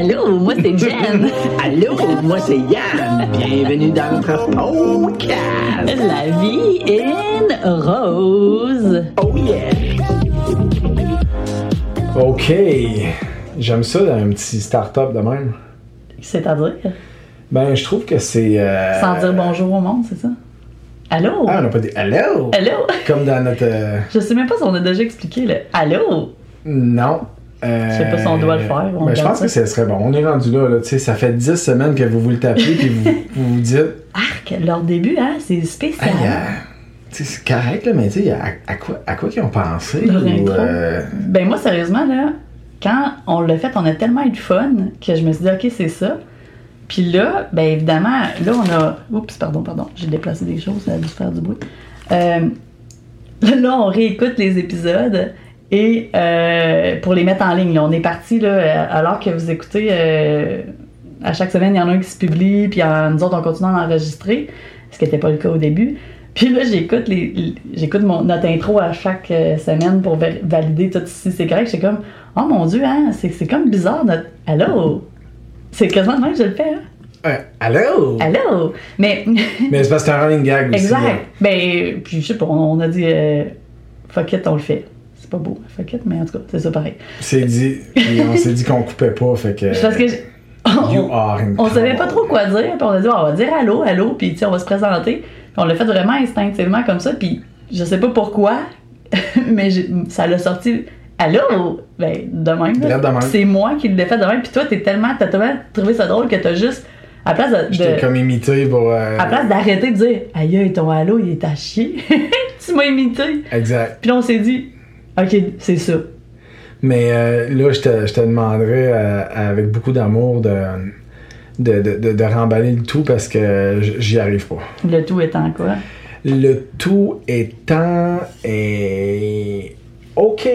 Allô, moi c'est Jen. Allô, moi c'est Yann. Bienvenue dans notre podcast. La vie in rose. Oh yeah. OK. J'aime ça, un petit start-up de même. C'est-à-dire? Ben, je trouve que c'est. euh, Sans dire bonjour au monde, c'est ça? Allô? Ah, on n'a pas dit allô? Allô? Comme dans notre. euh, Je sais même pas si on a déjà expliqué le allô. Non. Euh, Je sais pas si on doit le faire, ben, je pense ça. que ce serait bon. On est rendu là, là. Tu sais, ça fait 10 semaines que vous vous le tapez, puis vous, vous vous dites. Arc, leur début, hein, c'est spécial. Euh, c'est correct, là, mais tu sais, à, à quoi, à quoi qu'ils ont pensé? Ou, euh, Ben moi, sérieusement, là, quand on l'a fait, on a tellement eu de fun que je me suis dit, OK, c'est ça. Puis là, ben évidemment, là, on a... Oups, pardon, pardon, j'ai déplacé des choses, ça a dû faire du bruit. Euh, là, on réécoute les épisodes et euh, pour les mettre en ligne, là, on est parti, là, alors que vous écoutez, euh, à chaque semaine, il y en a un qui se publie, puis nous autres, on continue à enregistrer, ce qui n'était pas le cas au début. Puis là, j'écoute les, les- j'écoute mon, notre intro à chaque euh, semaine pour va- valider tout si c'est correct. J'étais comme, oh mon Dieu, hein, c'est, c'est comme bizarre notre. Allô? C'est quasiment même que je le fais, hein? euh, allô? Allô? Mais, Mais c'est parce que c'est un running gag aussi. là. exact. Ben, puis je sais pas, on on a dit, euh, fuck it, on le fait. C'est pas beau, fuck it, mais en tout cas, c'est ça pareil. C'est dit, on s'est dit qu'on coupait pas, fait que. Parce que. You are in on savait pas trop quoi dire, puis on a dit, Ah, on va dire allô, allô, puis on va se présenter. Puis on l'a fait vraiment instinctivement comme ça, puis je sais pas pourquoi, mais ça l'a sorti. Allô? Ben, de même. C'est moi qui l'ai fait de même, puis toi, t'es tellement, t'as tellement trouvé ça drôle que t'as juste, à place de. J'étais de- comme imité pour. euh, à place d'arrêter de dire, aïe, aïe, ton allô, il est à chier, tu m'as imité. Exact. Puis là, on s'est dit, ok, c'est ça. Mais euh, là, je te, je te demanderais euh, avec beaucoup d'amour de, de, de, de- de remballer le tout parce que j'y arrive pas. Le tout étant quoi? Le tout étant. est- Ok,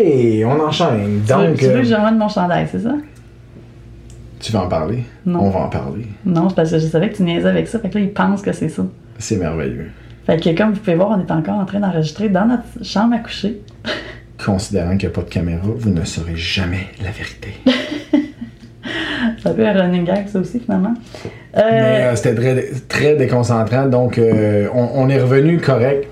on enchaîne. Tu veux- Donc, tu veux euh, que je remette mon chandail, c'est ça? tu vas en parler? Non. On va en parler. Non, c'est parce que je savais que tu niaisais avec ça. Fait que là, ils pensent que c'est ça. C'est merveilleux. Fait que comme vous pouvez voir, on est encore en train d'enregistrer dans notre chambre à coucher. Considérant qu'il n'y a pas de caméra, vous ne saurez jamais la vérité. Ça peut être un running gag, ça aussi, finalement. Euh, Mais euh, c'était très, très déconcentrant. Donc, euh, on, on est revenu correct.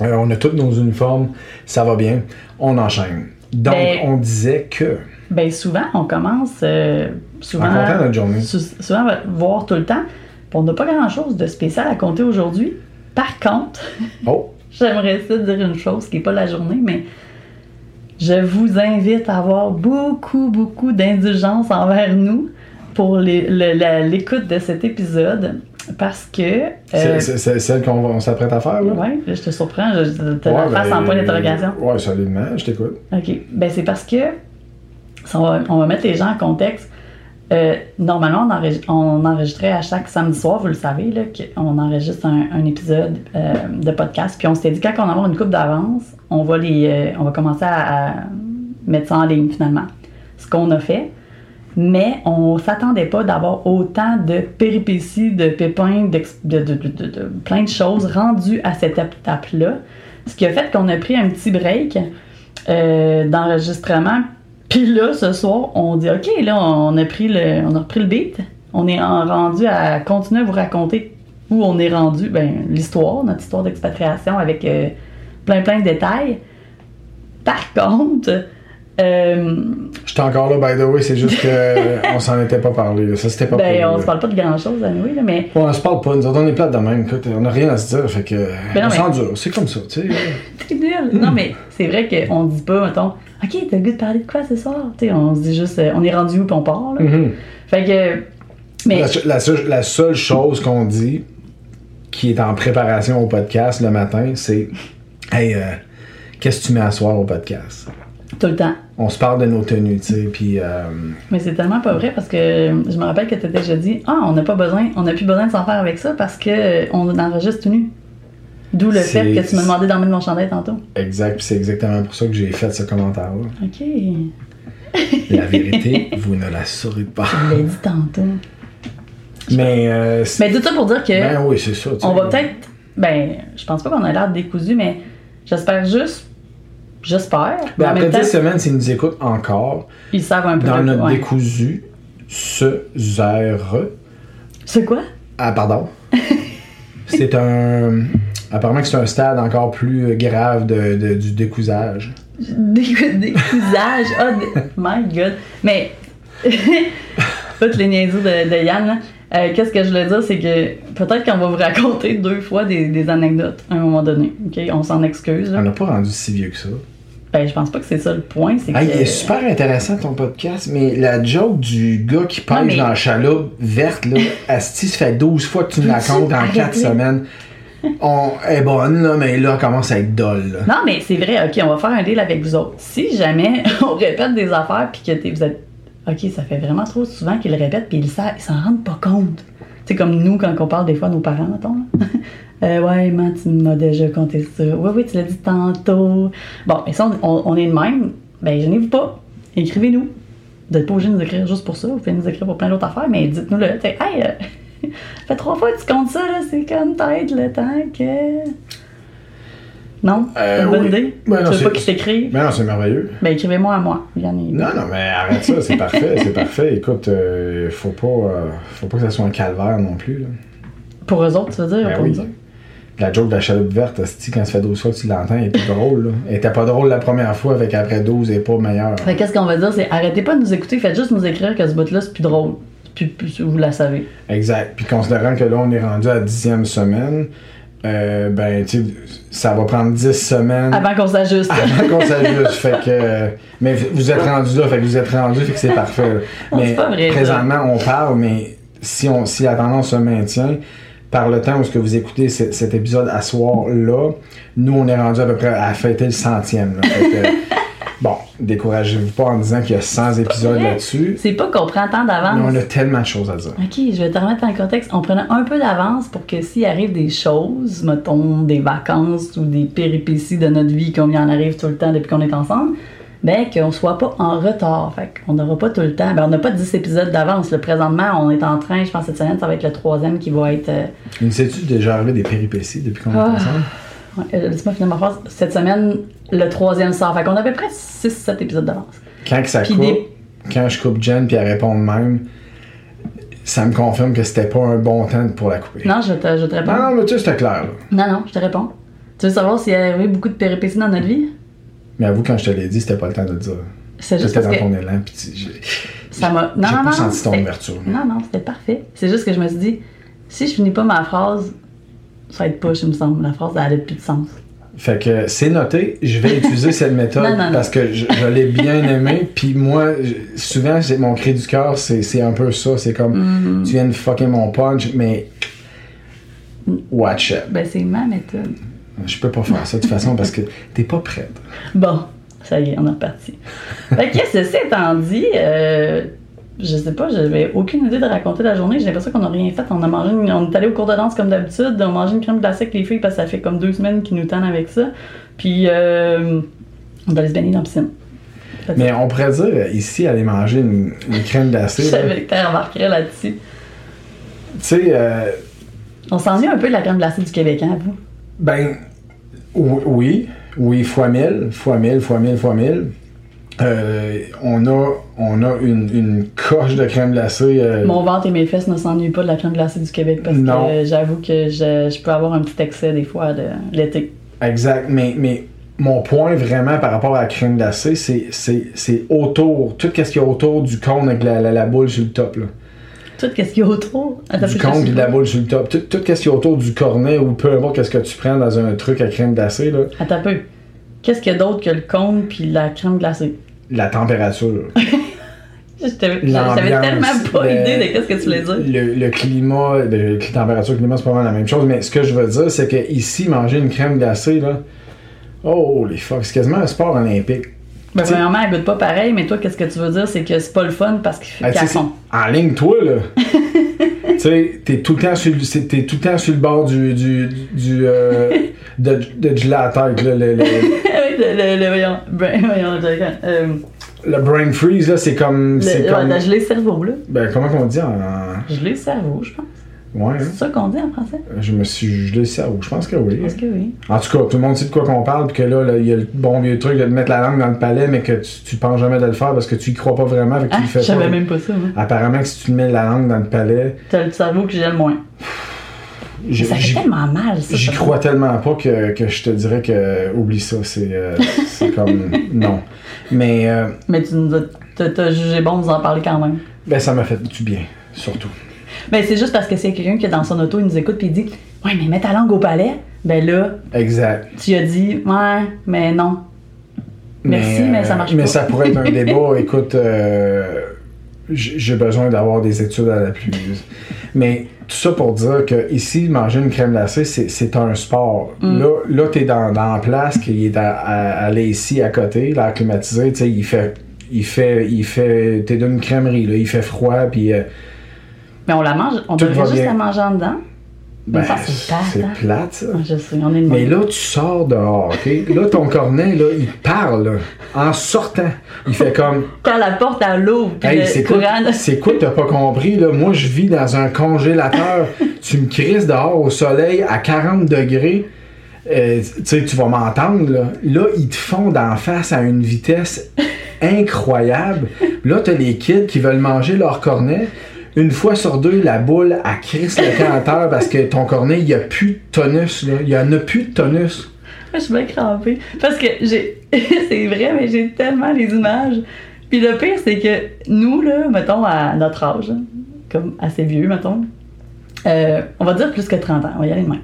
On a tous nos uniformes. Ça va bien. On enchaîne. Donc, Ben- on disait que. Ben souvent, on commence souvent, En comptant notre journée. sou- souvent on va voir tout le temps. On n'a pas grand-chose de spécial à compter aujourd'hui. Par contre, Oh, j'aimerais ça dire une chose qui n'est pas la journée, mais je vous invite à avoir beaucoup, beaucoup d'indulgence envers nous pour l'écoute de cet épisode. Parce que. c'est euh, c'est- celle qu'on s'apprête à faire, là? Ouais, je te surprends, je je te la face en ben, point d'interrogation. Ouais, solidement, je t'écoute. OK. Ben, c'est parce que, on, va, on va mettre les gens en contexte. Euh, normalement, on, enregistre- on enregistrait à chaque samedi soir, vous le savez, là, qu'on enregistre un, un épisode euh, de podcast. Puis on s'était dit, quand on va avoir une coupe d'avance, on, va les, euh, commencer à, mettre ça en ligne finalement. Ce qu'on a fait. Mais on s'attendait pas d'avoir autant de péripéties, de pépins, de, de- de- plein de choses rendues à cette étape-là. Ce qui a fait qu'on a pris un petit break euh, d'enregistrement. Puis là, ce soir, on dit OK, là, on a pris le, on a repris le beat. On est en- rendu à continuer à vous raconter où on est rendu, ben, l'histoire, notre histoire d'expatriation avec euh, plein plein de détails. Par contre, euh, J'étais encore là, by the way, c'est juste qu'on s'en était pas parlé. là. Ça, c'était pas ben, on là. se parle pas de grand chose à nous, là, mais Ouais, on se parle pas, nous autres, on est plate de même. Écoute, on a rien à se dire, fait que. Ben non, on mais- s'endure, c'est comme ça, tu sais. c'est nul. Non, mais c'est vrai qu'on dit pas, mettons, OK, t'as le goût de parler de quoi ce soir? Tu sais, on se dit juste, euh, on est rendu où, puis on part. Là. Mhm. Fait que. Mais. La, la seule- la seule chose qu'on dit qui est en préparation au podcast le matin, c'est Hey, euh, qu'est-ce que tu mets à soir au podcast? Tout le temps. On se parle de nos tenues, tu sais, puis. euh, Mais c'est tellement pas vrai parce que je me rappelle que tu déjà dit Ah, on n'a pas besoin, on n'a plus besoin de s'en faire avec ça parce que euh, on enregistre tout nu. D'où le fait que tu me demandais d'emmener mon chandail tantôt. exact, puis c'est exactement pour ça que j'ai fait ce commentaire-là. OK. La vérité, vous ne la saurez pas. Je l'ai dit tantôt. Mais. euh, Mais tout ça pour dire que ben oui, c'est ça. on va peut-être. Ben, je pense pas qu'on a l'air décousu, mais j'espère juste. J'espère. Ben, en après même temps, 10 semaines, s'ils nous écoutent encore, ils savent un peu dans notre ouais. décousu, C'est quoi? Ah, pardon. c'est un. Apparemment que c'est un stade encore plus grave de, de- du décousage. Cousages. Oh, my god. Mais, toutes les niaiseries de, de Yann, là, euh, qu'est-ce que je voulais dire, c'est que peut-être qu'on va vous raconter deux fois des, des anecdotes à un moment donné. OK? On s'en excuse. là. On n'a pas rendu si vieux que ça. Ben, je pense pas que c'est ça le point. C'est Ah, que. il est super intéressant ton podcast, mais la joke du gars qui pêche mais- dans la chaloupe verte, là, Asti, ça fait 12 fois que tu me la comptes en arrêter? 4 semaines. On est bonne, là, mais là, elle commence à être dolle. là. Non, mais c'est vrai, ok, on va faire un deal avec vous autres. Si jamais on répète des affaires puis que vous êtes. Ok, ça fait vraiment trop souvent qu'ils le répètent puis ils s'en rendent pas compte. C'est comme nous quand on parle des fois à nos parents, mettons. Euh, ouais, man, tu m'as déjà conté ça. Oui, oui, tu l'as dit tantôt. Bon, et ça, on, est de même. Ben, gênez-vous pas. Écrivez-nous. Vous n'êtes pas obligé de nous écrire juste pour ça. Vous pouvez nous écrire pour plein d'autres affaires, mais dites-nous-le. T'sais, Hey, euh, fait trois fois que tu comptes ça, là. C'est comme peut-être le temps que. Non? Euh, une bonne oui. idée? Ben non, tu veux pas c'est- qu'il t'écrive? Mais non, c'est merveilleux. Ben, écrivez-moi à moi. Il- Non, non, mais arrête ça, c'est parfait, c'est parfait. Écoute, euh, faut pas, euh, faut pas que ça soit un calvaire non plus. Là. Pour eux autres, tu veux dire? Ben pour oui. La joke de la chaloupe verte, Asti, quand ça fait 12 fois que tu l'entends, elle est plus drôle. Là. Elle était pas drôle la première fois, avec après 12, elle est pas meilleure. Fait que qu'est-ce qu'on va dire? C'est arrêtez pas de nous écouter, faites juste nous écrire que ce bout-là, c'est plus drôle. Puis, puis vous la savez. Exact. Puis considérant que là, on est rendu à la dixième semaine, euh, ben, tu sais, ça va prendre 10 semaines Avant qu'on s'ajuste. avant qu'on s'ajuste. fait que. mais vous êtes rendu là, fait que vous êtes rendu, fait que c'est parfait. là. Mais c'est pas vrai, ça. présentement, on parle, mais si, on, si la tendance se maintient, par le temps où ce que vous écoutez ce- cet épisode à soir-là, nous, on est rendu à peu près à fêter le centième. là. Fait que, découragez-vous pas en disant qu'il y a 100 épisodes là-dessus. C'est pas qu'on prend tant Mais d'avance. on a tellement de choses à dire. Ok, je vais te remettre en contexte. On prenait un peu d'avance pour que s'il arrive des choses, mettons des vacances ou des péripéties de notre vie, comme il en arrive tout le temps depuis qu'on est ensemble, ben qu'on soit pas en retard. Fait qu'on n'aura pas tout le temps. Ben on n'a pas 10 épisodes d'avance. Le présentement, on est en train, je pense cette semaine, ça va être le troisième qui va être. euh, Mais sais-tu déjà arrivé des péripéties depuis qu'on est Ah. ensemble? ouais, euh, Dis-moi finalement ma phrase. Cette semaine, le troisième sort. Fait qu'on a à peu près 6-7 épisodes d'avance. Quand que ça Puis coupe, des- quand je coupe Jen puis elle répond de même, ça me confirme que c'était pas un bon temps pour la couper. Non, je te, je te réponds. Non, non, mais tu sais, c'était clair, là. Non, non, je te réponds. Tu veux savoir s'il y a arrivé beaucoup de péripéties dans notre vie? Mais avoue, quand je te l'ai dit, c'était pas le temps de le dire. C'est juste parce dans que ton élan, puis ça m'a. Non, non, pas non. senti ton ouverture. Non, non, c'était parfait. C'est juste que je me suis dit, si je finis pas ma phrase, ça va être push, il me semble. La phrase, elle a plus de sens. Fait que c'est noté, je vais utiliser cette méthode Non, non, non. parce que je, je l'ai bien aimé. Puis moi, je- souvent, j'ai- mon cri du cœur, c'est c'est un peu ça. C'est comme, Mm-hmm. tu viens de fucker mon punch, mais watch it. Ben, c'est ma méthode. Je peux pas faire ça de toute façon parce que t'es pas prête. Bon, ça y est, on est reparti. fait que, ceci étant dit, euh, je sais pas, j'avais aucune idée de raconter la journée. J'ai l'impression qu'on n'a rien fait. On a mangé, une- on est allé au cours de danse comme d'habitude. On a mangé une crème glacée avec les filles parce que ça fait comme deux semaines qu'ils nous tannent avec ça. Puis, euh, on va aller se baigner dans la piscine. Mais on pourrait dire ici aller manger une, une crème glacée. là. savais que tu remarquerais là-dessus. Tu sais, euh, On s'ennuie un peu de la crème glacée du Québec, hein, vous? ben ou- oui, oui, fois mille, fois mille, fois mille, fois mille. Euh, on a, on a une, une coche de crème glacée. euh, Mon ventre et mes fesses ne s'ennuient pas de la crème glacée du Québec parce Non. que euh, j'avoue que je, je peux avoir un petit excès des fois de l'été. Exact, mais, mais mon point vraiment par rapport à la crème glacée, c'est, c'est, c'est autour, tout ce qu'il y a autour du cône avec la, la, la boule sur le top. Là. Tout ce qu'il y a autour? Attends, Du cône et de la boule sur le top. Tout, tout ce qu'il y a autour du cornet ou peu importe qu'est-ce que tu prends dans un truc à crème glacée, là, Attends un peu. Qu'est-ce qu'il y a d'autre que le cône puis la crème glacée? la température. J'avais tellement pas le- idée de qu'est-ce que tu voulais dire. Le, le climat, le, la température, le climat, c'est pas vraiment la même chose, mais ce que je veux dire, c'est que ici, manger une crème glacée, là, oh les fuck, c'est quasiment un sport olympique. Ben, premièrement, elle goûte pas pareil, mais toi, qu'est-ce que tu veux dire? C'est que c'est pas le fun parce qu'il fait cafon. c'est- En ligne, toi, là. tu sais, t'es tout le temps sur le, c'est- t'es tout le temps sur le bord du, du, du, euh, de, là, le, le, le, Oui, le, le, le, voyons, ben, voyons, le, euh, le brain freeze, là, c'est comme, c'est le, comme, le cerveau, là. ben, comment qu'on dit en, Gelé cerveau, je pense. Ouais, hein? C'est ça qu'on dit en français? Je me suis gelé le cerveau. Je pense que oui. Je pense que oui? En tout cas, tout le monde sait de quoi qu'on parle, puis que là, il y a le bon vieux truc de mettre la langue dans le palais, mais que tu, tu penses jamais de le faire parce que tu y crois pas vraiment, fait que tu Ah, le je fais savais pas. même pas ça. Apparemment que si tu te mets la langue dans le palais, T'as le cerveau que j'ai le moins. Ça fait tellement mal, ça. j'y ça. crois tellement pas que, que je te dirais que oublie ça, c'est euh, comme non. Mais euh, Mais tu nous as, t'as jugé bon de nous en parler quand même. ben ça m'a fait du bien, surtout. Ben, c'est juste parce que c'est quelqu'un qui est dans son auto, il nous écoute, puis il dit Ouais, mais mets ta langue au palais. Ben là, Exact. tu as dit Ouais, mais non. Merci, mais ça marche mais pas. ça pourrait être un débat. Écoute, euh, j'ai besoin d'avoir des études à la pluie. Mais tout ça pour dire que ici, manger une crème glacée, c'est, c'est un sport. Mm. Là, là tu es dans, dans la place qui est à, à, à ici à côté, l'air climatisé. Tu sais, il fait. Il fait. Il fait. T'es d'une crèmerie, là. Il fait froid, puis. euh, Mais on la mange, on Tout devrait juste bien. la manger en dedans. ben, Mais ça, c'est plate, c'est hein. plate, ça. Ah, Je sais, on est de Mais là, tu sors dehors, OK? Là, ton cornet, là, il parle, en sortant. Il fait comme. Quand la porte à l'eau, Hey, c'est quoi, c'est quoi t'as pas compris, là? Moi, je vis dans un congélateur. tu me crisses dehors au soleil à 40 degrés. Euh, tu sais, tu vas m'entendre, là. Là, ils te font d'en face à une vitesse incroyable. Là, t'as les kids qui veulent manger leur cornet. Une fois sur deux, la boule, elle crisse le camp à terre parce que ton cornet, il y a plus de tonus. Il y en a plus de tonus. Je suis bien crampée. Parce que j'ai. c'est vrai, mais j'ai tellement les images. Puis le pire, c'est que nous, là, mettons, à notre âge, hein, comme assez vieux, mettons, euh, on va dire plus que 30 ans, on va y aller de même.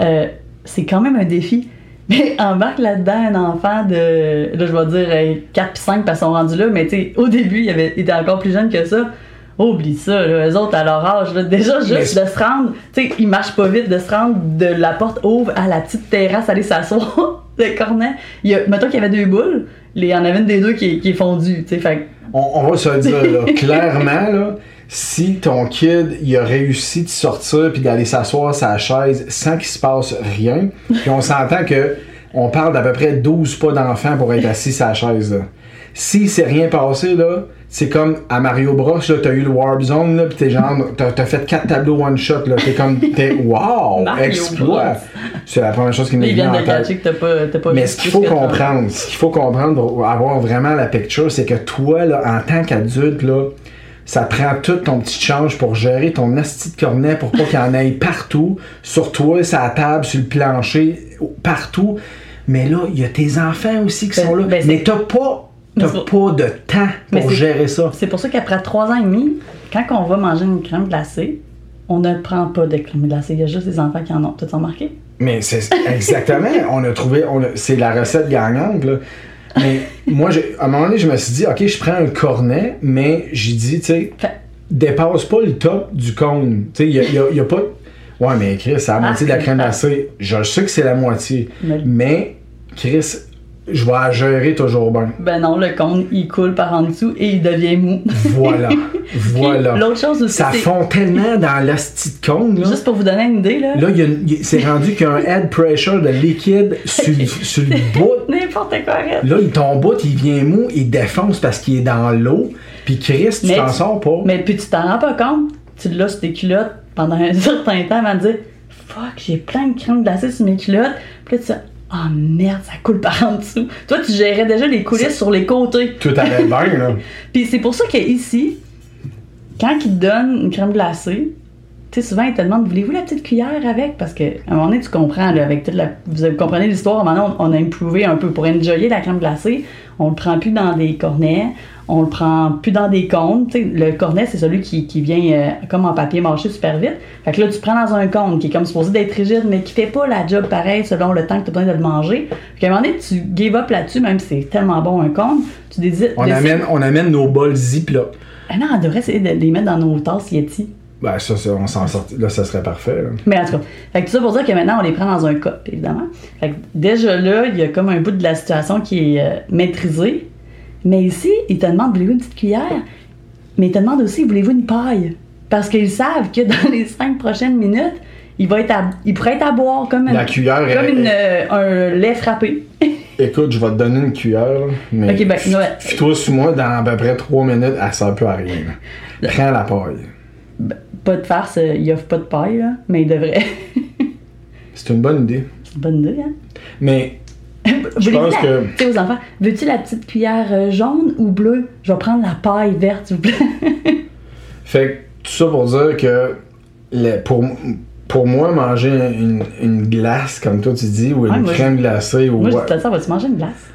Euh, c'est quand même un défi. Mais embarque là-dedans un enfant de, là, je vais dire euh, 4 puis 5 parce qu'ils sont rendus là, mais tu sais, au début, il, avait, il était encore plus jeune que ça. Oublie ça, là, eux autres à leur âge, là, déjà juste de se rendre, tu sais, ils marchent pas vite, de se rendre de la porte ouvre à la petite terrasse, aller s'asseoir, le cornet. Il y a, mettons qu'il y avait deux boules, il y en avait une des deux qui, est- qui est fondue, tu sais, fait On, on va se le dire, là, clairement, là, si ton kid il a réussi de sortir puis d'aller s'asseoir sa chaise sans qu'il se passe rien, puis on s'entend que on parle d'à peu près 12 pas d'enfants pour être assis sa chaise. Là. S'il s'est rien passé, là, c'est comme à Mario Bros, là, t'as eu le Warp Zone, là, pis t'es genre, t'as, t'as fait 4 tableaux one shot, là, t'es comme, t'es, wow, exploit! C'est la première chose qui m'est venue en tête. catcher que t'as pas, t'as pas Mais ce qu'il faut comprendre, ce qu'il faut comprendre pour avoir vraiment la picture, c'est que toi, là, en tant qu'adulte, là, ça prend tout ton petit change pour gérer ton asti de cornet pour pas qu'il y en ait partout, sur toi, sur la table, sur le plancher, partout. Mais là, il y a tes enfants aussi qui Ben- sont là. ben, mais t'as pas, t'as pas de temps pour gérer ça. C'est pour ça qu'après trois ans et demi, quand on va manger une crème glacée, on ne prend pas de crème glacée. Il y a juste des enfants qui en ont. T'en remarqué? Mais c'est exactement, on a trouvé, c'est la recette gagnante. Là. Mais moi, à un moment donné, je me suis dit, ok, je prends un cornet, mais j'ai dit, tu sais, dépasse pas le top du cône. Tu sais, il y a, y a- pas. Ouais, mais Chris, c'est la Ah, moitié de la crème glacée. Je sais que c'est la moitié. Mais, Chris, je vais la gérer toujours bien. Ben non, le cône, il coule par en dessous et il devient mou. Voilà. voilà. L'autre chose aussi, Ça fond tellement dans l'hostie de cône, là. Juste pour vous donner une idée, là. Là, c'est rendu qu'il y a un head pressure de liquide sur, le- sur le bout. N'importe quoi, arrête. Là, il ton bout, il vient mou, il défonce parce qu'il est dans l'eau. Puis Chris, tu t'en sors pas. Mais puis tu t'en rends pas compte. Tu l'as sur tes culottes pendant un certain temps avant de dire Fuck, j'ai plein de crème glacée sur mes culottes. Puis là, tu Ah merde, ça coule par en dessous. Toi, tu gérais déjà les coulisses sur les côtés. Tout allait bien, là. Puis c'est pour ça qu'ici, quand ils te donnent une crème glacée, tu sais, souvent ils te demandent voulez-vous la petite cuillère avec? Parce qu'à un moment donné, tu comprends, là, avec toute la. Vous avez- comprenez l'histoire, à un moment donné, on, on a improuvé un peu pour enjoyer la crème glacée. On le prend plus dans des cornets, on le prend plus dans des cônes. Tu sais, le cornet, c'est celui qui, qui vient euh, comme en papier mâché super vite. Fait que là, tu prends dans un cône qui est comme supposé d'être rigide, mais qui fait pas la job pareil selon le temps que tu as besoin de le manger. Fait qu'à un moment donné, tu give up là-dessus, même si c'est tellement bon un cône. Tu décides. On décides- amène, on amène nos bols Ziploc. ah non, on devrait essayer de les mettre dans nos tasses Yeti. Ben, ça, ça, on s'en sort. Là, ça serait parfait. là. Mais en tout cas, fait que tout ça pour dire que maintenant, on les prend dans un cup, évidemment. Fait que déjà là, il y a comme un bout de la situation qui est euh, maîtrisé. Mais ici, ils te demandent voulez-vous une petite cuillère? Mais ils te demandent aussi voulez-vous une paille? Parce qu'ils savent que dans les cinq prochaines minutes, il, va être à, il pourrait être à boire comme, La cuillère comme est- une, euh, un lait frappé. Écoute, je vais te donner une cuillère, mais Ok, ben, ouais. fie-toi sur moi, dans à peu près 3 minutes, elle sert plus à rien. Prends la paille. ben, pas de farce, euh, il offre pas de paille, là, mais il devrait. C'est une bonne idée. C'est une bonne idée, hein? Mais Je pense que- Tu sais, aux enfants, veux-tu la petite cuillère euh, jaune ou bleue? Je vais prendre la paille verte, s'il vous plaît. Fait que tout ça pour dire que pour, pour moi, manger une, une glace, comme toi tu dis, ou une Ouais, crème glacée, ou Moi, je dis ça, vas-tu manger une glace?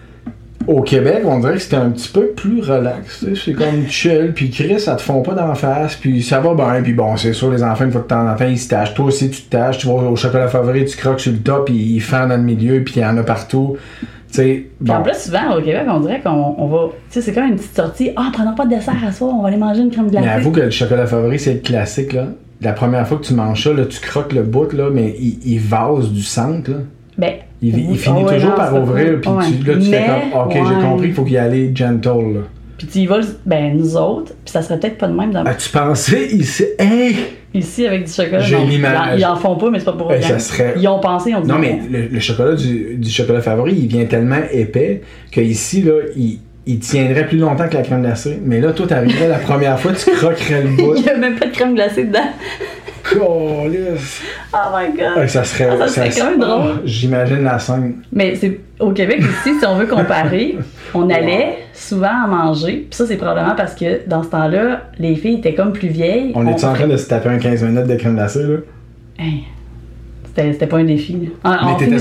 Au Québec, on dirait que c'était un petit peu plus relax. C'est comme chill, puis Chris, ça te fond pas d'en face, puis ça va bien, puis bon, c'est sûr, les enfants, une fois de temps en temps, ils se tâchent. Toi aussi, tu te tâches, tu vas au chocolat favori, tu croques sur le top, puis ils fendent dans le milieu, puis il y en a partout. Tu sais, Puis en bon. plus, souvent, au Québec, on dirait qu'on on va. Tu sais, c'est comme une petite sortie. Ah, prenons pas de dessert à soir, on va aller manger une crème glacée. Mais avoue que le chocolat favori, c'est le classique, là. La première fois que tu manges ça, là, tu croques le bout, là, mais il, il vase du centre, là. Ben, Il, il finit ah toujours par ouvrir, puis Ouais. là, tu fais Mais, comme, ok, j'ai compris qu'il faut y aller gentle, là. Puis tu y vas, ben, nous autres, puis ça serait peut-être pas de même dans... As-tu pensé ici? Hey! ici avec du chocolat. J'ai l'image. Ils en font pas, mais c'est pas pour Ben, rien. ça serait- Ils ont pensé, ils ont dit. Non, mais le, le chocolat du, du chocolat favori, il vient tellement épais que ici, là, il, il tiendrait plus longtemps que la crème glacée. Mais là, toi, t'arriverais la première fois, tu croquerais le bout. Il y a même pas de crème glacée dedans. Oh my god. Ah, ça serait. Ah, ça serait quand même drôle. Ah, J'imagine la scène. Mais c'est au Québec ici, si on veut comparer, on allait souvent à manger. Puis ça, c'est probablement parce que dans ce temps-là, les filles étaient comme plus vieilles. On est en train de se taper un 15 minutes de crème glacée, là? Hey, C'était pas un défi. là. On, Mais on t'étais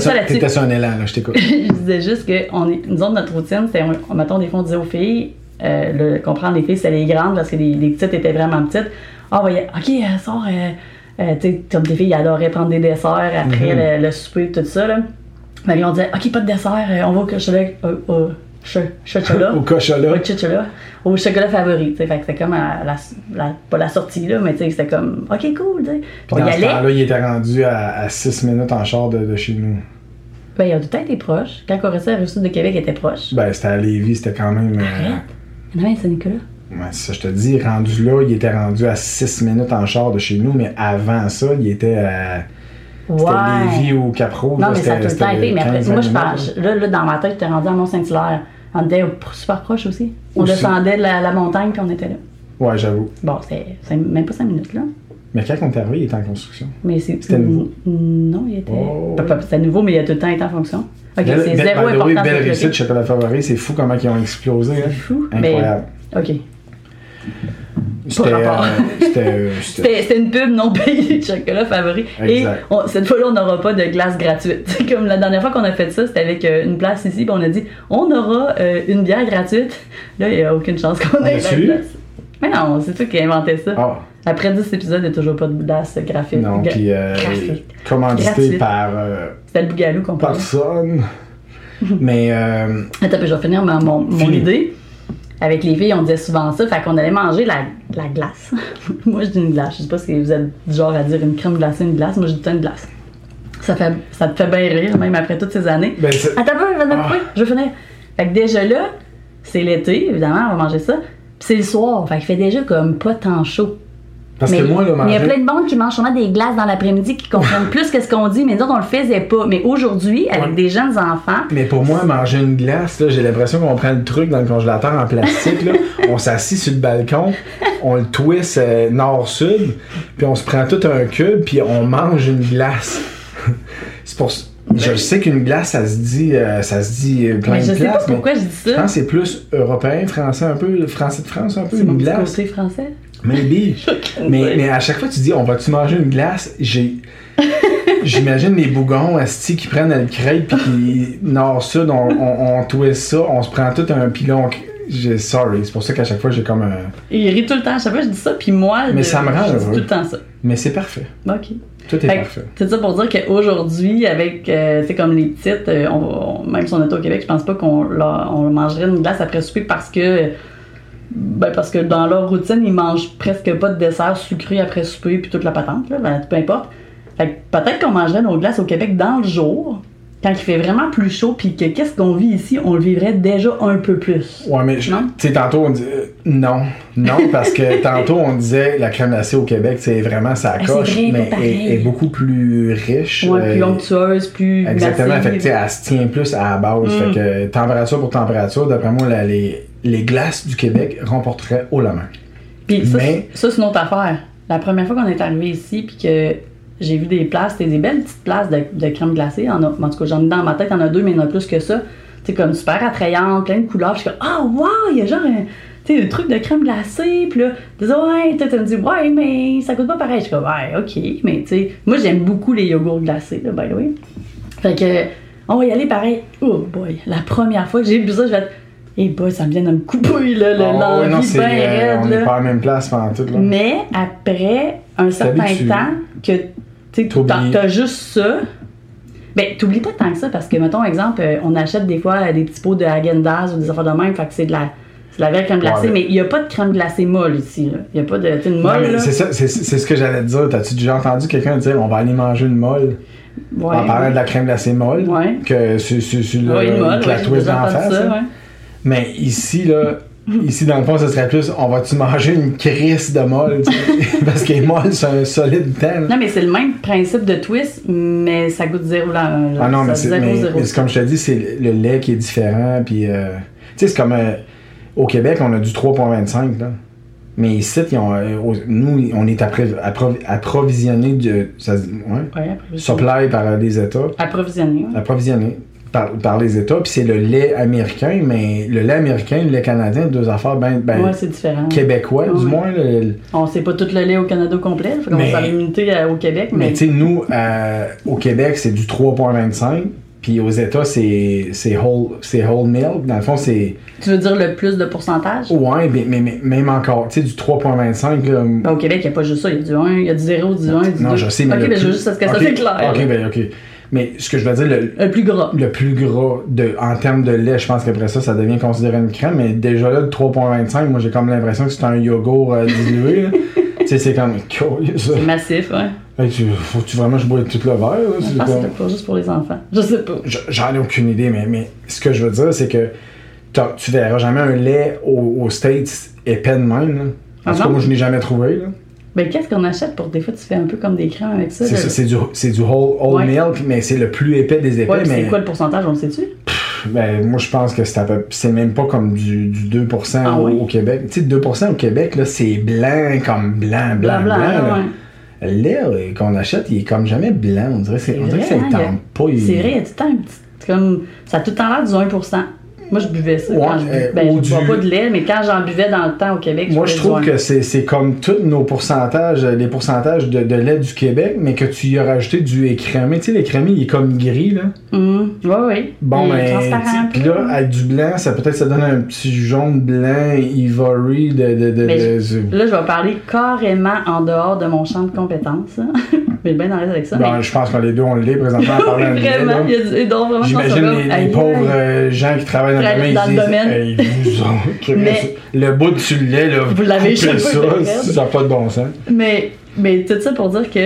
sur, sur un élan, là, je t'écoute. je disais juste que on est, nous autres, notre routine, c'était, on- mettons, des fois, on disait aux filles, euh, le, comprendre les filles, c'était les grandes parce que les, les petites étaient vraiment petites. Ah, voyez, ok, euh, sort, euh, euh, tu sais, comme des filles, elles adoraient prendre des desserts après Mhm. le, le souper, tout ça, là. Mais là, on disait, ok, pas de dessert, euh, on va au chocolat, euh, au chocolat. Au. Au chocolat, au chocolat favori, tu sais, fait que c'était comme à la, la- pas la sortie, là, mais tu sais, c'était comme, ok, cool, tu sais. Puis Puis on dans y ce temps-là, il était rendu à, 6 minutes en char de, de chez nous. ben, il a tout été proche. Quand on restait à Rue-Sud de Québec, était proche. Ben, c'était à Lévis, c'était quand même. euh, Arrête. Il y en avait Ouais, c'est ça, je te dis, rendu là, il était rendu à 6 minutes en char de chez nous, mais avant ça, il était à. C'était Lévis ou Cap-Rouge. Non, là, mais ça a tout le temps été. Mais après, 15-20 moi, je parle. Là, là, dans ma tête, j'étais rendu à Mont-Saint-Hilaire. On était super proche aussi. On Aussi. descendait de la, la montagne puis on était là. Ouais, j'avoue. Bon, c'était c'est même pas 5 minutes là. Mais quand on est arrivé, il était en construction. Mais c'est. C'était nouveau. Non, il était. Oh. C'était nouveau, mais il a tout le temps été en fonction. Ok, c'est zéro important. belle réussite, bloquer. chocolat favori, c'est fou comment ils ont explosé. hein. Fou. Mais. Incroyable. Ok. C'était. euh, euh, c'était- une pub non payée de chocolat favori. Exact. Et on- cette fois-là, on n'aura pas de glace gratuite. Comme la dernière fois qu'on a fait ça, c'était avec euh, une place ici, puis on a dit on aura une bière gratuite. Là, il n'y a aucune chance qu'on On ait la eu? glace. Mais non, c'est toi qui as inventé ça. Ah, Après 10 épisodes, il n'y a toujours pas de glace graphique. non, Gra- puis commandité par C'était le bougalou qu'on parlait. personne. Mais. Attends, je vais finir ma- mon, mon idée. Avec les filles, on disait souvent ça, fait qu'on allait manger la, la glace. moi, je dis une glace. Je sais pas si vous êtes du genre à dire une crème glacée, une glace. Moi, je dis une glace. Ça, fait, ça te fait bien rire, même après toutes ces années. ben, Attends peu, je vais Ah. je vais finir. Fait que déjà là, c'est l'été, évidemment, on va manger ça. Puis c'est le soir, fait qu'il fait déjà comme pas tant chaud. Parce mais que moi, là, mais il y a manger. plein de monde qui mange sûrement des glaces dans l'après-midi qui comprennent plus que ce qu'on dit, mais nous autres, on le faisait pas. Mais aujourd'hui, avec Ouais. des jeunes enfants, Mais pour moi, manger une glace, j'ai l'impression qu'on prend le truc dans le congélateur en plastique, là, on s'assit sur le balcon, on le twist euh, nord-sud, puis on se prend tout un cube, puis on mange une glace. C'est pour je sais qu'une glace, ça se dit, euh, ça se dit euh, plein mais je de sais pas mais pourquoi je dis je ça. pense que c'est plus européen, français un peu, français de France un peu, C'est mon glace. côté français. Maybe. mais, mais à chaque fois que tu dis on va-tu manger une glace, j'ai. J'imagine les bougons asti qui prennent le crêpe puis qui nord-sud, on, on, on twist ça, on se prend tout un pilon. J'ai sorry, c'est pour ça qu'à chaque fois j'ai comme un. Il rit tout le temps. À chaque fois, je dis ça, puis moi, Mais je- ça me rend je dis tout le temps ça. Mais c'est parfait. OK. Tout est Fait parfait. C'est ça pour dire qu'aujourd'hui, avec, euh, c'est comme les petites, euh, on, on- même si on est au Québec, je pense pas qu'on on mangerait une glace après souper parce que, ben parce que dans leur routine, ils mangent presque pas de dessert sucré après souper puis toute la patente, là, ben, peu importe. Fait que peut-être qu'on mangerait nos glaces au Québec dans le jour, quand il fait vraiment plus chaud, puis que qu'est-ce qu'on vit ici, on le vivrait déjà un peu plus. Ouais, mais tu sais, tantôt on dit. euh, non. Non, parce que tantôt on disait la crème glacée au Québec, c'est vraiment ça Ah, coche, vrai, mais est, est beaucoup plus riche. Ouais, plus euh, onctueuse, plus Exactement, massive. fait que, tu sais, elle se tient plus à la base. Mm. Fait que température pour température, d'après moi, la- les, les glaces du Québec remporteraient haut la main. Puis ça, mais- ça, c'est une autre affaire. la première fois qu'on est arrivé ici, puis que j'ai vu des places, c'était des belles petites places de, de crème glacée. En, a, en tout cas, j'en ai dans ma tête, il y en a deux, mais il y en a plus que ça. C'est comme super attrayante, plein de couleurs. Je suis comme, ah, wow, il y a genre un, tu sais, un truc de crème glacée. Puis là, tu dis, ouais, tu me dis, ouais, mais ça coûte pas pareil. Je suis comme, ouais, ok. Mais tu sais, moi, j'aime beaucoup les yogourts glacés, là, by the way. Fait que, on va y aller pareil. Oh boy, la première fois que j'ai vu ça, je vais être, hey boy, ça me vient de me couper, là, le ouais, non, l'envie c'est, bien euh, raide, on n'est pas à la même place pendant tout. Là. Mais après un certain temps que tu t'as juste ça, ben t'oublies pas tant que ça parce que mettons exemple, euh, on achète des fois euh, des petits pots de Häagen-Dazs ou des affaires de même, fait que c'est de la c'est de la vraie crème glacée, Ouais, mais- il y a pas de crème glacée molle ici. Il y a pas de une molle là. c'est ça, c'est, c'est ce que j'allais te dire. T'as-tu déjà entendu quelqu'un dire on va aller manger une molle? Ouais. en parlant de la crème glacée molle que sur, sur, sur le, Ouais, une molle, que la twist d'en face. ça. Mais ici, là, ici, dans le fond, ce serait plus on va-tu manger une crisse de molle? Parce que les molles, c'est un solide là. Non mais c'est le même principe de twist, mais ça goûte zéro là. là. Ah non, mais c'est, comme je te dis, c'est le, lait qui est différent. Puis, euh, tu sais, c'est comme euh, au Québec, on a du 3,25. Là. Mais ici, ils ont, euh, nous, on est approvisionné de. Ça, ouais, Ouais, approvisionné. supply par euh, les États. Approvisionné. ouais. Approvisionné par, par les États. Puis c'est le lait américain, mais le lait américain, le lait canadien, deux affaires ben, ben, ouais, c'est différent. québécois, du moins. le- On sait pas tout le lait au Canada au complet, faut qu'on Mais- limiter euh, au Québec, Mais mais, tu sais, nous, euh, au Québec, c'est du 3,25. Puis aux États, c'est c'est whole, c'est whole milk. Dans le fond, c'est. tu veux dire le plus de pourcentage? Ouais, mais, mais- mais même encore, tu sais, du 3,25. là, Ben, au Québec, il n'y a pas juste ça, il y a du 1, il y a du 0, du 1, du 2. non, je sais, mais. Ok, le ben je plus- veux juste parce que ça c'est clair. Ok, ben, ok. Mais ce que je veux dire, le, Le plus gras. le plus gras de, en termes de lait, je pense qu'après ça, ça devient considéré une crème. Mais déjà là, le 3,25, moi, j'ai comme l'impression que c'est un yogourt euh, dilué. tu sais, c'est comme. Cool, ça. C'est massif, ouais. Tu- Faut-tu vraiment que je bois tout le verre? là? Je C'est pense que pas juste pour les enfants. Je sais pas. Je- J'en ai aucune idée, mais, mais ce que je veux dire, c'est que tu verras jamais un lait au- aux States épais de même. Là. Ah En tout cas, moi, je n'ai jamais trouvé. Là. Ben, qu'est-ce qu'on achète pour des fois, tu fais un peu comme des crèmes avec ça? C'est, là? ça, c'est, du, c'est du whole, whole Ouais. milk, mais c'est le plus épais des épais. Ouais, mais c'est quoi le pourcentage, on le sait-tu? ben, moi, je pense que c'est, à peu- c'est même pas comme du, du 2% Ah au, oui? au Québec. Tu sais, 2% au Québec, là, c'est blanc comme blanc, blanc, Blanc, ouais. Euh, qu'on achète, il est comme jamais blanc. On dirait, c'est, on dirait que ça ne hein, tente pas. il- C'est vrai, il y a tout le temps un petit. Comme, ça a tout le temps l'air du 1%. Moi, je buvais ça Ouais, quand je buvais. euh, Ben, ou je bois du- pas de lait, mais quand j'en buvais dans le temps au Québec, Moi, je buvais trouve que c'est, c'est comme tous nos pourcentages, euh, les pourcentages de, de lait du Québec, mais que tu y as rajouté du écrémé. Tu sais, l'écrémé, il est comme gris, là. Hum, ouais, ouais. Bon, mais. un Puis là, avec du blanc, ça peut-être ça donne un petit jaune blanc, ivory de. de, de, de- Là, je vais parler carrément en dehors de mon champ de compétences. Hein. Mais bien à l'aise avec ça. Bon, mais... je pense que les deux, on l'est présentement en parlant de lait, vraiment, il y a du... donc, vraiment, J'imagine les, les pauvres aïe. euh, gens qui travaillent dans le dans ils le domaine. Hey, vous ont- Mais- le bout du lait, là, Vous l'avez ça, ça n'a pas de bon sens. Mais, mais tout ça pour dire que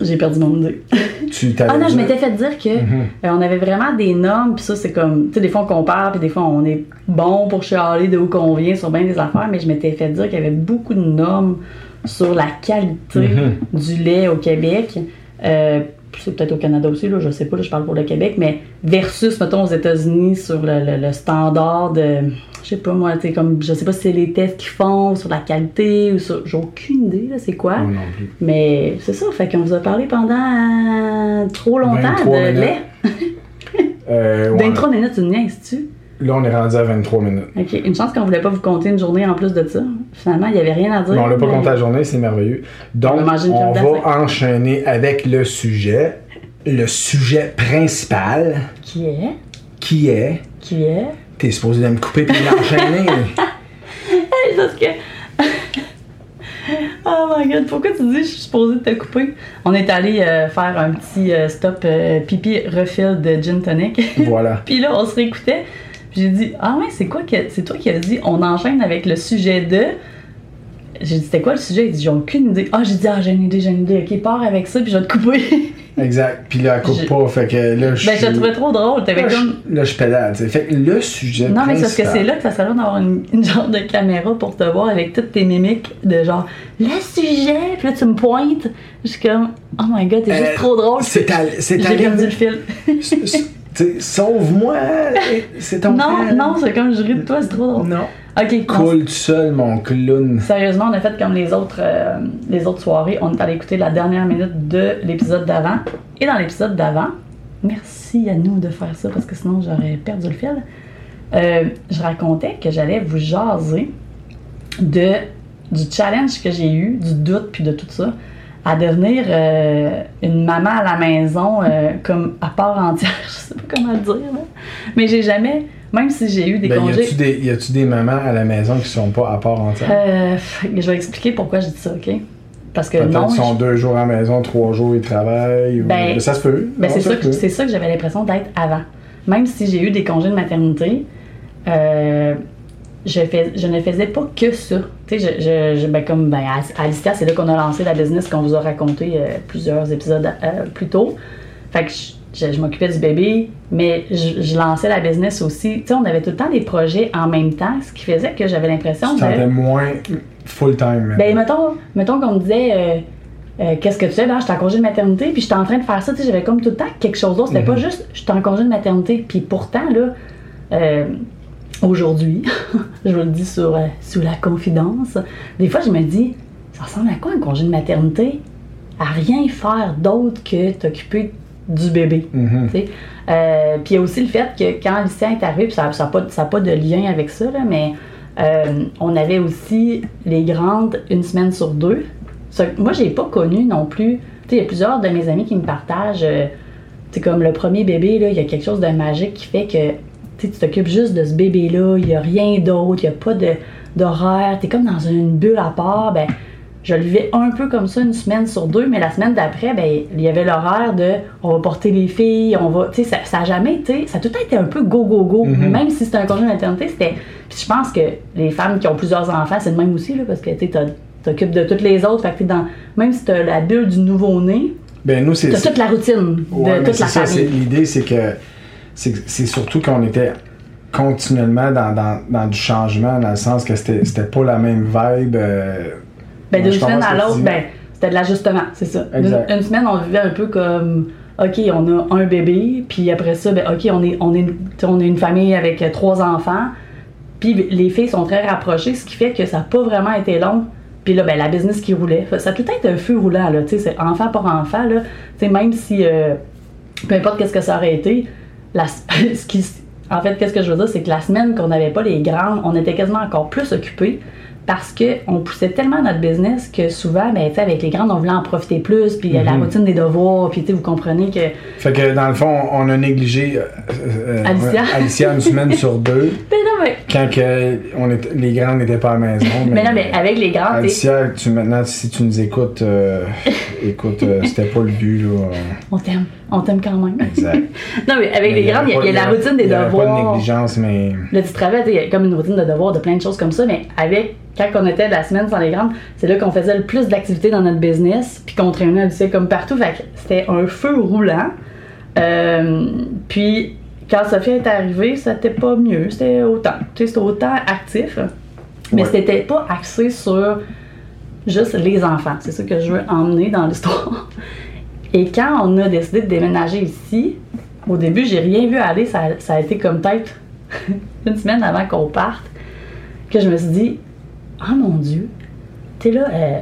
j'ai perdu mon idée. Tu Ah non, je m'étais fait dire que Mhm. euh, on avait vraiment des normes, puis ça, c'est comme, tu sais, des fois on compare, puis des fois on est bon pour chialer de où qu'on vient sur bien des affaires, mais je m'étais fait dire qu'il y avait beaucoup de normes sur la qualité Mhm. du lait au Québec. Euh, c'est peut-être au Canada aussi, là, je sais pas, là, je parle pour le Québec, mais versus, mettons, aux États-Unis sur le, le- le standard de, je sais pas moi, comme, je sais pas si c'est les tests qu'ils font sur la qualité ou sur, j'ai aucune idée, là, c'est quoi. Moi non plus. Mais c'est ça, fait qu'on vous a parlé pendant trop longtemps 23 de minutes. lait. Euh, ouais. 23 minutes, tu niaises-tu? Là, on est rendu à 23 minutes. Ok, une chance qu'on voulait pas vous compter une journée en plus de ça. Finalement, il y avait rien à dire. Mais on l'a pas compté la journée, c'est merveilleux. Donc, On va on enchaîner avec le sujet. Le sujet principal, Qui est? qui est... Qui est? T'es supposé de me couper puis l'enchaîner. Parce que. oh my god, pourquoi tu dis que je suis supposée te couper? On est allé euh, faire un petit euh, stop euh, pipi refill de gin tonic. voilà. Puis là, on se réécoutait. Puis j'ai dit, ah ouais, c'est quoi que. C'est toi qui as dit, on enchaîne avec le sujet de. J'ai dit, c'était quoi le sujet? Il dit, j'ai aucune idée. Ah, j'ai dit, ah, j'ai une idée, j'ai une idée. Ok, pars avec ça, puis je vais te couper. Exact. Puis là, elle coupe Je- pas. Fait que là, je ben, je trouvais trop drôle. T'avais Là, comme. je, là, je pédale. tu sais. Fait que le sujet Non, mais c'est parce que principal- c'est là que ça serait bien d'avoir une, une genre de caméra pour te voir avec toutes tes mimiques de genre le sujet, puis là tu me pointes. Je suis comme oh my god, t'es Euh, juste trop drôle. C'est ta, c'est J'ai perdu le fil. Sauve-moi. C'est ton non, temps. non, c'est comme je ris de toi, c'est trop drôle. Non. Ok, Coule tout seul, mon clown. Sérieusement, on a fait comme les autres, euh, les autres soirées. On est allé écouter la dernière minute de l'épisode d'avant. Et dans l'épisode d'avant, merci à nous de faire ça parce que sinon j'aurais perdu le fil. Euh, je racontais que j'allais vous jaser de, du challenge que j'ai eu, du doute puis de tout ça, à devenir euh, une maman à la maison euh, comme à part entière. Je sais pas comment le dire, là. mais j'ai jamais, même si j'ai eu des Ben, congés. a-tu des, y a-tu des mamans à la maison qui sont pas à part entière? Euh, je vais expliquer pourquoi je dis ça, ok? Parce que non, qu'ils sont je- deux jours à la maison, trois jours ils travaillent. Ben, ça se peut. ben, c'est ça ça, que- j'avais l'impression d'être avant. Même si j'ai eu des congés de maternité, je, fais, je ne faisais pas que ça. Tu sais, je, je- je- ben, comme ben, à Alicia, c'est là qu'on a lancé la business qu'on vous a raconté euh, plusieurs épisodes euh, plus tôt. Fait que je, je- je m'occupais du bébé, mais je, je lançais la business aussi. Tu sais, on avait tout le temps des projets en même temps, ce qui faisait que j'avais l'impression Tu de. fais moins full time. Ben, mettons, mettons qu'on me disait, euh, euh, qu'est-ce que tu fais? Ben, j'étais en congé de maternité, puis j'étais en train de faire ça, tu sais, j'avais comme tout le temps quelque chose d'autre. C'était Mhm. pas juste, j'étais en congé de maternité, puis pourtant, là, euh, aujourd'hui, je vous le dis sur, euh, sous la confidence, des fois, je me dis, ça ressemble à quoi un congé de maternité? À rien faire d'autre que t'occuper du bébé. Mhm. sais. Euh, puis il y a aussi le fait que quand Lucien est arrivé, puis ça n'a pas, ça a pas de lien avec ça, là, mais euh, on avait aussi les grandes une semaine sur deux. Ça, moi, j'ai pas connu non plus. Il y a plusieurs de mes amis qui me partagent. sais, comme le premier bébé, il y a quelque chose de magique qui fait que tu t'occupes juste de ce bébé-là, il n'y a rien d'autre, il n'y a pas d'horaire, tu es comme dans une bulle à part. Ben, je le vivais un peu comme ça une semaine sur deux, mais la semaine d'après, ben, il y avait l'horaire de on va porter les filles, on va. Tu sais, ça, ça a jamais été. Ça a tout le temps été un peu go, go, go. Mhm. Même si c'était un congé de maternité, c'était. Puis je pense que les femmes qui ont plusieurs enfants, c'est le même aussi, là, parce que tu t'occupes de toutes les autres. Fait que dans. Même si t'as la bulle du nouveau-né, Ben, nous, c'est. t'as toute la routine de Ouais, toute la ça. L'idée, c'est que c'est surtout qu'on était continuellement dans, dans, dans du changement, dans le sens que c'était pas la même vibe. euh, Ben, d'une semaine à l'autre, ben, c'était de l'ajustement, c'est ça. Exact. Une, semaine, on vivait un peu comme, OK, on a un bébé, puis après ça, ben, OK, on est, on est, on est une famille avec trois enfants, puis les filles sont très rapprochées, ce qui fait que ça n'a pas vraiment été long. Puis là, ben, la business qui roulait. Ça a tout été un feu roulant, là, tu sais, c'est enfant par enfant, là. Tu sais, même si, euh, peu importe qu'est-ce que ça aurait été, la, ce qui, en fait, qu'est-ce que je veux dire, c'est que la semaine qu'on n'avait pas les grandes, on était quasiment encore plus occupés parce qu'on poussait tellement notre business que souvent, ben, avec les grandes, on voulait en profiter plus, puis la Mhm. routine des devoirs, puis vous comprenez que. Fait que dans le fond, on a négligé euh, euh, Alicia. une semaine sur deux, Mais non, mais, quand que on était- les grands n'étaient pas à la maison. mais non, mais avec les grandes, Alicia, tu, maintenant, si tu nous écoutes, euh, écoute, euh, c'était pas le but, là. euh, on t'aime, on t'aime quand même. Exact. non, mais avec Mais les grandes, il y a, il y a la routine des y devoirs. pas de négligence, mais. Le petit travail, tu sais, il y a comme une routine de devoirs, de plein de choses comme ça, mais avec, quand on était la semaine sans les grandes, c'est là qu'on faisait le plus d'activités dans notre business, puis qu'on traînait à lycée comme partout. Fait que c'était un feu roulant. Euh, puis, quand Sophie est arrivée, c'était pas mieux, c'était autant. Tu sais, c'était autant actif, mais Ouais. c'était pas axé sur juste les enfants. C'est ça que je veux emmener dans l'histoire. Et quand on a décidé de déménager ici, au début, j'ai rien vu aller. Ça, a été comme peut-être une semaine avant qu'on parte, que je me suis dit, oh mon Dieu, tu là, euh,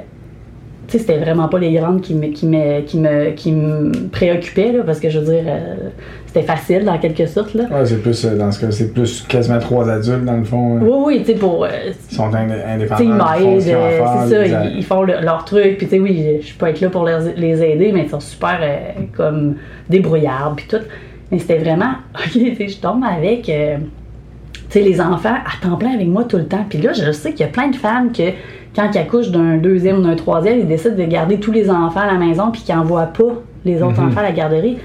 tu sais, c'était vraiment pas les grandes qui me, qui me, qui me, qui me préoccupaient, là, parce que je veux dire, euh, c'était facile dans quelque sorte, là. Ouais, c'est plus, euh, dans ce cas, c'est plus quasiment trois adultes, dans le fond. hein. Oui, oui, tu sais, pour. euh, Ils sont indé- indépendants. ils m'aident, euh, c'est ça, ils, ils font le- leur truc, puis tu sais, oui, je peux être là pour les, les aider, mais ils sont super euh, comme débrouillards, puis tout. Mais c'était vraiment, ok, tu sais, je tombe avec, tu sais, les enfants à temps plein avec moi tout le temps. Puis là, je sais qu'il y a plein de femmes que, quand ils accouchent d'un deuxième ou d'un troisième, ils décident de garder tous les enfants à la maison, puis qu'ils n'envoient pas les autres Mhm. enfants à la garderie.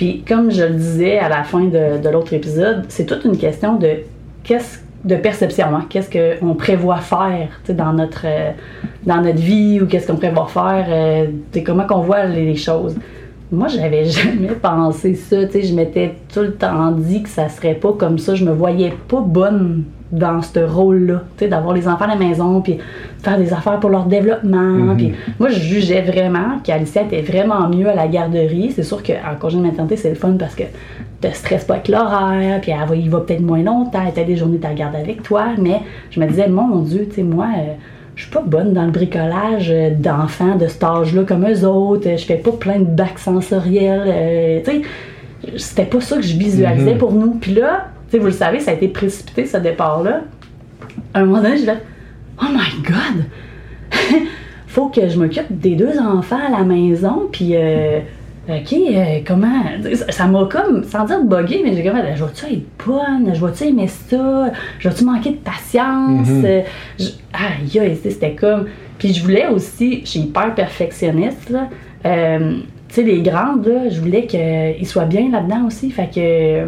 Puis comme je le disais à la fin de, l'autre épisode, c'est toute une question de qu'est-ce de perception, hein? qu'est-ce qu'on prévoit faire dans notre euh, dans notre vie ou qu'est-ce qu'on prévoit faire, euh, comment qu'on voit les choses. Moi, j'avais jamais pensé ça. Tu sais, je m'étais tout le temps dit que ça serait pas comme ça. Je me voyais pas bonne dans ce rôle-là. Tu sais, d'avoir les enfants à la maison, puis faire des affaires pour leur développement. Puis moi, je jugeais vraiment qu'Alicia était vraiment mieux à la garderie. C'est sûr qu'en congé de maternité, c'est le fun parce que te stresses pas avec l'horaire, puis elle va, il va peut-être moins longtemps, elle a des journées de garde avec toi. Mais je me disais, mon Dieu, tu sais, moi. euh, je suis pas bonne dans le bricolage euh, d'enfants de cet âge-là comme eux autres. Je fais pas plein de bacs sensoriels. euh, tu sais, c'était pas ça que je visualisais Mhm. pour nous. Puis là, tu sais, vous le savez, ça a été précipité ce départ-là. À un moment donné, je vais Oh my God! Faut que je m'occupe des deux enfants à la maison, puis euh, OK, euh, comment? Ça m'a comme, sans dire bugué, mais j'ai comme, je vais-tu être bonne? Je vais-tu aimer ça? Je vais-tu manquer de patience? Euh, je- Aïe, tu c'était comme. Puis je voulais aussi, je suis hyper perfectionniste, là. euh, tu sais, les grandes, là, je voulais qu'ils soient bien là-dedans aussi. Fait que. euh,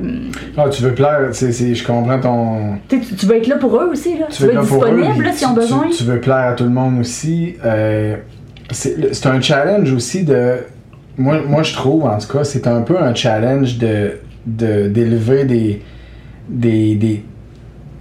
Ah, tu veux plaire, c'est, c'est- je comprends ton. tu, tu- tu veux être là pour eux aussi, là. Tu, Tu veux veux être là eux, disponible, là, s'ils ont tu- besoin. Tu, tu veux plaire à tout le monde aussi. Euh, c'est un challenge aussi de. Moi, moi, je trouve, en tout cas, c'est un peu un challenge de, de, d'élever des, des, des,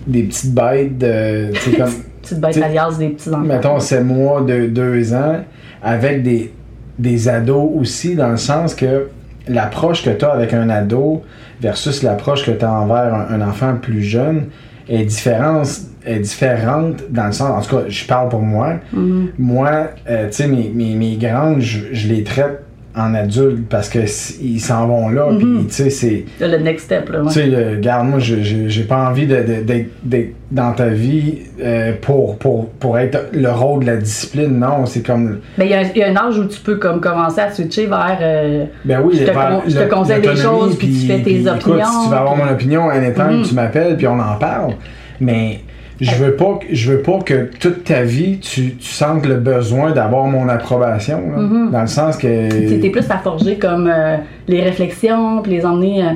des petites bêtes de. Comme. Petite bête T'sais, alias des petits enfants. mettons, c'est moi de deux ans, avec des, des ados aussi, dans le sens que l'approche que tu as avec un ado versus l'approche que tu as envers un, un enfant plus jeune est différente, est différente dans le sens, en tout cas, je parle pour moi. Mhm. Moi, euh, tu sais, mes, mes, mes grandes, je, je les traite en adulte parce que ils s'en vont là, puis Mhm. tu sais, c'est. Le next step, là. ouais. Tu sais, regarde, moi, j'ai pas envie d'être dans ta vie euh, pour, pour, pour être le rôle de la discipline. Non, c'est comme. Mais il y, a un- il y a un âge où tu peux comme commencer à switcher vers. euh, Ben oui, Je te vers con- je te le- conseille des choses, puis tu fais tes écoute, opinions, si tu veux avoir mon opinion, anytime, Mhm. tu m'appelles, puis on en parle. Mais je veux pas, que- je veux pas que toute ta vie, tu, tu sentes le besoin d'avoir mon approbation. là. Mhm. Dans le sens que. T'es plus à forger comme euh, les réflexions, puis les emmener. euh,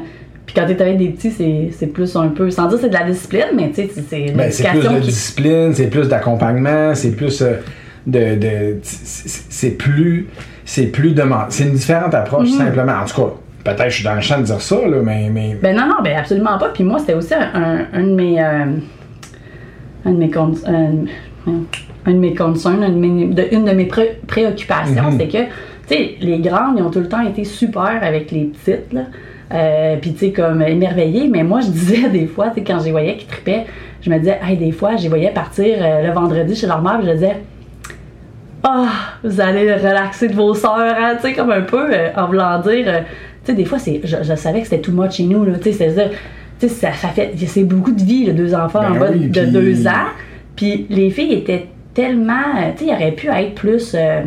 puis quand t'es avec des petits, c'est, c'est plus un peu. Sans dire c'est de la discipline, mais tu sais, c'est, Ben, c'est plus de qui. discipline, c'est plus d'accompagnement, c'est plus euh, de, de c'est plus c'est plus demandé. C'est une différente approche Mhm. simplement. En tout cas, peut-être je suis dans le champ de dire ça là, mais mais Ben non, non, ben absolument pas. Puis moi, c'était aussi un, un- un de mes. euh, un de mes. con- un, un de mes concerns, un de mes- de- une de mes pré- préoccupations, Mhm. c'est que, tu sais, les grandes, ils ont tout le temps été super avec les petites, là. Euh, puis, tu sais, comme émerveillées. Mais moi, je disais des fois, tu sais, quand je les voyais qui tripaient, je me disais, hey, des fois, je les voyais partir euh, le vendredi chez leur mère, je disais, ah, vous allez relaxer de vos sœurs, hein, tu sais, comme un peu euh, en voulant dire, euh, tu sais, des fois, c'est, je, je savais que c'était too much chez nous, là, tu sais, c'est-à-dire, sais, ça, ça fait, c'est beaucoup de vie, là, deux enfants Ben en bas oui, de puis- deux ans, puis les filles étaient tellement, euh, tu sais, il aurait pu être plus, euh,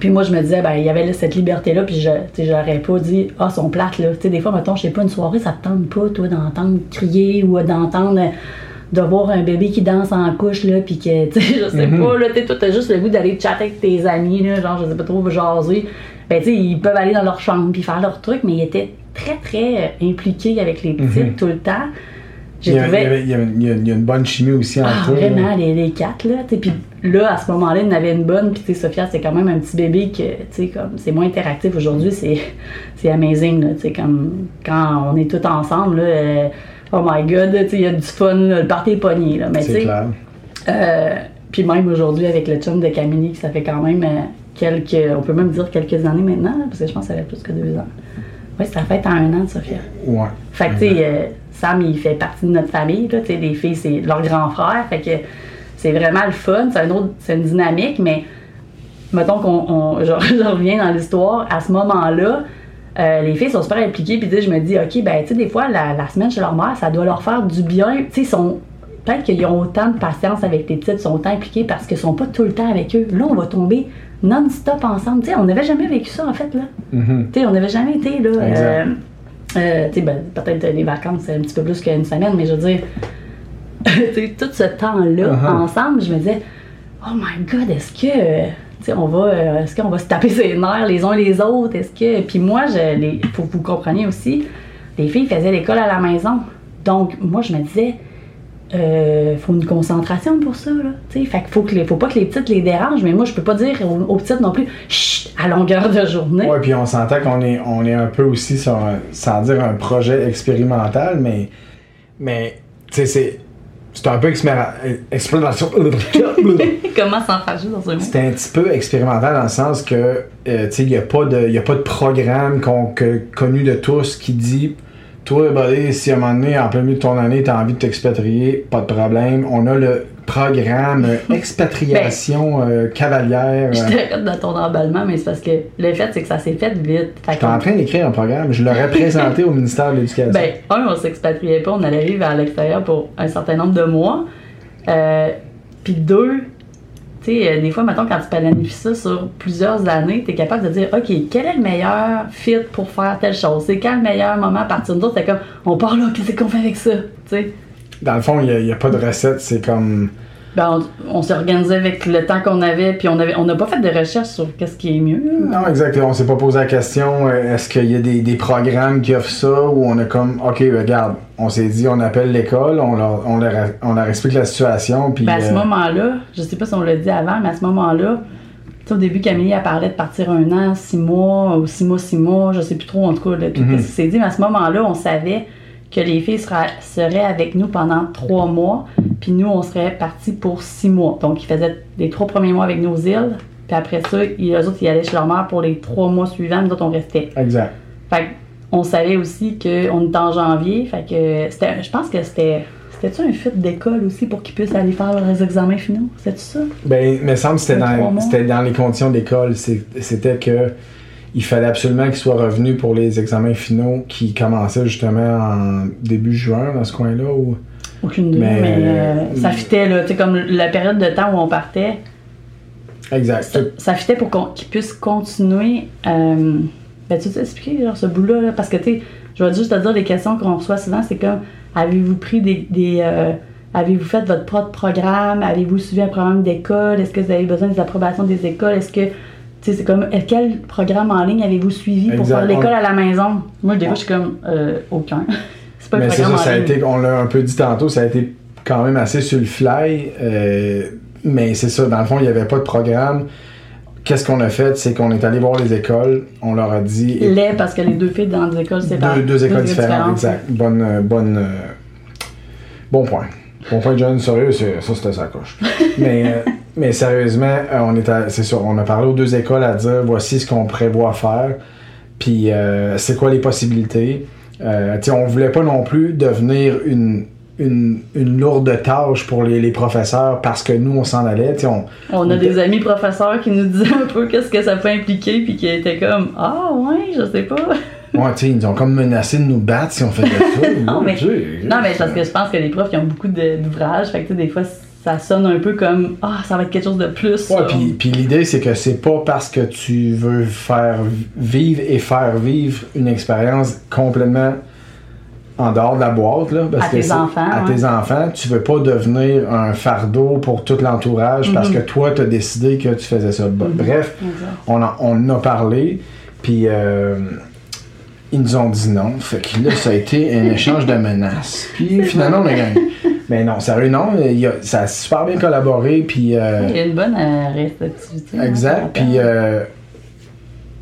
puis moi, je me disais, ben, il y avait là, cette liberté-là, puis je, j'aurais pas dit, ah, son plate, là, tu sais, des fois, mettons, je sais pas, une soirée, ça te tente pas, toi, d'entendre crier ou d'entendre... de voir un bébé qui danse en couche, là, puis que, tu sais, je sais Mhm. pas, là, tu sais, toi, t'as juste le goût d'aller chatter avec tes amis, là, genre, je sais pas trop, jaser. Ben, tu sais, ils peuvent aller dans leur chambre puis faire leur truc, mais ils étaient très, très euh, impliqués avec les petites Mhm. tout le temps. il y, a, trouvé... il y avait- il y a- il y une bonne chimie aussi Ah, entre eux. là. vraiment, les, les quatre, là. Puis là, à ce moment-là, il y en avait une bonne. Puis, Sophia, c'est quand même un petit bébé que, tu sais, comme, c'est moins interactif aujourd'hui. C'est, amazing, là. Tu sais, comme, quand on est tous ensemble, là, euh, oh my god, tu sais, il y a du fun, là, le party est pogné, là. Mais, tu C'est sais, clair. euh, puis même aujourd'hui, avec le chum de Camille, ça fait quand même euh, quelques, on peut même dire quelques années maintenant, là, parce que je pense que ça fait plus que deux ans. Oui, ça fait un an de Sophia. Ouais. Fait que, tu sais, euh, Sam, il fait partie de notre famille, là, les filles, c'est leur grand frère, fait que c'est vraiment le fun, c'est un autre, c'est une dynamique, mais mettons qu'on, on- je, reviens dans l'histoire, à ce moment-là, euh, les filles sont super impliquées, puis je me dis, ok, ben, tu sais, des fois, la, la semaine chez leur mère, ça doit leur faire du bien, tu sais, ils sont, peut-être qu'ils ont autant de patience avec les petites, ils sont autant impliqués parce qu'ils sont pas tout le temps avec eux. Là, on va tomber non-stop ensemble, tu sais, on n'avait jamais vécu ça, en fait, là. Tu sais, on n'avait jamais été là. Euh, euh, ben, peut-être les vacances, c'est un petit peu plus qu'une semaine, mais je veux dire, tout ce temps-là Uh-huh. ensemble, je me disais, oh my god, est-ce que, euh, tu sais, on va, euh, est-ce qu'on va se taper ses nerfs les uns les autres? Est-ce que, puis moi, je, les, faut que vous compreniez aussi, les filles faisaient l'école à la maison. Donc, moi, je me disais, euh, faut une concentration pour ça, là. Tu sais, fait qu'il faut, que les- faut pas que les petites les dérangent, mais moi, je peux pas dire aux, aux petites non plus, chut, à longueur de journée. Ouais, puis on s'entend qu'on est, on est un peu aussi sur un, sans dire un projet expérimental, mais, mais tu sais, c'est, c'est un peu expérimentation. Comment s'enfarger dans un mot? C'est un petit peu expérimental dans le sens que, euh, tu sais, il n'y a, pas de- y a pas de programme que- connu de tous qui dit Toi, buddy, si à un moment donné, en plein milieu de ton année, tu as envie de t'expatrier, pas de problème. On a le programme euh, expatriation euh, cavalière. Je euh, t'arrête dans ton emballement, mais c'est parce que le fait, c'est que ça s'est fait vite. Fait J'étais en train d'écrire un programme, je l'aurais présenté au ministère de l'Éducation. Ben, un, on s'expatriait pas, on allait vivre à l'extérieur pour un certain nombre de mois. Euh, Puis deux, euh, des fois, maintenant, quand tu planifies ça sur plusieurs années, tu es capable de dire, OK, quel est le meilleur fit pour faire telle chose? C'est quand le meilleur moment à partir autres? C'est comme, on part là, qu'est-ce qu'on fait avec ça? Dans le fond, il n'y a, pas de recette, c'est comme. Ben, on, on s'est organisé avec le temps qu'on avait, puis on avait, on n'a pas fait de recherche sur qu'est-ce qui est mieux. Non, exactement. On s'est pas posé la question euh, est-ce qu'il y a des, des programmes qui offrent ça ou on a comme OK, regarde, on s'est dit on appelle l'école, on leur, on, leur, on leur explique la situation. Puis, Ben, à ce euh, moment-là, je sais pas si on l'a dit avant, mais à ce moment-là, au début, Camille, elle parlait de partir un an, six mois, ou six mois, six mois, je sais plus trop, en tout cas, là, tout Mhm. ce qui s'est dit, mais à ce moment-là, on savait que les filles sera- seraient avec nous pendant trois mois, puis nous, on serait partis pour six mois. Donc, ils faisaient les trois premiers mois avec nos îles, puis après ça, ils, eux autres, ils allaient chez leur mère pour les trois mois suivants, nous autres, on restait. Exact. Fait on savait aussi qu'on était en janvier, fait que c'était, je pense que c'était. C'était-tu un fit d'école aussi pour qu'ils puissent aller faire leurs examens finaux? C'était-tu ça? Ben, il me semble que c'était dans, c'était les conditions d'école. C'était que il fallait absolument qu'ils soient revenus pour les examens finaux qui commençaient justement en début juin dans ce coin-là. Ou... Aucune idée, Mais- mais, euh, ça fitait, là. Tu sais, comme la période de temps où on partait, Exact. ça, ça fitait pour qu'on- qu'ils puissent continuer. Euh, ben, tu sais, expliquer, genre, ce bout-là, là, parce que, tu sais, je vais juste te dire, les questions qu'on reçoit souvent, c'est comme avez-vous pris des. des, euh, Avez-vous fait votre propre programme? Avez-vous suivi un programme d'école? Est-ce que vous avez besoin des approbations des écoles? Est-ce que. Tu sais, c'est comme. euh, Quel programme en ligne avez-vous suivi pour faire l'école à la maison? Moi, des fois, je suis comme. Euh, aucun. c'est pas le Mais c'est programme ça, en ça a ligne. été, on l'a un peu dit tantôt, ça a été quand même assez sur le fly. euh, mais c'est ça, dans le fond, il n'y avait pas de programme. Qu'est-ce qu'on a fait? C'est qu'on est allé voir les écoles, on leur a dit. Les, parce que les deux filles dans des écoles séparées. Deux, deux écoles différentes, exact. Bonne, euh, bonne, euh, bon point. Bon point, John, sérieux, ça c'était sa coche. mais, euh, mais sérieusement, euh, on, est à- c'est sûr, on a parlé aux deux écoles à dire voici ce qu'on prévoit faire, puis euh, c'est quoi les possibilités. Euh, on voulait pas non plus devenir une, une, une lourde tâche pour les, les professeurs parce que nous on s'en allait. On, On a des amis professeurs qui nous disaient un peu qu'est-ce que ça peut impliquer, puis qui étaient comme Ah, ouais, je sais pas. Ouais, tu sais, ils ont comme menacé de nous battre si on faisait ça. Non, mais- Non, mais parce que je pense que les profs qui ont beaucoup d'ouvrages, fait que tu sais, des fois, ça sonne un peu comme Ah, ça va être quelque chose de plus. Ouais, puis, l'idée, c'est que c'est pas parce que tu veux faire vivre et faire vivre une expérience complètement en dehors de la boîte, là. Parce À que tes enfants, À ouais. tes enfants, tu veux pas devenir un fardeau pour tout l'entourage parce Mhm. que toi, tu as décidé que tu faisais ça. Bon, Bref, on en, on en a parlé, puis euh, ils nous ont dit non. Fait que là, ça a été un échange de menaces. Puis finalement, on a gagné. Mais non, sérieux, non. il a- ça a super bien collaboré, puis... euh, Il y a une bonne euh, réceptivité. hein, Exact. Puis, euh,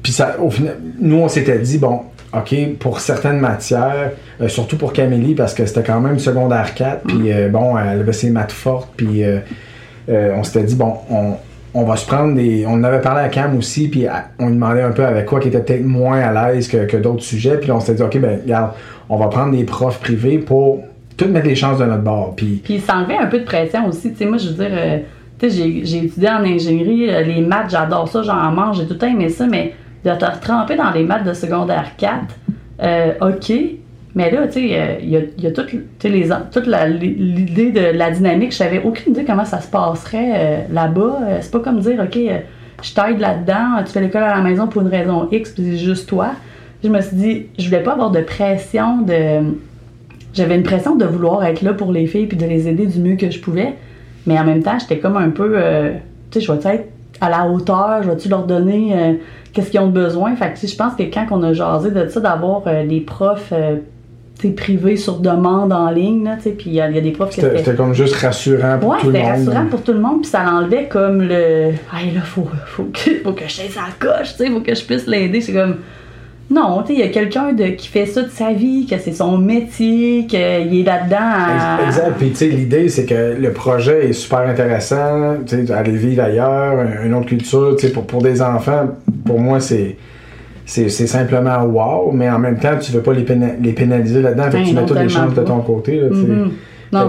puis ça, au final, nous, on s'était dit, bon, OK, pour certaines matières, euh, surtout pour Camélie, parce que c'était quand même secondaire 4, puis bon, elle avait ses maths fortes, puis on s'était dit, bon, on, on va se prendre des. On en avait parlé à Cam aussi, puis on lui demandait un peu avec quoi qui était peut-être moins à l'aise que, que d'autres sujets, puis on s'était dit, OK, ben, regarde, on va prendre des profs privés pour tout mettre les chances de notre bord. Puis, Puis s'enlever un peu de pression aussi. Tu sais, moi, je veux dire, euh, tu sais, j'ai- j'ai étudié en ingénierie, euh, les maths, j'adore ça, j'en mange, j'ai tout le temps aimé ça, mais de te tremper dans les maths de secondaire 4, euh, OK. Mais là, tu sais, euh, il y a, y toute, les l'idée de la dynamique. Je savais aucune idée comment ça se passerait euh, là-bas. Euh, c'est pas comme dire, OK, je t'aide là-dedans, tu fais l'école à la maison pour une raison X, puis c'est juste toi. Je me suis dit, je voulais pas avoir de pression de j'avais une pression de vouloir être là pour les filles puis de les aider du mieux que je pouvais. Mais en même temps, j'étais comme un peu, tu sais, je vais être à la hauteur, je vais-tu leur donner qu'est-ce qu'ils ont besoin? Fait que je pense que quand on a jasé de ça, d'avoir euh, des profs privé sur demande en ligne, là, tu sais, puis il y, a il y a des profs qui C'était c'était comme juste rassurant pour Ouais, tout le c'était monde. rassurant pour tout le monde, puis ça l'enlevait comme le. Hey, là, faut, faut, que, faut que je sais sa coche, tu sais, faut que je puisse l'aider. C'est comme. Non, tu sais, il y a quelqu'un de, qui fait ça de sa vie, que c'est son métier, qu'il est là-dedans à. Ex- Exact. Puis, tu sais, l'idée, c'est que le projet est super intéressant. Tu sais, aller vivre ailleurs, un- une autre culture, tu sais, pour, pour des enfants, pour moi, c'est. C'est c'est simplement wow, mais en même temps, tu veux pas les, péna- les pénaliser là-dedans. Fait que Ouais, tu mets toutes les chances de ton côté. Là. Mhm.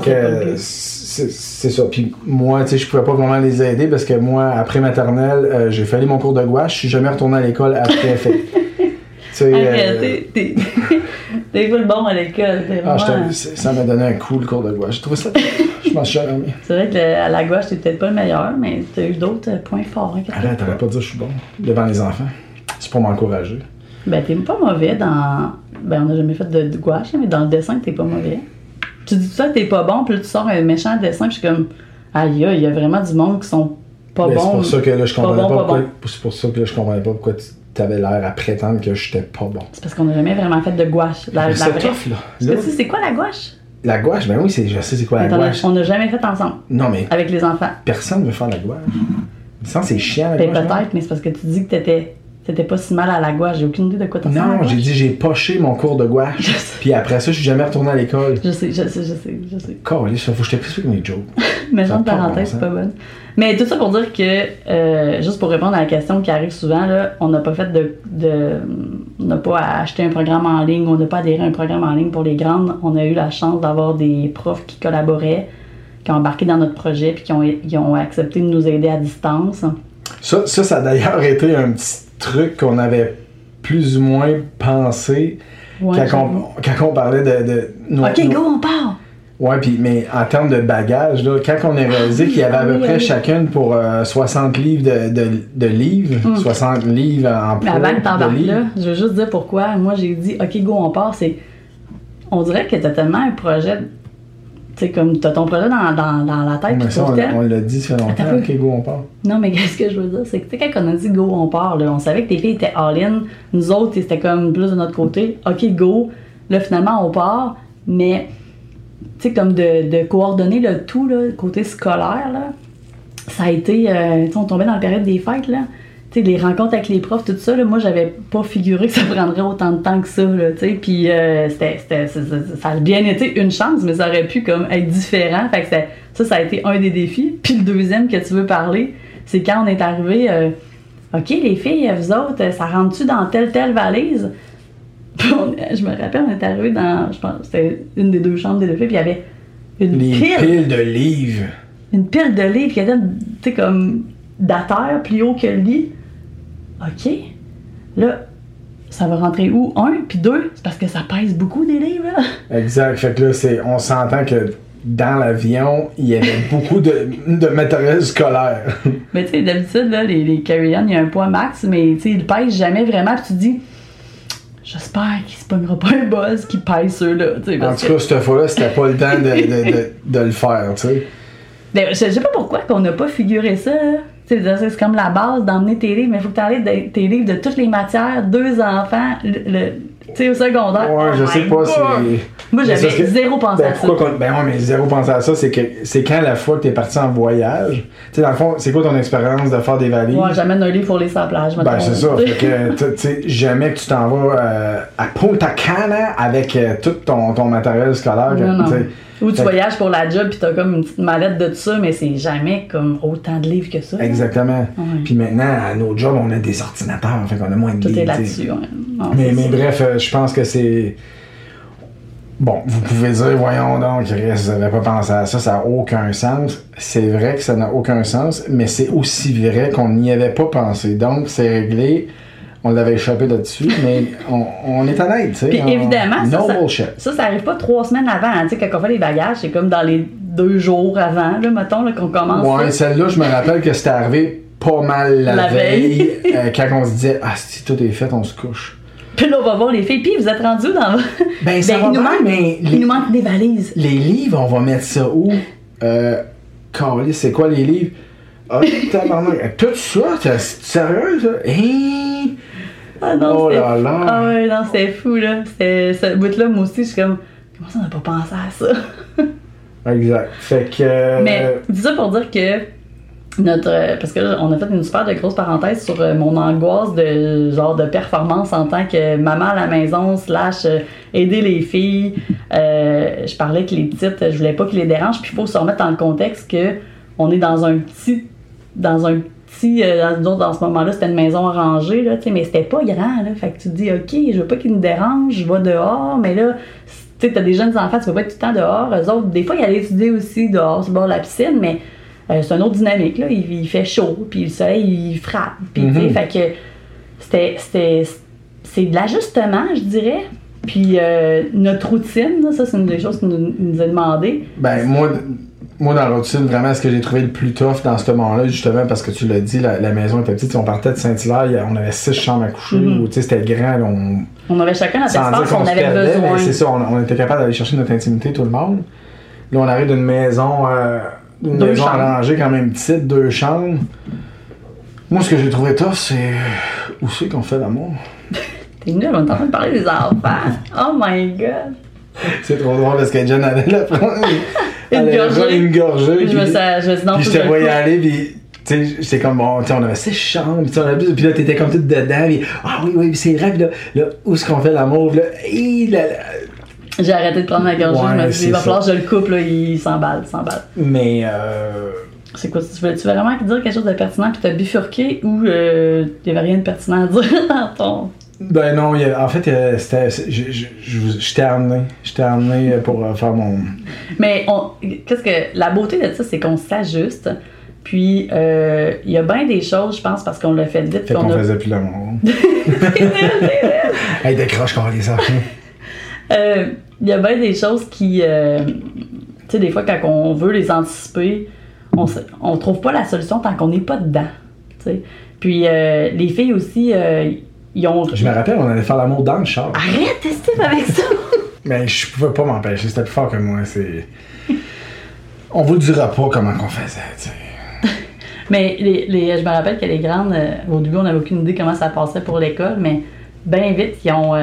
Que, c'est ça. Puis moi, tu sais, je pouvais pas vraiment les aider parce que moi, après maternelle, euh, j'ai fallu mon cours de gouache. Je suis jamais retourné à l'école après. fait. Tu sais, Arrête, euh, t'es- t'es t'es pas le bon à l'école. ah, vraiment- ça m'a donné un coup le cours de gouache. Je trouvais ça. je m'en suis jamais. C'est vrai que à la gauche, t'es peut-être pas le meilleur, mais t'as eu d'autres points forts. hein, Arrête, t'aurais pas dit que je suis bon devant les enfants. C'est pour m'encourager. Ben, t'es pas mauvais dans. Ben, on a jamais fait de, de gouache, mais dans le dessin, t'es pas mauvais. Tu dis tout ça, t'es pas bon, puis là, tu sors un méchant dessin, puis je suis comme. Aïe, il y a vraiment du monde qui sont pas Mais bons. C'est pour ça que là, je pas comprenais bon, pas, pas pourquoi. bon. C'est pour ça que là, je comprenais pas pourquoi tu avais l'air à prétendre que j'étais pas bon. C'est parce qu'on n'a jamais vraiment fait de gouache. La, la c'est tough, là. Parce que Là, tu sais, c'est quoi la gouache? La gouache, ben oui, c'est- je sais c'est quoi la gouache. on n'a jamais fait ensemble, Non, mais avec les enfants. personne veut faire la gouache. Ça, c'est chiant, la Ben, gouache. peut-être, mais c'est parce que tu dis que t'étais. T'étais pas si mal à la gouache. J'ai aucune idée de quoi t'as Non, j'ai dit j'ai poché mon cours de gouache. Puis après ça, je suis jamais retourné à l'école. Je sais, je sais, je sais, je sais. Faut que je t'explique mes jokes. Mais genre de parenthèse, c'est pas bonne. Mais tout ça pour dire que, euh, juste pour répondre à la question qui arrive souvent, là, on n'a pas fait de. de on n'a pas acheté un programme en ligne, on n'a pas adhéré à un programme en ligne pour les grandes. On a eu la chance d'avoir des profs qui collaboraient, qui ont embarqué dans notre projet, puis qui ont, qui ont accepté de nous aider à distance. Ça, ça, ça a d'ailleurs été un petit truc qu'on avait plus ou moins pensé Ouais, quand, on, quand on parlait de. de nos- Ok, nos- go, on part! Ouais, puis, mais en termes de bagages, là, quand on est réalisé qu'il y avait à peu oui, près oui. chacune pour euh, 60 livres de, de, de livres, 60 livres en Mm. Pro avant que t'embarques là, je veux juste dire pourquoi. Moi, j'ai dit, OK, go, on part. C'est. On dirait que t'as tellement un projet. Tu sais, comme t'as ton projet dans, dans, dans la tête. Mais ça, on, l'a dit, ça fait longtemps. Attends Ok, go, on part. Non, mais qu'est-ce que je veux dire? C'est que, tu sais, quand on a dit go, on part, là, on savait que tes filles étaient all-in. Nous autres, c'était comme plus de notre côté. OK, go. Là, finalement, on part. Mais, tu sais, comme de, de coordonner le tout, là, côté scolaire, là, ça a été. euh, tu sais, on tombait dans la période des fêtes, là. Les rencontres avec les profs, tout ça, là, moi, j'avais pas figuré que ça prendrait autant de temps que ça, là, tu sais. Puis, euh, c'était, c'était- ça, a bien été une chance, mais ça aurait pu, comme, être différent. Fait que ça, ça a été un des défis. Puis, le deuxième que tu veux parler, c'est quand on est arrivé, euh, OK, les filles, vous autres, ça rentre-tu dans telle, telle valise? Puis on- je me rappelle, on est arrivé dans, je pense, c'était une des deux chambres des deux filles, puis il y avait une Les pile, piles de livres. une pile de livres qui était, tu sais, comme d'à plus haut que le lit. OK. Là, ça va rentrer où? Un, puis deux, c'est parce que ça pèse beaucoup des livres, là. Exact. Fait que là, c'est, on s'entend que dans l'avion, il y avait beaucoup de, de matériel scolaire. Mais tu sais, d'habitude, là, les, les carry-on, il y a un poids max, mais tu sais, ils pèsent jamais vraiment, puis tu te dis, j'espère qu'il se pognera pas un buzz qui pèse ceux-là, en tout cas, cette fois-là, c'était pas le temps de, de, de, de le faire, tu sais. Ben, je je sais pas pourquoi qu'on n'a pas figuré ça. C'est comme la base d'emmener tes livres, mais il faut que tu enlèves tes livres de toutes les matières, deux enfants, le, le- tu sais, au secondaire. Ouais, je Oh sais pas, c'est. Moi, j'avais que- zéro pensé Ben, à ça. pourquoi ben ouais, mais zéro penser à ça, c'est que c'est quand la fois que t'es parti en voyage. Tu sais, dans le fond, c'est quoi ton expérience de faire des valises? Ouais, j'amène un livre pour les la plage. Ben, c'est ça. Fait que, tu tu sais, jamais que tu t'en vas euh, à Punta Cana avec euh, tout ton, ton matériel scolaire. que, Non, non. Ou tu Fait que- voyages pour la job, puis t'as comme une petite mallette de tout ça, mais c'est jamais comme autant de livres que ça. Exactement. Puis maintenant, à nos jobs, on a des ordinateurs, fait qu'on a moins de Tout livres, est tu sais. là-dessus. ouais. Mais, mais bref, euh, je pense que c'est. Bon, vous pouvez dire, voyons donc, vous n'avez pas pensé à ça, ça n'a aucun sens. C'est vrai que ça n'a aucun sens, mais c'est aussi vrai qu'on n'y avait pas pensé. Donc, c'est réglé. On l'avait échappé là-dessus, mais on, on est honnête, tu sais. Puis on- évidemment, ça, no ça, bullshit. ça, ça arrive pas trois semaines avant. hein. Tu sais, quand on fait les bagages, c'est comme dans les deux jours avant, là, mettons, là, qu'on commence. Ouais, celle-là, je me rappelle que c'était arrivé pas mal la, La veille, euh, quand on se disait, ah, si tout est fait, on se couche. Puis là, on va voir les filles. Puis vous êtes rendus dans. Ben, ça Ben, va il nous manque- mais Il les- nous manque des valises. Les livres, on va mettre ça où? Euh. Carlis, c'est quoi les livres? Ah, tabarnak. Tout ça, t'es sérieux, ça? Hein? Ah non, Oh là là. Ah ouais, non, c'était fou, là. Ce bout-là, moi aussi, je suis comme, comment ça, on n'a pas pensé à ça? Exact. Fait que. euh, Mais, dis ça pour dire que notre. Parce que là, on a fait une super de grosse parenthèse sur euh, mon angoisse de genre de performance en tant que maman à la maison, slash euh, aider les filles. Euh, je parlais que les petites, je voulais pas qu'ils les dérangent, puis il faut se remettre dans le contexte que on est dans un petit. Dans un petit. euh, dans, ce moment-là, c'était une maison rangée, là, mais c'était pas grand, là. Fait que tu te dis, OK, je veux pas qu'ils nous dérangent, je vais dehors, mais là. Tu sais, t'as des jeunes enfants, tu peux pas être tout le temps dehors. Eux autres, des fois, ils allaient étudier aussi dehors, sur le bord de la piscine, mais euh, c'est une autre dynamique, là. Il, il fait chaud, puis le soleil, il frappe. Puis, Mhm. fait que c'était, c'est de l'ajustement, je dirais. Puis euh, notre routine, là, ça, c'est une des choses qu'il nous, nous a demandé. Ben, moi, moi, dans la routine, vraiment, ce que j'ai trouvé le plus tough dans ce moment-là, justement, parce que tu l'as dit, la, la maison était petite. On partait de Saint-Hilaire, on avait six chambres à coucher, ou, tu sais, c'était grand, on, On avait chacun notre espace qu'on avait perdait, besoin. c'est ça, on, on était capable d'aller chercher notre intimité, tout le monde. Là, on arrive d'une maison, euh, d'une Deux maison chambres. rangée quand même petite, deux chambres. Moi, ce que j'ai trouvé tough, c'est où c'est qu'on fait l'amour? T'es nul, on est en train de parler des enfants. Oh my god. C'est trop drôle parce que Jen allait la prendre. Une elle allait gorgée. une gorgée. Puis je me suis, je me suis dit, non, Puis je te voyais aller, puis tu sais, j'étais comme, bon, on avait six chambres, puis tu sais, on avait- puis là, t'étais comme tout dedans, puis ah oui, oui, c'est vrai, puis là, là, où est-ce qu'on fait l'amour, là, hi, là, là. J'ai arrêté de prendre ma gorgée, je me Ouais, suis dit, il va falloir que je le coupe, là, il s'emballe, il s'emballe. Mais, euh, C'est quoi, tu veux, tu veux vraiment dire quelque chose de pertinent puis t'as bifurqué ou euh, il y avait rien de pertinent à dire dans ton... ben non, il y a- en fait, t'ai amené, je t'ai amené pour euh, faire mon, Mais on, qu'est-ce que la beauté de ça, c'est qu'on s'ajuste. Puis euh, il y a bien des choses, je pense, parce qu'on l'a fait vite. fait qu'on qu'on a... faisait plus l'amour. hey, décroche quand les enfants. Euh, Il y a bien des choses qui, euh, tu sais, des fois quand on veut les anticiper, on, on trouve pas la solution tant qu'on n'est pas dedans. tu sais. Puis euh, les filles aussi, euh, ils ont. Je me rappelle, on allait faire l'amour dans le char. Arrête, Steve, avec ça! Mais je pouvais pas m'empêcher, c'était plus fort que moi, c'est... On vous le dira pas comment qu'on faisait, tu sais. Mais les, les- je me rappelle que les grandes, euh, au début, on n'avait aucune idée comment ça passait pour l'école, mais bien vite, ils, ont, euh,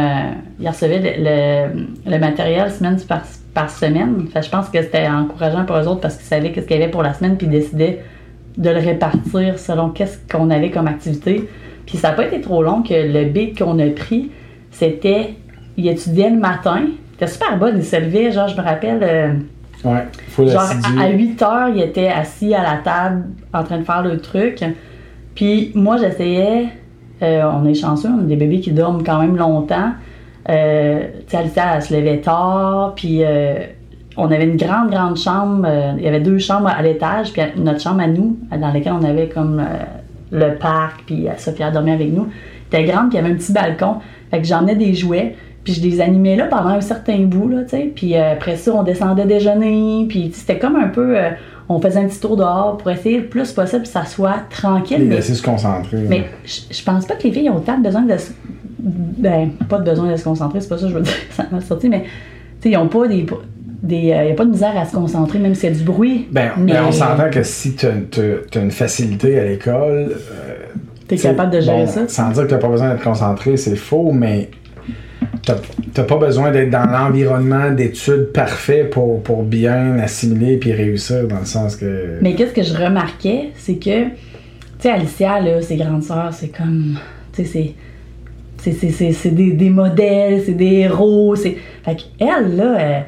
ils recevaient le, le- le matériel semaine par, par semaine. Fait, je pense que c'était encourageant pour eux autres parce qu'ils savaient qu'est-ce qu'il y avait pour la semaine, puis ils décidaient de le répartir selon qu'est-ce qu'on avait comme activité. Puis ça n'a pas été trop long que le beat qu'on a pris, c'était, il étudiait le matin. C'était super bon, il se levait, genre, je me rappelle... euh, Ouais, faut Genre, à, à 8 heures, il était assis à la table en train de faire le truc. Puis moi, j'essayais. euh, on est chanceux, on a des bébés qui dorment quand même longtemps. Euh, tu sais, elle se levait tard. Puis euh, on avait une grande, grande chambre. euh, il y avait deux chambres à l'étage. Puis notre chambre à nous, dans laquelle on avait comme euh, le parc. Puis euh, Sophia dormait avec nous. était grande, puis il y avait un petit balcon. Fait que j'emmenais des jouets. Puis je les animais là pendant un certain bout, là, tu sais. Puis euh, après ça, on descendait déjeuner. Puis c'était comme un peu... euh, on faisait un petit tour dehors pour essayer le plus possible que ça soit tranquille. Les mais- laisser se concentrer. mais je je pense pas que les filles ont tant besoin de se... Ben, pas de besoin de se concentrer, c'est pas ça que je veux dire, ça m'a sorti, mais tu sais, ils ont pas des... des euh, y a pas de misère à se concentrer, même s'il y a du bruit. Ben, mais ben, on s'entend que si tu as une facilité à l'école, euh, T'es t'sais, capable de gérer bon, ça. Sans dire que tu pas besoin d'être concentré, c'est faux, mais t'as t'as pas besoin d'être dans l'environnement d'études parfait pour, pour bien assimiler puis réussir, dans le sens que. Mais qu'est-ce que je remarquais, c'est que, tu sais, Alicia, là, ses grandes sœurs, c'est comme, tu sais, c'est. C'est- c'est- C'est c'est des, des modèles, c'est des héros. c'est Fait qu'elle, là, euh,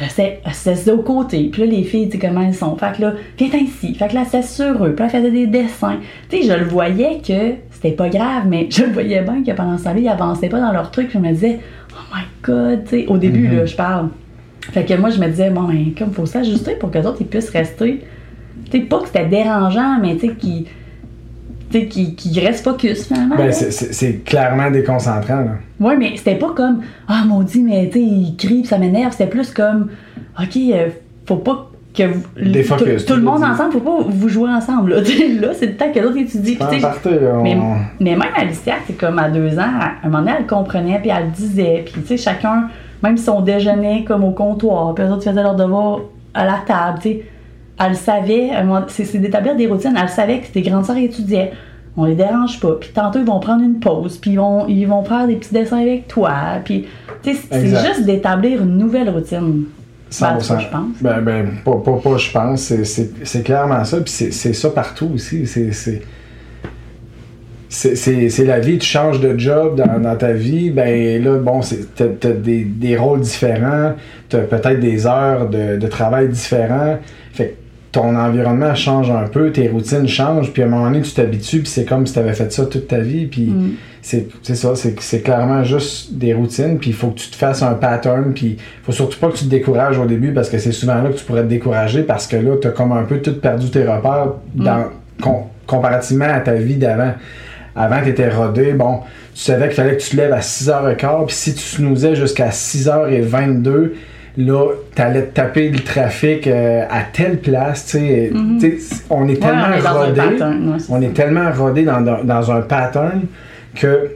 elle s'est- elle s'est aux côtés. Puis là, les filles, tu sais comment elles sont. Fait que là, viens ici. Fait que là, c'est sur eux. Puis là, elle faisait des dessins. Tu sais, je le voyais que c'était pas grave, mais je le voyais bien que pendant ce temps-là, ils avançaient pas dans leur truc. Puis je me disais, oh my god, tu sais, au début, là, je parle. Fait que moi, je me disais, bon, ben, comme faut s'ajuster pour que les autres, ils puissent rester. Tu sais, pas que c'était dérangeant, mais tu sais, qu'ils sais, qui, qui restent focus finalement. Ben, c'est- clairement déconcentrant, là. Ouais, mais c'était pas comme Ah maudit, mais tu sais, il crie pis ça m'énerve. C'était plus comme OK, euh, faut pas que vous. Des tout, focus, tout le monde ensemble, faut pas vous jouer ensemble. Là, là c'est le temps que l'autre étudie. On- mais, mais même Alicia, c'est comme à deux ans, à un moment donné, elle comprenait, puis elle le disait. Puis, tu sais, chacun, même si on déjeunait comme au comptoir, puis les autres faisaient leur devoir à la table, tu sais, elle savait, moment- c'est d'établir des routines, elle savait que ses grandes sœurs étudiaient. on les dérange pas. Puis tantôt, ils vont prendre une pause, puis ils vont, ils vont faire des petits dessins avec toi. Puis, tu sais, c'est juste d'établir une nouvelle routine. Ben, en tout cas, 100%. je pense. Ben, ben, pas, pas, pas je pense. C'est- clairement ça. Puis c'est ça partout aussi. C'est- la vie, tu changes de job dans, dans ta vie, ben là, bon, c'est- t'as t'as des, des rôles différents, t'as peut-être des heures de, de travail différents, ton environnement change un peu, tes routines changent, puis à un moment donné, tu t'habitues, puis c'est comme si t'avais fait ça toute ta vie, puis Mm. c'est ça, c'est clairement juste des routines, puis il faut que tu te fasses un pattern, puis il faut surtout pas que tu te décourages au début, parce que c'est souvent là que tu pourrais te décourager, parce que là, t'as comme un peu tout perdu tes repères dans, com- comparativement à ta vie d'avant. Avant, tu étais rodé, bon, tu savais qu'il fallait que tu te lèves à 6h15, puis si tu snoozais jusqu'à 6h22, là, t'allais te taper le trafic euh, à telle place, tu sais. Sais, On est Ouais, tellement on est rodé, pattern, ouais, c'est on ça. est tellement rodé dans, dans, dans un pattern que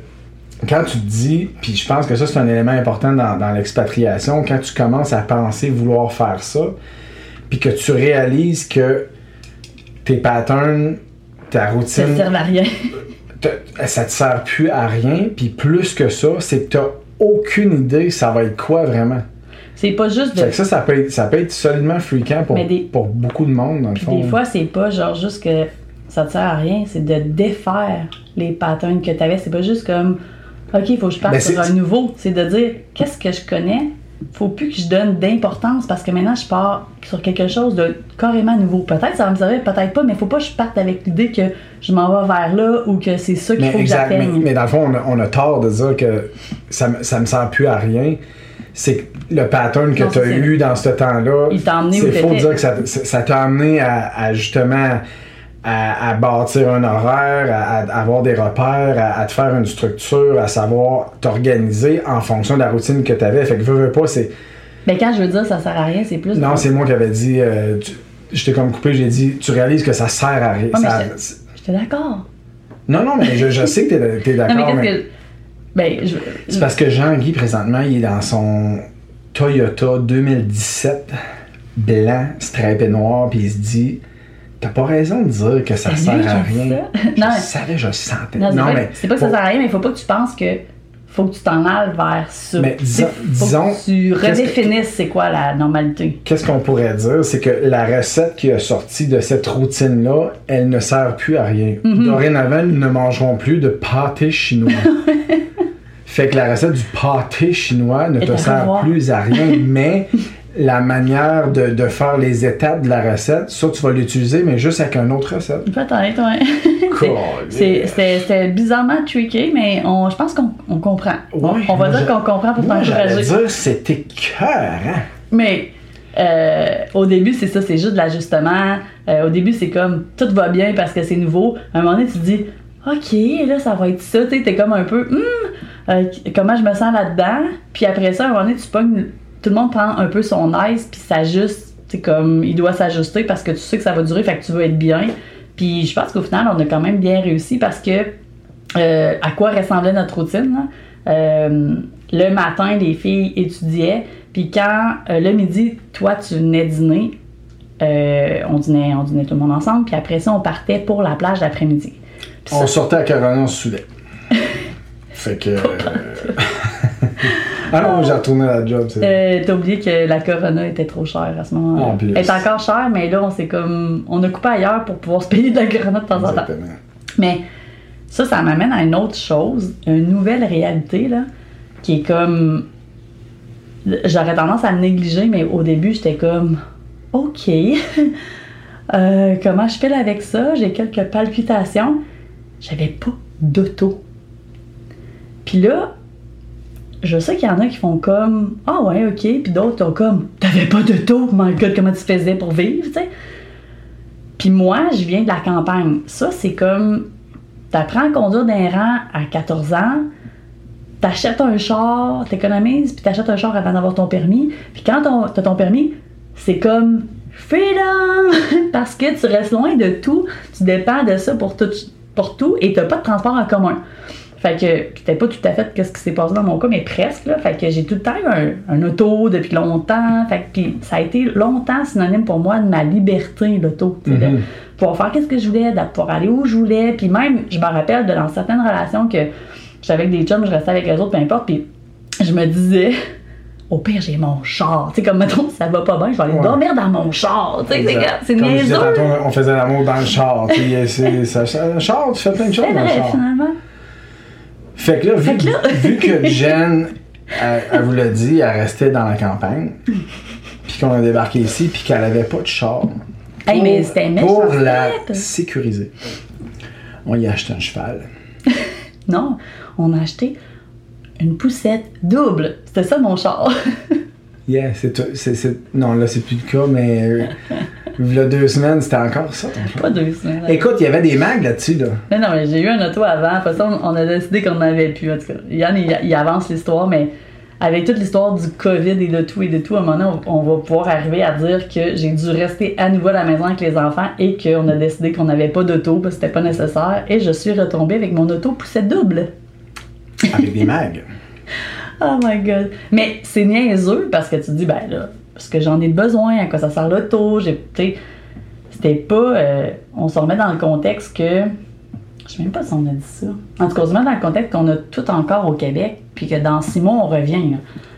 quand tu te dis, puis je pense que ça c'est un élément important dans, dans l'expatriation, quand tu commences à penser vouloir faire ça, puis que tu réalises que tes patterns, ta Ça ne routine, sert à rien. te- ça te sert plus à rien, puis plus que ça, c'est que t'as aucune idée ça va être quoi vraiment. C'est pas juste de. Fait que ça, ça peut être, ça peut être solidement fréquent pour, Mais des- pour beaucoup de monde, dans le fond. des fois, c'est pas genre juste que ça te sert à rien, c'est de défaire les patterns que tu avais. C'est pas juste comme, OK, il faut que je parte Ben, sur un nouveau. C'est de dire, qu'est-ce que je connais? Faut plus que je donne d'importance parce que maintenant, je pars sur quelque chose de carrément nouveau. Peut-être ça va me servir, peut-être pas, mais faut pas que je parte avec l'idée que je m'en vais vers là ou que c'est ça qu'il Mais faut que exact, mais, j'atteigne. mais dans le fond, on a, on a tort de dire que ça, ça me sert plus à rien. C'est que le pattern que tu as eu dans ce temps-là, Il t'a emmené où c'est faux dire que ça t'a amené à, à justement à, à bâtir un horaire, à, à avoir des repères, à, à te faire une structure, à savoir t'organiser en fonction de la routine que tu avais. Fait que veux, veux pas, c'est. Mais quand je veux dire ça sert à rien, c'est plus. Non, c'est moi qui avais dit. euh, tu- t'ai comme coupé, j'ai dit, tu réalises que ça sert à rien. Ouais, Ça- j'étais- J'étais d'accord. non, non, mais je, je sais que t'es, Non, d'accord. mais mais- qu'est-ce que. Ben, je. C'est parce que Jean-Guy, présentement, il est dans son Toyota 2017 blanc, stripé noir, puis il se dit T'as pas raison de dire que ça C'est sert à rien. Je Non. savais, je le sentais. Non, c'est pas, mais c'est pas que ça sert à rien, mais il faut pas que tu penses que faut que tu t'en ailles vers ça. Mais disons- faut disons, que tu redéfinisses c'est quoi la normalité. Qu'est-ce qu'on pourrait dire? C'est que la recette qui a sorti de cette routine-là, elle ne sert plus à rien. Mm-hmm. Dorénavant, nous ne mangerons plus de pâté chinois. fait que la recette du pâté chinois ne te sert revoir. plus à rien, mais la manière de, de faire les étapes de la recette, ça, tu vas l'utiliser, mais juste avec une autre recette. Peut-être, ouais. C'est- c'est- C'était bizarrement tricky, mais on, je pense qu'on on comprend. On- Ouais, on va dire qu'on comprend pour t'encourager. dire, c'était cœur, hein? Mais euh, au début, c'est ça, c'est juste de l'ajustement. Euh, au début, c'est comme tout va bien parce que c'est nouveau. À un moment donné, tu te dis, OK, là, ça va être ça. Tu t'es comme un peu, Hum, euh, comment je me sens là-dedans? Puis après ça, à un moment donné, tu pognes, tout le monde prend un peu son aise, puis s'ajuste. C'est comme, il doit s'ajuster parce que tu sais que ça va durer, fait que tu veux être bien. Puis je pense qu'au final, on a quand même bien réussi parce que euh, à quoi ressemblait notre routine. Euh, le matin, les filles étudiaient, puis quand le midi, toi, tu venais dîner, on, dînait, on dînait tout le monde ensemble, puis après ça, on partait pour la plage l'après-midi. On sortait à Corona, on se saoulait. fait que. euh, ah non, j'ai retourné à la job, Euh, T'as oublié que la Corona était trop chère à ce moment-là. En plus. Elle est encore chère, mais là, on s'est comme. On a coupé ailleurs pour pouvoir se payer de la Corona de temps en temps. Mais ça, ça m'amène à une autre chose, une nouvelle réalité, là, qui est comme. J'aurais tendance à le négliger, mais au début, j'étais comme. OK. Euh, comment je fais avec ça? J'ai quelques palpitations. J'avais pas d'auto. Puis là, je sais qu'il y en a qui font comme Ah ouais, ok. Puis d'autres ont comme T'avais pas d'auto? My god, comment tu faisais pour vivre, tu sais? Puis moi, je viens de la campagne. Ça, c'est comme t'apprends à conduire d'un rang à 14 ans, t'achètes un char, t'économises, puis t'achètes un char avant d'avoir ton permis. Puis quand t'as ton permis, c'est comme freedom! Parce que tu restes loin de tout, tu dépends de ça pour tout, pour tout et t'as pas de transport en commun. Fait que c'était pas tout à fait ce qui s'est passé dans mon cas, mais presque. Là. Fait que j'ai tout le temps eu un, un auto depuis longtemps. Fait que puis ça a été longtemps synonyme pour moi de ma liberté, l'auto. sais, de- Mhm. pouvoir faire qu'est-ce que je voulais, de pouvoir aller où je voulais. Puis même, je me rappelle de dans certaines relations que j'étais avec des chums, je restais avec les autres, peu importe. Puis je me disais, au pire, j'ai mon char. Tu sais, comme mettons, ça va pas bien, je vais aller Ouais. dormir dans mon char. Tu sais, c'est niaiseux. on faisait l'amour dans le char. tu sais, ça- ça- char, tu fais plein de choses dans le char. finalement. Fait que là, vu, que là- vu que Jen, elle, elle vous l'a dit, elle restait dans la campagne, puis qu'on a débarqué ici, puis qu'elle avait pas de char. Hey, mais c'était Pour la fait. sécuriser, on y a acheté un cheval. Non, on a acheté une poussette double. C'était ça mon char. Yeah, c'est Non, là, c'est plus le cas, mais. euh, il y a deux semaines, c'était encore ça, pas deux semaines. Écoute, il y avait des mags là-dessus, là. Mais non, mais j'ai eu un auto avant. Après ça, on on a décidé qu'on n'en avait plus. En tout cas, Yann, il, il avance l'histoire, mais avec toute l'histoire du COVID et de tout et de tout, à un moment donné, on, on va pouvoir arriver à dire que j'ai dû rester à nouveau à la maison avec les enfants et qu'on a décidé qu'on n'avait pas d'auto parce que c'était pas nécessaire. Et je suis retombée avec mon auto poussette double. Avec des mags. Oh my god. Mais c'est niaiseux parce que tu te dis, ben là, parce que j'en ai besoin, à quoi ça sert l'auto, j'ai, tu c'était pas, euh, on se remet dans le contexte que, je sais même pas si on a dit ça. En tout cas, on se met dans le contexte qu'on a tout encore au Québec, puis que dans six mois, on revient.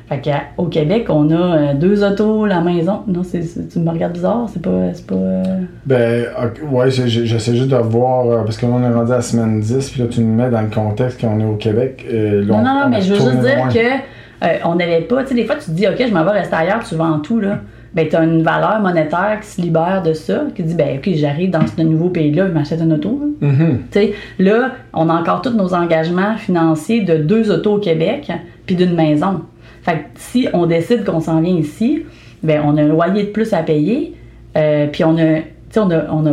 Fait qu'au Québec, on a euh, deux autos, la maison. Non, c'est, tu me regardes bizarre, c'est pas, c'est pas. euh, Ben, ouais, je- je- j'essaie juste de voir, euh, parce que là, on est rendu à la semaine 10, puis là, tu nous mets dans le contexte qu'on est au Québec. euh, là, Non, on- non, on mais je veux juste dire loin. que euh, on n'avait pas. Tu sais, des fois, tu te dis, OK, je m'en vais rester ailleurs, tu vends tout, là. Ben, tu as une valeur monétaire qui se libère de ça, qui dit, ben, OK, j'arrive dans ce nouveau pays-là, je m'achète une auto. là. Mhm. Tu sais, là, on a encore tous nos engagements financiers de deux autos au Québec, puis d'une maison. Fait que si on décide qu'on s'en vient ici, ben, on a un loyer de plus à payer, euh, puis on a. On a. On, a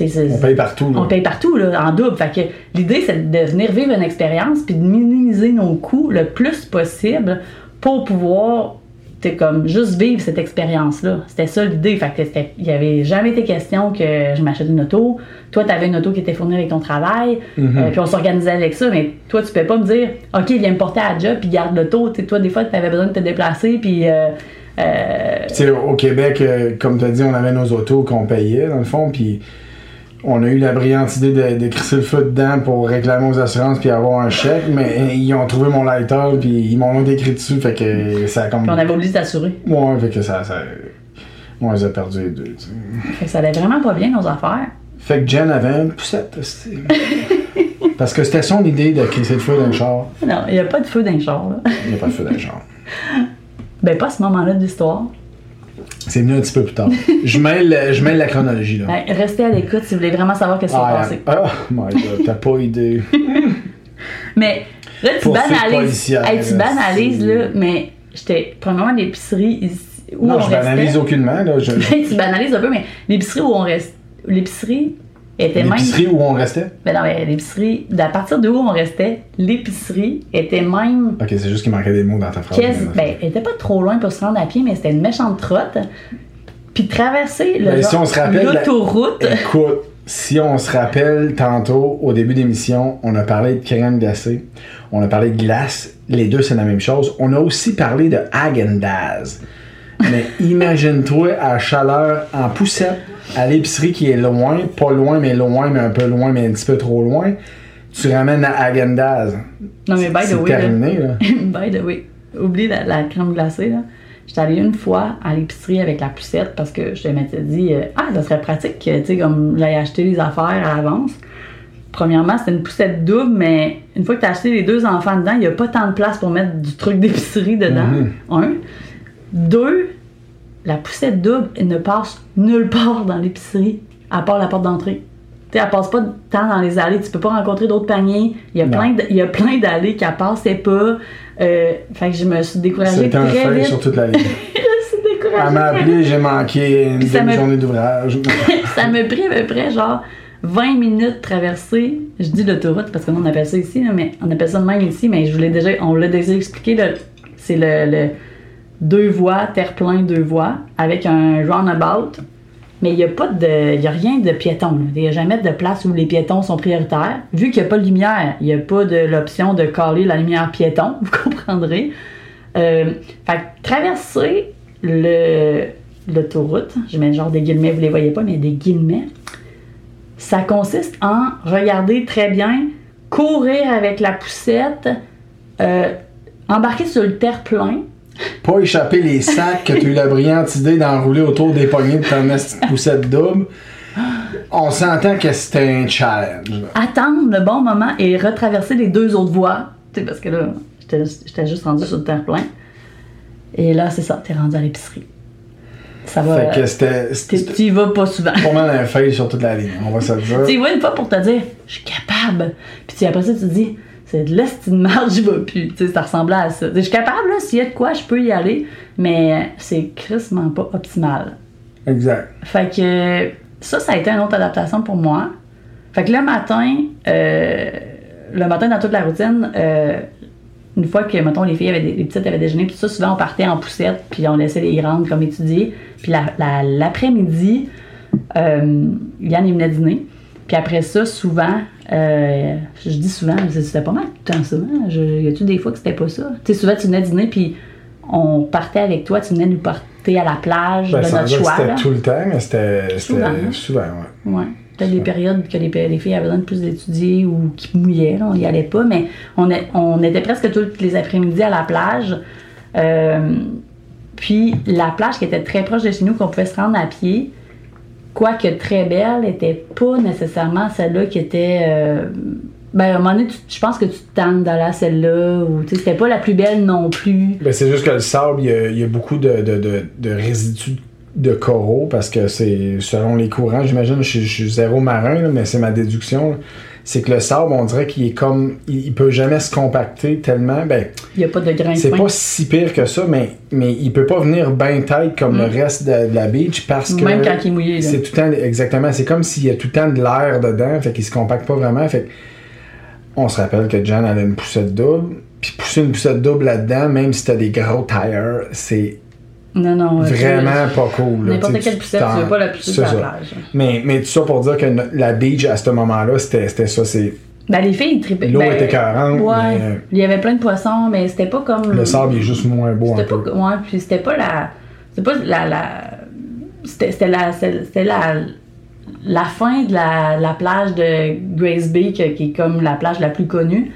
On paye partout, là. on paye partout, là, en double. Fait que l'idée, c'est de venir vivre une expérience puis de minimiser nos coûts le plus possible pour pouvoir, t'sais, comme, juste vivre cette expérience-là. C'était ça l'idée. Fait que il n'y avait jamais été question que je m'achète une auto. Toi, tu avais une auto qui était fournie avec ton travail. Mhm. euh, puis on s'organisait avec ça. Mais toi, tu peux pas me dire, OK, viens me porter à la job puis garde l'auto. Toi, des fois, tu avais besoin de te déplacer puis. euh, euh, Tu sais, au Québec, euh, comme tu as dit, on avait nos autos qu'on payait, dans le fond, puis on a eu la brillante idée de, de crisser le feu dedans pour réclamer aux assurances puis avoir un chèque, mais euh, ils ont trouvé mon lighter puis ils m'ont écrit dessus, fait que ça a comme... puis on avait oublié de s'assurer. Ouais, fait que ça... ça... Les a perdus les deux, tu sais. Fait que ça allait vraiment pas bien, nos affaires. Fait que Jen avait une poussette, Parce que c'était son idée de crisser le feu le char. Non, il n'y a pas de feu le char, là. Il n'y a pas de feu le char. Ben, pas à ce moment-là de l'histoire. C'est venu un petit peu plus tard. Je mêle, je mêle la chronologie, là. Ben, restez à l'écoute si vous voulez vraiment savoir qu'est-ce qui s'est Ah, passé. oh my god, t'as pas idée. Mais là, tu banalises. Hey, tu banalises, là, mais j'étais, premièrement, l'épicerie ici, où non, on je restait. banalise aucunement, là. Je... tu banalises un peu, mais l'épicerie où on reste. L'épicerie était même. L'épicerie où on restait? Ben non, mais l'épicerie, à partir de où on restait, l'épicerie était même. Ok, c'est juste qu'il manquait des mots dans ta phrase. ben, elle était pas trop loin pour se rendre à pied, mais c'était une méchante trotte. Puis traverser le Ben, genre- de la- l'autoroute. Écoute, si on se rappelle tantôt, au début d'émission, on a parlé de crème glacée, on a parlé de glace, les deux c'est la même chose. On a aussi parlé de Häagen-Dazs. Mais imagine-toi à chaleur, en poussette, à l'épicerie qui est loin, pas loin, mais loin, mais un peu loin, mais un petit peu trop loin. Tu ramènes à Häagen-Dazs. Non, mais by the C'est way, terminé, là. by the way, oublie la, la crème glacée, là. J'étais allée une fois à l'épicerie avec la poussette parce que je m'étais dit, euh, ah, ça serait pratique que, tu sais, comme j'aille acheter les affaires à l'avance. Premièrement, c'était une poussette double, mais une fois que tu as acheté les deux enfants dedans, il n'y a pas tant de place pour mettre du truc d'épicerie dedans. Mhm. Un. Deux, la poussette double, elle ne passe nulle part dans l'épicerie, à part la porte d'entrée. Tu sais, elle passe pas de temps dans les allées. Tu peux pas rencontrer d'autres paniers. Il y a Non. plein de- il y a plein d'allées qu'elle passait pas. Euh, fait que je me suis découragée C'est un très vite. sur toute la ligne. je me suis découragée Elle m'a appelé, j'ai manqué une me- demi-journée d'ouvrage. ça m'a pris à peu près genre 20 minutes de traverser. Je dis l'autoroute parce que nous on appelle ça ici, là, mais on appelle ça de même ici, mais je voulais déjà, on l'a déjà expliqué. C'est le, le deux voies, terre-plein, deux voies, avec un roundabout. Mais il n'y a pas de. Il a rien de piéton. Il n'y a jamais de place où les piétons sont prioritaires. Vu qu'il n'y a pas de lumière, il n'y a pas de l'option de caler la lumière piéton, vous comprendrez. Euh, traverser l'autoroute, je mets genre des guillemets, vous les voyez pas, mais des guillemets. ça consiste en regarder très bien, courir avec la poussette, euh, embarquer sur le terre-plein. Pas échapper les sacs que tu as eu la brillante idée d'enrouler autour des poignées de ton petite poussette double. On s'entend que c'était un challenge. attendre le bon moment et retraverser les deux autres voies. Tu sais, parce que là, j'étais juste rendu sur le terre-plein. Et là, c'est ça, t'es rendu à l'épicerie. Ça va. Fait que c'était Tu y vas pas souvent. pas mal un fail sur toute la ligne, on va se le dire. Tu y vas une fois pour te dire, je suis capable. Puis après ça, tu te dis, c'est de l'estime de marge, j'y vais plus. Ça ressemblait à ça. Je suis capable, s'il y a de quoi, je peux y aller. Mais c'est crissement pas optimal. Exact. Fait que ça, ça a été une autre adaptation pour moi. Fait que le matin, euh, le matin dans toute la routine, euh, une fois que, mettons, les filles avaient des, les petites avaient déjeuné, puis ça, souvent on partait en poussette, puis on laissait les grandes comme étudier. Puis la- la- l'après-midi, euh, Yann, il venait dîner. Puis après ça, souvent, euh, je dis souvent, mais c'était pas mal tout le temps hein. Je- y a-tu des fois que c'était pas ça? Tu sais, souvent, tu venais dîner, puis on partait avec toi, tu venais nous porter à la plage Ben, de notre choix. c'était tout le temps, mais c'était Souvent, hein? souvent, ouais. Ouais. Peut-être des périodes que les, les filles avaient besoin de plus d'étudier ou qui mouillaient, là, on n'y allait pas, mais on était presque tous les après-midi à la plage. Euh, puis la plage qui était très proche de chez nous, qu'on pouvait se rendre à pied, quoique très belle, était pas nécessairement celle-là qui était. euh, ben, à un moment donné, je pense que tu te tannes d'aller à celle-là, ou tu sais, c'était pas la plus belle non plus. Ben, c'est juste que le sable, il y a, beaucoup de, de, résidus de coraux parce que c'est selon les courants, j'imagine, je, suis- zéro marin, mais c'est ma déduction. C'est que le sable, on dirait qu'il est comme. Il, il peut jamais se compacter tellement. Ben, Il n'y a pas de grain c'est pas si pire que ça, mais, mais il peut pas venir bien tête comme le reste de, de la beach parce que. Mm. Même quand il est mouillé. C'est tout le temps, exactement. C'est comme s'il y a tout le temps de l'air dedans, fait qu'il se compacte pas vraiment. Fait on se rappelle que Jan avait une poussette double, puis pousser une poussette double là-dedans, même si t'as des gros tires, c'est Non, non. vraiment pas cool. N'importe quelle poussette, tu veux pas la pousser sur la plage. Mais, mais tout ça pour dire que la beach à ce moment-là, c'était ça. C'est Ben, les filles, tripaient. L'eau ben, était écœurante, Ouais. mais, euh, Il y avait plein de poissons, mais c'était pas comme. le sable il est juste moins beau un peu. pas. Ouais, puis c'était pas la. C'était pas la. la c'était la. C'était la. La fin de la, la plage de Grace Bay, qui est comme la plage la plus connue.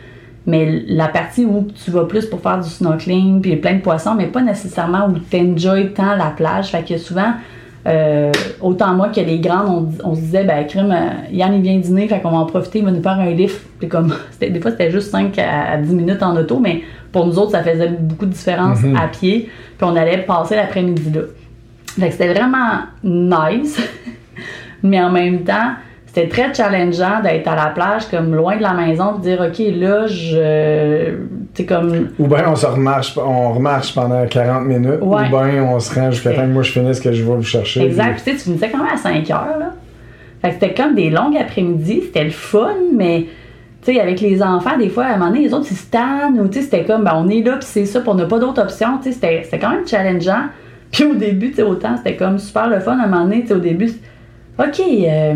Mais la partie où tu vas plus pour faire du snorkeling, puis plein de poissons, mais pas nécessairement où tu enjoy tant la plage. Fait que souvent, euh, autant moi que les grandes, on, on se disait, ben, crime, euh, Yann, il vient dîner, fait qu'on va en profiter, il va nous faire un lift. Puis comme, des fois, c'était juste 5 à, à 10 minutes en auto, mais pour nous autres, ça faisait beaucoup de différence Mhm. à pied. Puis on allait passer l'après-midi là. Fait que c'était vraiment nice, mais en même temps, c'était très challengeant d'être à la plage, comme loin de la maison, de dire, OK, là, je. Tu sais, comme. Ou bien on se remarche, on remarche pendant 40 minutes, Ouais. ou bien on se rend jusqu'à temps que moi je finisse que je vais vous chercher. Exact. Puis, tu sais, tu finissais quand même à 5 heures, là. Fait que c'était comme des longues après-midi, c'était le fun, mais. Tu sais, avec les enfants, des fois, à un moment donné, les autres, ils se tannent, ou tu sais, c'était comme, ben, on est là, puis c'est ça, puis on n'a pas d'autre option, tu sais, c'était c'était quand même challengeant. Puis au début, tu sais, autant, c'était comme super le fun, à un moment donné, tu sais, au début, OK, euh,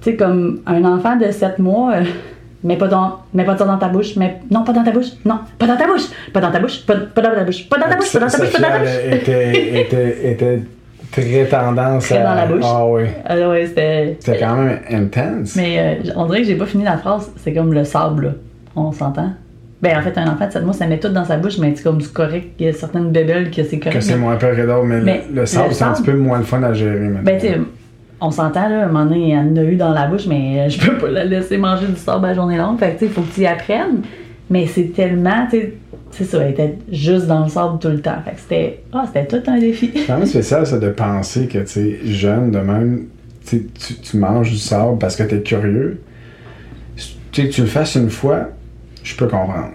tu sais, comme un enfant de 7 mois, euh, mets pas, ton, mets pas ça dans ta bouche, mais non, pas dans ta bouche, non, pas dans ta bouche, pas dans ta bouche, pas, pas dans ta bouche, pas dans ta bouche, pas dans ta bouche, pas dans ta bouche. était, était, était très tendance Très à. dans la bouche. Ah oui. Ah ouais, c'était. C'était quand même intense. Mais euh, on dirait que j'ai pas fini la phrase. C'est comme le sable, là. On s'entend? Ben, en fait, un enfant de 7 mois, ça met tout dans sa bouche, mais c'est comme du correct. Il y a certaines bébelles que c'est correct. que c'est moins peur que d'autres, mais, Mais le, le sable, le c'est un petit peu moins le fun à gérer maintenant. Ben, tu sais, on s'entend, là. À un moment donné, elle en a eu dans la bouche, mais euh, je peux pas la laisser manger du sable à la journée longue. Fait que, tu sais, faut que tu y apprennes. Mais c'est tellement, tu sais, c'est ça, elle était juste dans le sable tout le temps. Fait que c'était, ah, c'était tout un défi. C'est quand même spécial, ça, de penser que, tu sais, jeune, de même, tu, tu manges du sable parce que t'es curieux. Tu sais, que tu le fasses une fois, je peux comprendre.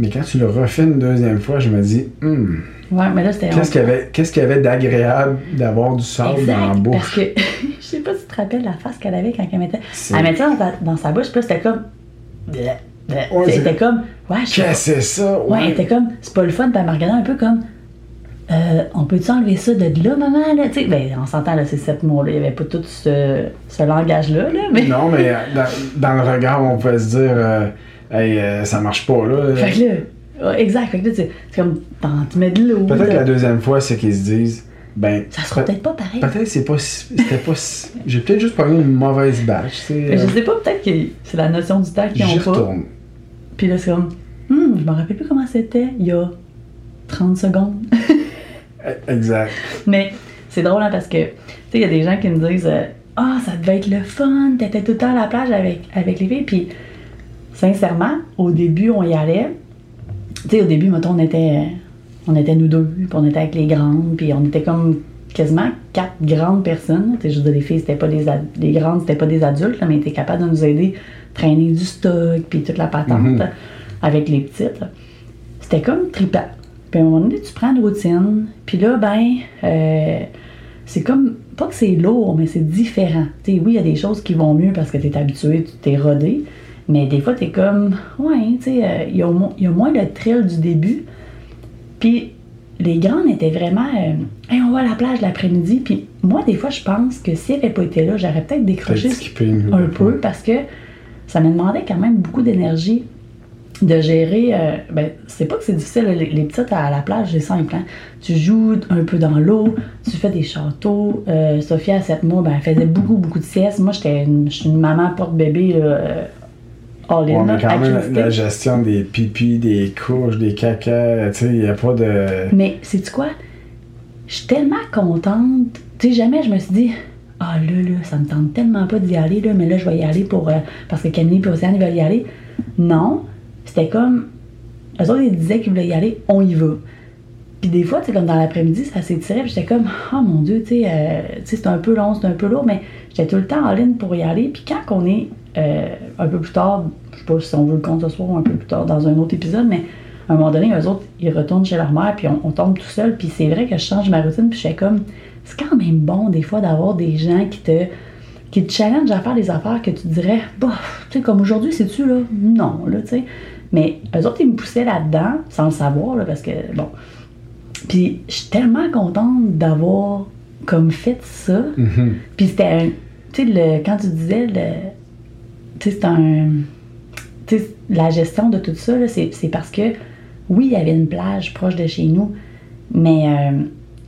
Mais quand tu le refais une deuxième fois, je me dis, hmm, Ouais, mais là, c'était. qu'est-ce qu'il y avait, qu'est-ce qu'il y avait d'agréable d'avoir du sable Exact, dans la Parce bouche? que je sais pas si tu te rappelles la face qu'elle avait quand elle mettait. Elle mettait dans, sa- dans sa bouche, puis là, c'était comme. Ouais, Tu sais, c'est- elle était comme. Ouais, je Qu'est-ce que c'est ça? Ouais, était comme. C'est pas le fun, puis elle me regardait un peu comme. Euh, on peut-tu enlever ça de là, maman? Là? Tu sais, ben, on s'entend, là, ces sept mots-là. Il n'y avait pas tout ce, ce langage-là, là, mais. Non, mais euh, dans, dans le regard, on pouvait se dire, euh, hey, euh, ça marche pas, là. Fait que là. exact. Fait que là, tu- c'est comme. Tu mets de l'eau. Peut-être que la deuxième fois, c'est qu'ils se disent Ben, Ça sera peut- peut-être pas pareil. Peut-être c'est pas c'était pas si- j'ai peut-être juste pris une mauvaise batch, tu sais. Mais je euh, sais pas, peut-être que c'est la notion du temps qu'ils ont pas. retourne. Puis là, c'est comme, hum, je me rappelle plus comment c'était il y a 30 secondes. Eh, Exact. Mais c'est drôle hein, parce que, tu sais, il y a des gens qui me disent, euh, ah, ça devait être le fun, t'étais tout le temps à la plage avec, avec les filles. Puis, sincèrement, au début, on y allait. Tu sais, au début, mettons, on était, on était nous deux, puis on était avec les grandes, puis on était comme quasiment quatre grandes personnes. Tu sais, je veux dire, les filles, c'était pas des, les grandes, c'était pas des adultes, là, mais étaient capables de nous aider, traîner du stock, puis toute la patente Mhm. avec les petites. C'était comme trippant. Puis à un moment donné, tu prends une routine, puis là, ben, euh, c'est comme, pas que c'est lourd, mais c'est différent. Tu sais, oui, il y a des choses qui vont mieux parce que tu es habitué, tu t'es rodé, mais des fois, tu es comme, ouais, tu sais, euh, il y, mo- il y a moins le thrill du début. Puis les grandes étaient vraiment, euh, Hey, on va à la plage l'après-midi. Puis moi, des fois, je pense que si elle n'avait pas été là, j'aurais peut-être décroché un peu parce que ça me demandait quand même beaucoup d'énergie de gérer. euh, ben, c'est pas que c'est difficile, les, les petites à la plage, c'est simple. hein. Tu joues un peu dans l'eau, tu fais des châteaux. Euh, Sophia, à 7 mois, ben, elle faisait beaucoup, beaucoup de siestes. Moi, j'étais une, je suis une maman porte-bébé là, On a quand même la gestion des pipis, des couches, des caca, tu sais, il n'y a pas de. Mais sais-tu quoi? Je suis tellement contente. Tu sais, jamais je me suis dit, ah là, là, ça me tente tellement pas d'y aller, là, mais là, je vais y aller pour. euh, parce que Camille et Océane, ils veulent y aller. Non. C'était comme. Eux autres, ils disaient qu'ils voulaient y aller, on y va. Puis des fois, tu sais, comme dans l'après-midi, ça s'étirait, puis j'étais comme, oh mon Dieu, tu sais, euh, c'est un peu long, c'est un peu lourd, mais j'étais tout le temps en ligne pour y aller. Puis quand on est euh, un peu plus tard, je sais pas si on veut le compte ce soir ou un peu plus tard dans un autre épisode, mais à un moment donné, eux autres, ils retournent chez leur mère, puis on, on tombe tout seul. Puis c'est vrai que je change ma routine, puis je fais comme, c'est quand même bon des fois d'avoir des gens qui te qui te challenge à faire des affaires que tu dirais, bof, tu sais, comme aujourd'hui, c'est-tu là? Non, là, tu sais. Mais eux autres, ils me poussaient là-dedans, sans le savoir, là, parce que, bon. Puis, je suis tellement contente d'avoir comme fait ça. Mhm. Puis, c'était un. Tu sais, le- quand tu disais, le. Tu sais, c'est un. Tu la gestion de tout ça, c'est parce que, oui, il y avait une plage proche de chez nous, mais euh,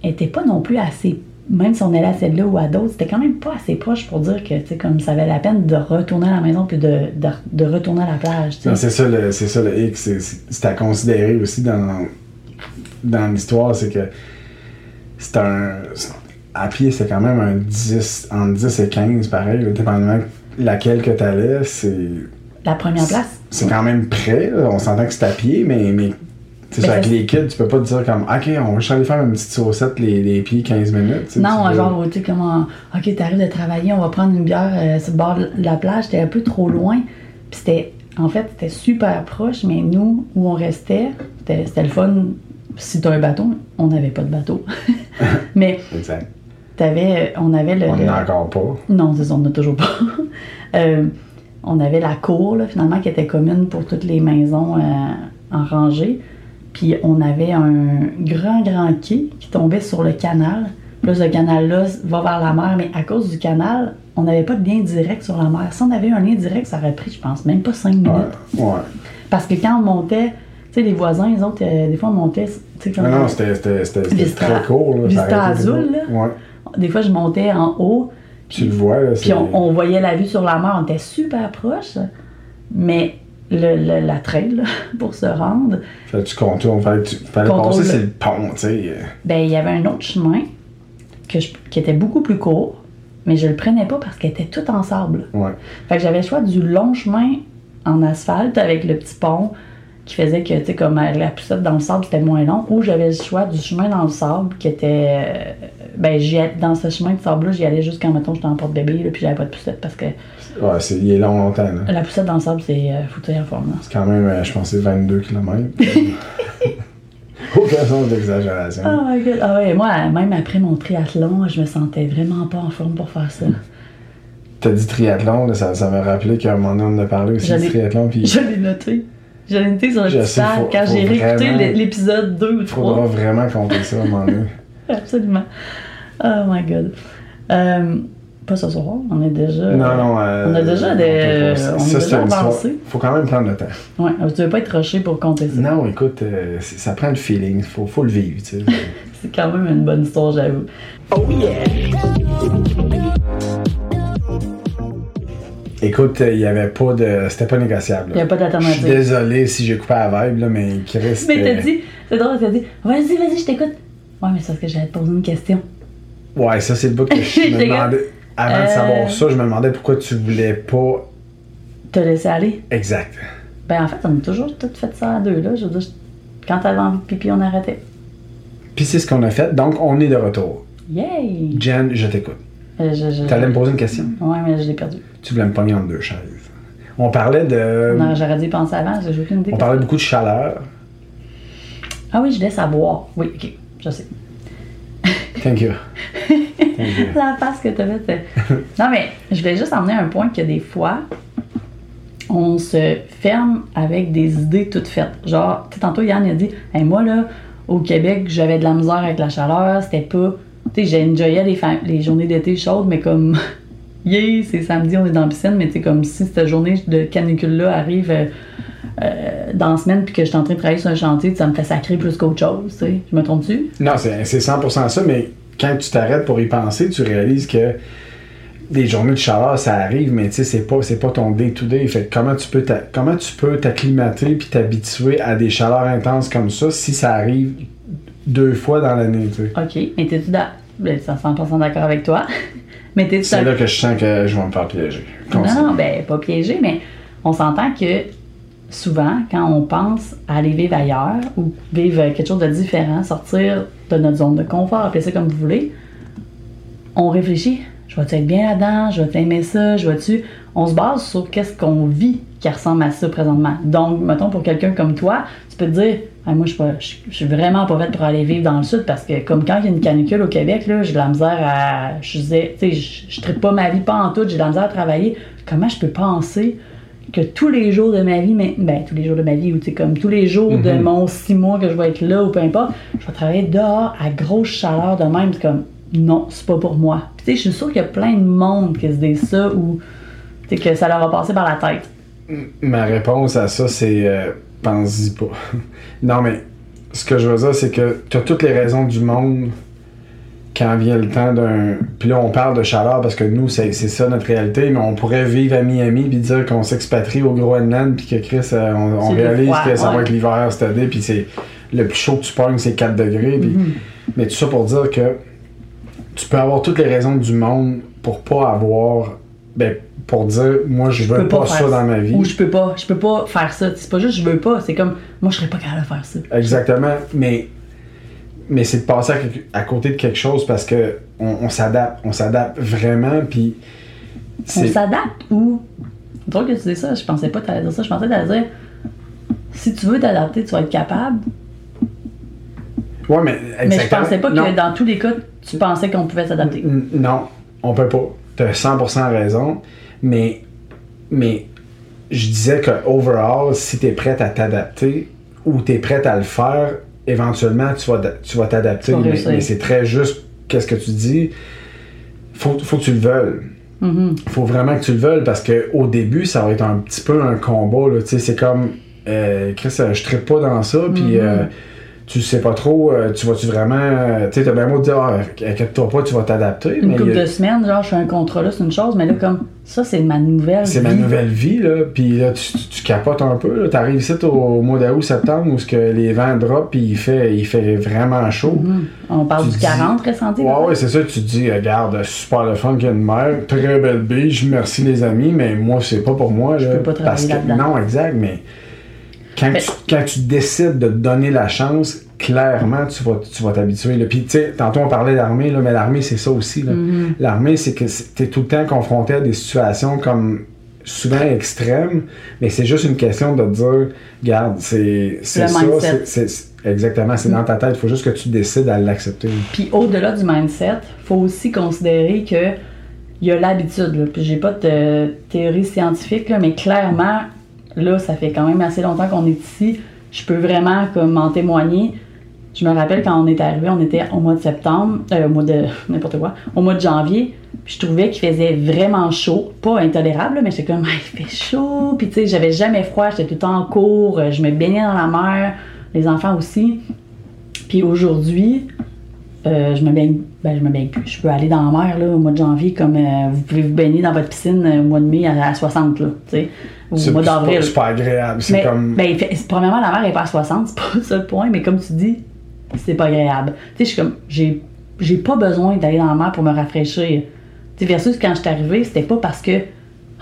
elle était pas non plus assez. Même si on allait à celle-là ou à d'autres, c'était quand même pas assez proche pour dire que, tu comme ça valait la peine de retourner à la maison puis de, de, retourner à la plage, tu c'est ça le, ça le hic, c'est, à considérer aussi dans, dans l'histoire, c'est que c'est un. À pied, c'est quand même un 10, entre 10 et 15, pareil, dépendamment laquelle que t'allais, c'est. La première place. C'est quand même près, là. on s'entend que c'est à pied, mais, mais avec les kids, tu peux pas te dire comme, ok, on va juste aller faire une petite saucette les, les pieds 15 minutes. Non, tu genre, tu sais, comment. Ok, t'arrives de travailler, on va prendre une bière euh, sur le bord de la plage. C'était un peu trop loin. Puis c'était. En fait, c'était super proche, mais nous, où on restait, c'était le fun. Si t'as un bateau, on n'avait pas de bateau. mais Exact. t'avais, on avait le. On n'en a encore pas. Non, c'est ça, on n'a toujours pas. Euh, on avait la cour, là, finalement, qui était commune pour toutes les maisons euh, en rangée. Puis on avait un grand, grand quai qui tombait sur le canal. Puis là, ce canal-là va vers la mer, mais à cause du canal, on n'avait pas de lien direct sur la mer. Si on avait un lien direct, ça aurait pris, je pense, même pas cinq minutes. Ouais. ouais. Parce que quand on montait, tu sais, les voisins, les autres, euh, des fois, on montait, comme. Non, non, c'était, très court. Là, Vista Azul, là. Ouais. Des fois, je montais en haut. Tu le vois, là. Puis c'est- on, on voyait la vue sur la mer, on était super proche, mais le, le- la trail là, pour se rendre, Fallait que tu contournes, fallait que tu fallait passer sur le pont, tu sais. ben il y avait un autre chemin que je- qui était beaucoup plus court, mais je le prenais pas parce qu'il était tout en sable. Ouais. Fait que j'avais le choix du long chemin en asphalte avec le petit pont qui faisait que, tu sais, comme la poussette dans le sable, c'était moins long, ou j'avais le choix du chemin dans le sable qui était. euh, ben, j'y allais- dans ce chemin de sable-là, j'y allais jusqu'à, mettons, j'étais en porte-bébé, puis j'avais pas de poussette parce que Ouais, c'est, il est long longtemps, là. la poussette dans le sable, c'est euh, foutu en forme, là. C'est quand même, euh, je pensais, 22 km. Aucun sens d'exagération. Oh my god. Ah ouais, moi, même après mon triathlon, je me sentais vraiment pas en forme pour faire ça. T'as dit triathlon, là, ça, ça m'a rappelé qu'à un moment donné, on en a parlé aussi de l'ai- triathlon, puis Je l'ai noté. Je l'ai noté sur le petit sais, pad faut- quand j'ai réécouté l'épisode 2 ou il faudra 3. vraiment compter ça à un moment donné. Absolument. Oh my god. Euh, Pas ce soir, on est déjà. Non, non. euh, On a déjà on des- on Ça, est c'est déjà avancé. Faut quand même prendre le temps. Ouais, tu veux pas être rushé pour compter ça. Non, écoute, euh, ça prend le feeling. Faut, faut le vivre, tu sais. C'est quand même une bonne histoire, j'avoue. Oh yeah. Écoute, il y avait pas de. C'était pas négociable. Il y a pas Je suis d'alternative. désolé si j'ai coupé la vibe, là, mais Chris. Mais t'as dit, c'est drôle, t'as dit, vas-y, vas-y, je t'écoute. Ouais, mais c'est parce que j'allais te poser une question. Ouais, ça, c'est le bout que je me demandais. Avant de Euh. savoir ça, je me demandais pourquoi tu voulais pas. Te laisser aller. Exact. Ben, en fait, on a toujours tout fait ça à deux, là. Je veux dire, quand t'avais envie de pipi, on arrêtait. Puis c'est ce qu'on a fait, donc on est de retour. Yay! Jen, je t'écoute. Euh, T'allais me poser une question? Ouais, mais je l'ai perdu. Tu voulais me pogner entre deux chaises. On parlait de. Non, j'aurais dû y penser avant, j'ai aucune idée. On parlait beaucoup de chaleur. Ah oui, je laisse savoir. Oui, ok, je sais. Thank you. Thank you. La face que t'as faite. non, mais je voulais juste emmener un point que des fois, on se ferme avec des idées toutes faites. Genre, tu sais, tantôt, Yann a dit Hey, Moi, là, au Québec, j'avais de la misère avec la chaleur. C'était pas. Sais, j'enjoyais les, les journées d'été chaudes, mais comme. Yeah, c'est samedi, on est dans la piscine, mais tu sais, comme si cette journée de canicule-là arrive euh, euh, dans la semaine puis que je suis en train de travailler sur un chantier, ça me fait sacrer plus qu'autre chose, tu sais. Je me trompe-tu? Non, c'est c'est 100% ça, mais quand tu t'arrêtes pour y penser, tu réalises que des journées de chaleur, ça arrive, mais tu sais, c'est pas, pas ton day-to-day. Fait comment tu peux comment tu peux t'acclimater puis t'habituer à des chaleurs intenses comme ça si ça arrive deux fois dans l'année, tu sais. OK, mais t'es-tu d'accord? Ben, ça 100% d'accord avec toi. mais t'es-tu C'est là que je sens que je vais me faire piéger. Non, Continue. non, ben, pas piégé, mais on s'entend que souvent, quand on pense à aller vivre ailleurs ou vivre quelque chose de différent, sortir de notre zone de confort, appelez ça comme vous voulez, on réfléchit. Je vais-tu être bien là-dedans? Je vais aimer ça? Je vais-tu. On se base sur qu'est-ce qu'on vit qui ressemble à ça présentement. Donc, mettons, pour quelqu'un comme toi, tu peux te dire, Ah, moi, je suis, pas- je je suis vraiment pas faite pour aller vivre dans le sud parce que, comme quand il y a une canicule au Québec, là, j'ai de la misère à. Je disais, tu sais, je, je traite pas ma vie pas en tout, j'ai de la misère à travailler. Comment je peux penser que tous les jours de ma vie, mais, ben, tous les jours de ma vie, ou tu sais, comme tous les jours de mon six mois que je vais être là ou peu importe, je vais travailler dehors à grosse chaleur de même. C'est comme, non, c'est pas pour moi. Puis, tu sais, je suis sûre qu'il y a plein de monde qui se dit ça ou, tu sais, que ça leur a passé par la tête. Ma réponse à ça, c'est euh, pense-y pas. non, mais ce que je veux dire, c'est que tu as toutes les raisons du monde quand vient le temps d'un. Puis là, on parle de chaleur parce que nous, c'est c'est ça notre réalité, mais on pourrait vivre à Miami puis dire qu'on s'expatrie au Groenland puis que Chris, euh, on, réalise froid, que ça va être l'hiver cette année puis c'est le plus chaud que tu pognes, c'est 4 degrés. Mhm. Mais tout ça pour dire que tu peux avoir toutes les raisons du monde pour pas avoir. Ben, pour dire, moi, je veux peux pas, pas ça dans ma vie. Ou je peux pas, je peux pas faire ça. C'est pas juste je veux pas, c'est comme, moi, je serais pas capable de faire ça. Exactement, mais, mais c'est de passer à, côté de quelque chose parce que on, s'adapte, on s'adapte vraiment, puis On s'adapte ou. C'est drôle que tu dis ça, je pensais pas que t'allais dire ça. Je pensais que t'allais dire si tu veux t'adapter, tu vas être capable. ouais, mais Mais je pensais pas que non, dans tous les cas, tu pensais qu'on pouvait s'adapter. non, on peut pas. T'as 100% raison, mais mais je disais que overall, si t'es prête à t'adapter ou t'es prête à le faire, éventuellement tu vas tu vas t'adapter, mais, c'est très juste. Qu'est-ce que tu dis Faut faut que tu le veuilles. Mhm. faut vraiment que tu le veuilles parce que au début ça va être un petit peu un combat c'est comme euh, Chris je trippe pas dans ça puis euh, tu sais pas trop euh, tu vas-tu vraiment euh, tu sais t'as bien beau te dire ah, inquiète-toi pas tu vas t'adapter Une mais couple a- de semaines, genre, je fais un contrat là, c'est une chose, mais là, comme, ça, c'est ma nouvelle. c'est ma vie. nouvelle vie là puis là tu, tu- tu capotes un peu là t'arrives ici au mois d'août septembre où ce que les vents drop puis il fait il fait vraiment chaud Mhm. On parle Tu du dis- 40 ressenti. Ouais, ouais, c'est ça, tu te dis, regarde, super le fun qu'il y a une mer, très belle biche, merci les amis, mais moi, c'est pas pour moi. Je là, peux pas travailler là-dedans. Non, exact, mais quand, Mais- tu, quand tu décides de te donner la chance, clairement, tu vas tu vas t'habituer. là. Puis, tu sais, tantôt, on parlait d'armée, là, mais l'armée, c'est ça aussi. là. Mm-hmm. L'armée, c'est que tu es tout le temps confronté à des situations comme souvent extrêmes, mais c'est juste une question de te dire, regarde, c'est c'est ça, c'est- c'est- exactement, c'est dans ta tête, il faut juste que tu décides à l'accepter. Puis au-delà du mindset, faut aussi considérer que il y a l'habitude. là. Puis j'ai pas de théorie scientifique, là, mais clairement, là, ça fait quand même assez longtemps qu'on est ici. Je peux vraiment comme en témoigner. Je me rappelle quand on est arrivé, on était au mois de septembre, euh, au mois de n'importe quoi, au mois de janvier. Je trouvais qu'il faisait vraiment chaud. Pas intolérable, mais j'étais comme, Ah, il fait chaud. Puis tu sais, j'avais jamais froid, j'étais tout le temps en cours, je me baignais dans la mer, les enfants aussi. Puis aujourd'hui, euh, je me baigne, ben je me baigne plus. Je peux aller dans la mer là, au mois de janvier comme euh, vous pouvez vous baigner dans votre piscine euh, au mois de mai à, à 60 là, tu sais, au mois c'est pas, d'avril. c'est pas agréable. C'est comme. ben, premièrement, la mer est pas à 60, c'est pas ça le point, mais comme tu dis, c'est pas agréable. Tu sais, je suis comme, j'ai, j'ai pas besoin d'aller dans la mer pour me rafraîchir. Tu sais, versus quand je suis arrivée, c'était pas parce que,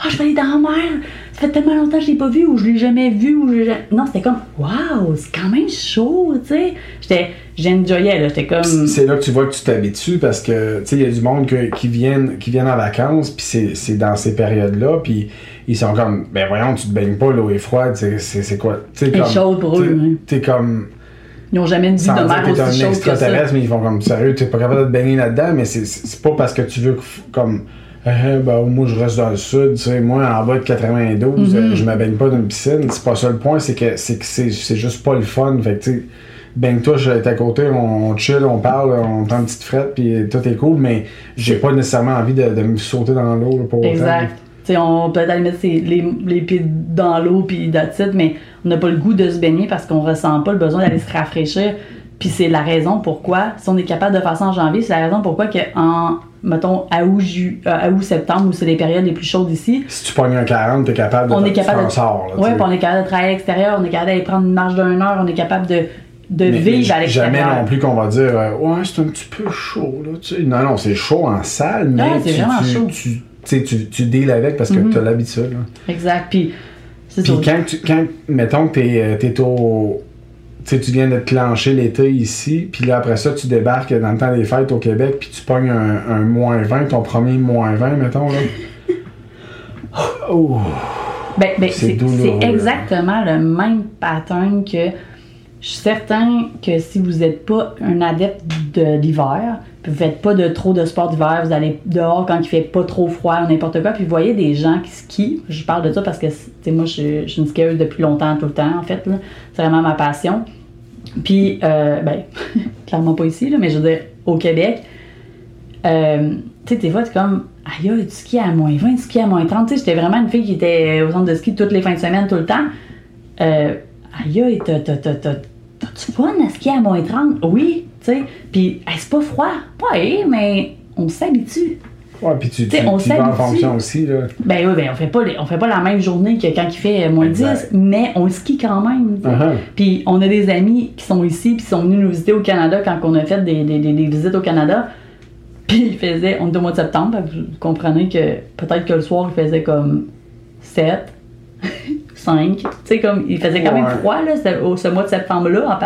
ah, je vais aller dans la mer, ça fait tellement longtemps que je l'ai pas vu, ou je l'ai jamais vu, ou je... Non, c'était comme, waouh, c'est quand même chaud, tu sais. J'étais, j'enjoyais, là, j'étais comme. C'est là que tu vois que tu t'habitues parce que tu sais il y a du monde que- qui viennent qui viennent en vacances puis c'est c'est dans ces périodes là puis ils sont comme ben voyons tu te baignes pas l'eau est froide c'est c'est c'est quoi? Tu sais Elle est comme chaude pour eux, t'es- hein. t'es comme Ils ont jamais une vie sans de mer aussi un chaude que ça. extraterrestre mais ils font comme sérieux t'es pas capable de te baigner là-dedans mais c'est c'est c'est pas parce que tu veux comme eh, ben, moi je reste dans le sud, tu sais, moi en bas de 92, Mhm. euh, je me baigne pas dans une piscine. C'est pas ça le point, c'est que c'est que c'est c'est juste pas le fun. Fait que tu sais, baigne-toi, je vais à côté, on, on chill, on parle, on prend une petite frette, puis tout est cool, mais j'ai pas nécessairement envie de, de me sauter dans l'eau pour. Exact. On peut peut-être mettre ses- les, les pieds dans l'eau puis it, mais on n'a pas le goût de se baigner parce qu'on ressent pas le besoin d'aller se rafraîchir. Puis c'est la raison pourquoi, si on est capable de faire ça en janvier, c'est la raison pourquoi que en, mettons, à août, ju- euh, à août, septembre, où c'est les périodes les plus chaudes ici, Si tu pognes un 40, t'es capable de on est capable faire de... un sort. Là, tu ouais, on est capable de travailler à l'extérieur, on est capable d'aller prendre une marche d'une heure, on est capable de, de Mais- mais vivre à jamais l'extérieur. non plus qu'on va dire euh, ouais c'est un petit peu chaud là tu sais non non c'est chaud en salle mais Ouais, c'est tu, vraiment tu, chaud. tu, tu tu, tu deals avec parce que Mhm. tu as l'habitude. Exact. Puis, Puis quand, tu, quand, mettons que t'es, euh, t'es au. Tu sais, tu viens de te clencher l'été ici, puis là, après ça, tu débarques dans le temps des fêtes au Québec, puis tu pognes un, un moins 20, ton premier moins 20, mettons, là. Oh! Ben, ben, C'est c'est exactement le même pattern que je suis certain que si vous n'êtes pas un adepte de l'hiver, vous faites pas de trop de sport d'hiver, vous allez dehors quand il fait pas trop froid ou n'importe quoi, puis vous voyez des gens qui skient. Je parle de ça parce que moi je suis, une skieuse depuis longtemps, tout le temps en fait. C'est vraiment ma passion. Puis, euh, ben, clairement pas ici, là, mais je veux dire, au Québec, euh, tu sais, des fois, t'es comme, aïe, tu skis à moins 20, tu skis à moins 30. Tu sais, j'étais vraiment une fille qui était au centre de ski toutes les fins de semaine, tout le temps. Euh, aïe, t'as, t'as, t'as, t'as, t'as-tu fun à skier à moins 30? Oui, sais. Puis, hey, c'est pas froid. Ouais, mais on s'habitue. Ouais, puis tu, tu, on tu vas en fonction aussi, là. Ben oui, ben on fait pas, les- on fait pas la même journée que quand il fait euh, moins Exact. 10, mais on skie quand même. Uh-huh. Puis on a des amis qui sont ici, puis qui sont venus nous visiter au Canada quand on a fait des, des- des- des visites au Canada. Puis il faisait, on était au mois de septembre, vous comprenez que peut-être que le soir il faisait comme 7, 5. Tu sais, comme il faisait quand même froid là, ce, ce mois de septembre-là.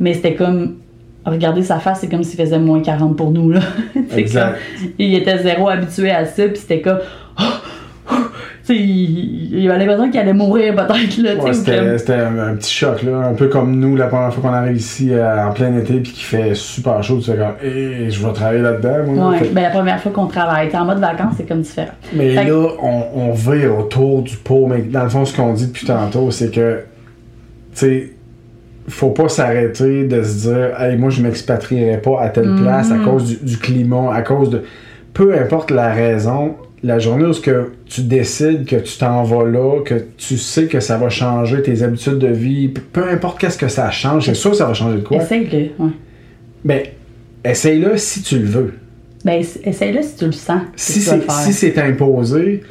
Mais c'était comme, regardez sa face, c'est comme s'il faisait moins 40 pour nous là. Exact. comme- il était zéro habitué à ça, puis c'était comme. Tu sais, il, il avait l'impression qu'il allait mourir peut-être Ouais, comme- c'était, un, un petit choc, là. Un peu comme nous, la première fois qu'on arrive ici euh, en plein été, puis qu'il fait super chaud, tu fais comme, hé, je vais travailler là-dedans, moi. Ouais, Fait- ben la première fois qu'on travaille, t'es en mode vacances, c'est comme différent. Mais Fait que- là, on, on vire autour du pot. Mais dans le fond, ce qu'on dit depuis tantôt, c'est que, tu sais, faut pas s'arrêter de se dire, hey, moi, je m'expatrierai pas à telle Mhm. place à cause du, du climat, à cause de. Peu importe la raison, la journée où ce que tu décides que tu t'en vas là, que tu sais que ça va changer tes habitudes de vie, peu importe qu'est-ce que ça change, c'est sûr que ça va changer de quoi. Essaye-le. Ouais. Ben, essaye-le si tu le veux. Ben, ess- essaye-le si tu le sens. si c'est si c'est imposé,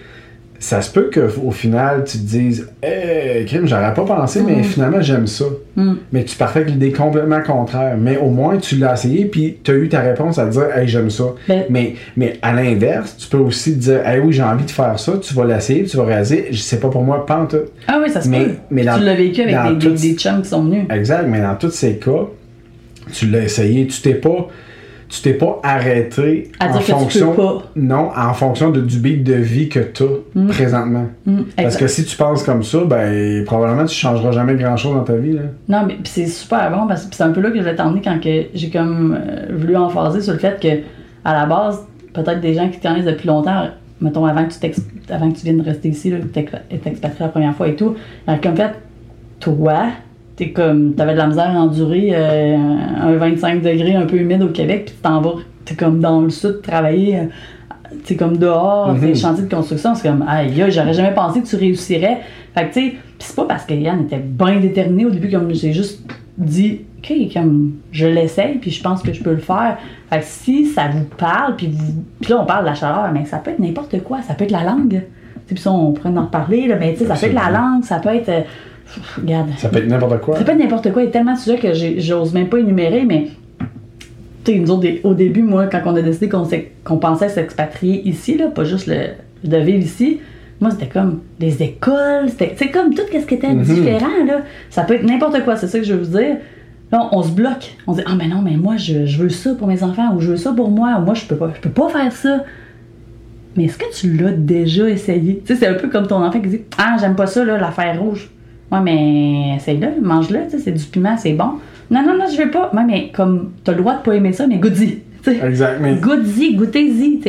ça se peut qu'au final, tu te dises Hey, crime, j'aurais pas pensé, mais Mm. finalement, j'aime ça. Mm. Mais tu partais avec l'idée complètement contraire. Mais au moins, tu l'as essayé, puis tu as eu ta réponse à te dire Hey, j'aime ça. Ben- mais, mais à l'inverse, tu peux aussi te dire Hey, oui, j'ai envie de faire ça. Tu vas l'essayer, tu vas réaliser C'est pas pour moi, tout. Ah oui, ça se Mais- peut. mais dans- tu l'as vécu avec des, des chums qui sont venus. Exact, mais dans tous ces cas, tu l'as essayé, tu t'es pas. Tu t'es pas arrêté À en tu peux fonction pas. non en fonction de, du beat de vie que tu as présentement. Mm, Parce que si tu penses comme ça, ben probablement tu changeras jamais grand chose dans ta vie. Là. Non, mais c'est super bon parce que c'est un peu là que je vais t'emmener quand que j'ai comme euh, voulu emphaser sur le fait que, à la base, peut-être des gens qui connaissent depuis longtemps, mettons avant que tu, avant que tu viennes rester ici, là, que tu es expatrié la première fois et tout, alors comme fait, toi, t'es comme, t'avais de la misère à endurer euh, un 25 degrés un peu humide au Québec, puis tu t'en vas, t'es comme dans le sud travailler. euh, c'est comme dehors, Mhm. des chantiers de construction, c'est comme, aïe, j'aurais jamais pensé que tu réussirais. Fait que, tu sais, pis c'est pas parce que Yann était bien déterminé au début, comme j'ai juste dit, OK, comme, je l'essaye, puis je pense que je peux le faire. Fait que si ça vous parle, puis là, on parle de la chaleur, mais ça peut être n'importe quoi, ça peut être la langue. Puis ça, on pourrait en reparler, là, mais tu sais, ça peut être la langue, ça peut être. euh, regarde. Ça peut être n'importe quoi. Ça peut être n'importe quoi. Il y a tellement de sujets que j'ose même pas énumérer, mais tu sais, nous autres, des- au début, moi, quand on a décidé qu'on qu'on pensait s'expatrier ici, là, pas juste le, de vivre ici, moi, c'était comme les écoles, c'était comme tout ce qui était Mhm. différent, là. Ça peut être n'importe quoi, c'est ça que je veux vous dire. Là, on, on se bloque. On se dit, ah, mais non, mais moi, je, je veux ça pour mes enfants, ou je veux ça pour moi, ou moi, je peux pas, je peux pas faire ça. Mais est-ce que tu l'as déjà essayé? Tu sais, c'est un peu comme ton enfant qui dit Ah, j'aime pas ça, là, l'affaire rouge. Ouais, mais essaye-le, mange-le, c'est du piment, c'est bon. Non, non, non, je veux pas. Ouais, mais comme, t'as le droit de pas aimer ça, mais goûte-y. tu sais. Exact, mais Goûtez-y.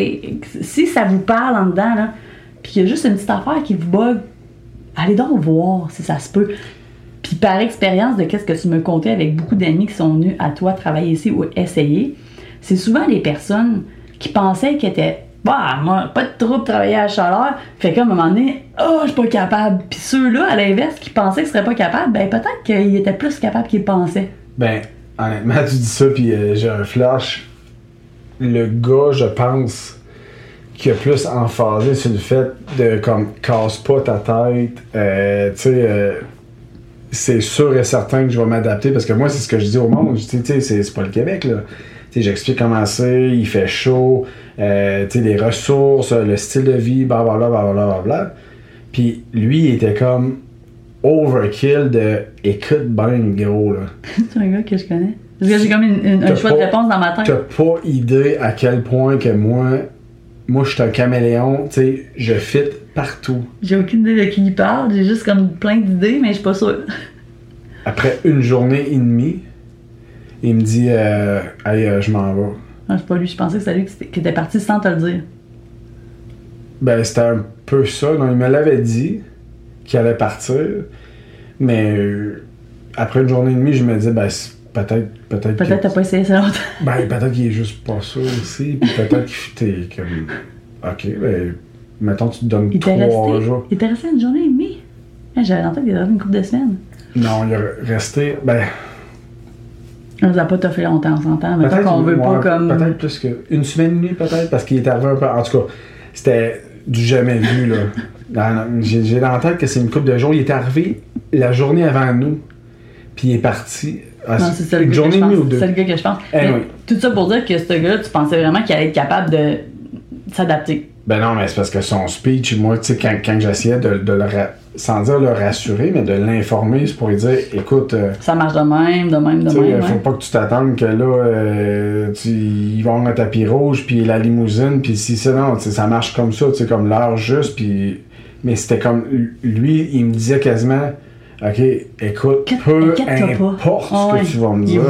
Si ça vous parle en dedans, là, puis qu'il y a juste une petite affaire qui vous bug, allez donc voir si ça se peut. Puis par expérience de qu'est-ce que tu me contais avec beaucoup d'amis qui sont venus à toi travailler ici ou essayer, c'est souvent des personnes qui pensaient qu'ils étaient bah, moi, pas de travailler à la chaleur. Fait qu'à un moment donné, oh, je suis pas capable. Puis ceux-là, à l'inverse, qui pensaient qu'ils seraient pas capables, ben peut-être qu'ils étaient plus capables qu'ils pensaient. Ben, honnêtement, tu dis ça, puis euh, j'ai un flash. Le gars, je pense, qui a plus emphasé sur le fait de, comme, casse pas ta tête. euh, tu sais, euh, c'est sûr et certain que je vais m'adapter, parce que moi, c'est ce que je dis au monde. Tu sais, c'est pas le Québec, là. J'explique comment c'est, il fait chaud, euh, les ressources, le style de vie, blablabla, blablabla, blablabla. Puis lui, il était comme overkill de écoute ben gros, là. c'est un gars que je connais. Parce que j'ai comme une- une- un de réponse dans ma tête. T'as pas idée à quel point que moi, moi, je suis un caméléon, tu sais, je fit partout. J'ai aucune idée de qui il parle, j'ai juste comme plein d'idées, mais je suis pas sûre. Après une journée et demie, il me dit, euh, hey, euh, je m'en vais. Ah, c'est pas lui, je pensais que c'était lui qui était- qui était parti sans te le dire. Ben, c'était un peu ça. Donc, il me l'avait dit qu'il allait partir, mais euh, après une journée et demie, je me dis, ben, c'est peut-être, peut-être, Peut-être que- t'as pas essayé ça longtemps. Ben, peut-être qu'il est juste pas ça aussi, puis peut-être que t'es comme, ok, ben, mettons, tu te donnes Il était trois resté? jours. Il était resté une journée et demie? Ah, J'avais l'entendre qu'il était resté une couple de semaines. Non, il est resté. Ben, On nous a pas toffé longtemps, on s'entend. Mais qu'on veut pas comme. Peut-être plus que. Une semaine et demie, peut-être, parce qu'il est arrivé un peu. En tout cas, c'était du jamais vu, là. J'ai dans la tête que c'est une couple de jours. Il est arrivé la journée avant nous, puis il est parti. Ah, Non, c'est une gars journée et demie ou deux. C'est le gars que je pense. Mais tout ça pour dire que ce gars-là, tu pensais vraiment qu'il allait être capable de s'adapter. Ben non, mais c'est parce que son speech, moi, tu sais, quand, quand j'essayais de, de le. Sans dire le rassurer, mais de l'informer, c'est pour lui dire écoute. euh, Ça marche de même, de même, de Tu sais, même. faut ouais. pas que tu t'attendes que là, euh, tu, ils vont avoir un tapis rouge, puis la limousine, puis si c'est non, ça marche comme ça, tu sais, comme l'heure juste, puis. Mais c'était comme. Lui, il me disait quasiment. Ok, écoute, peu pas. importe Ah ce ouais. que tu vas me Il dire,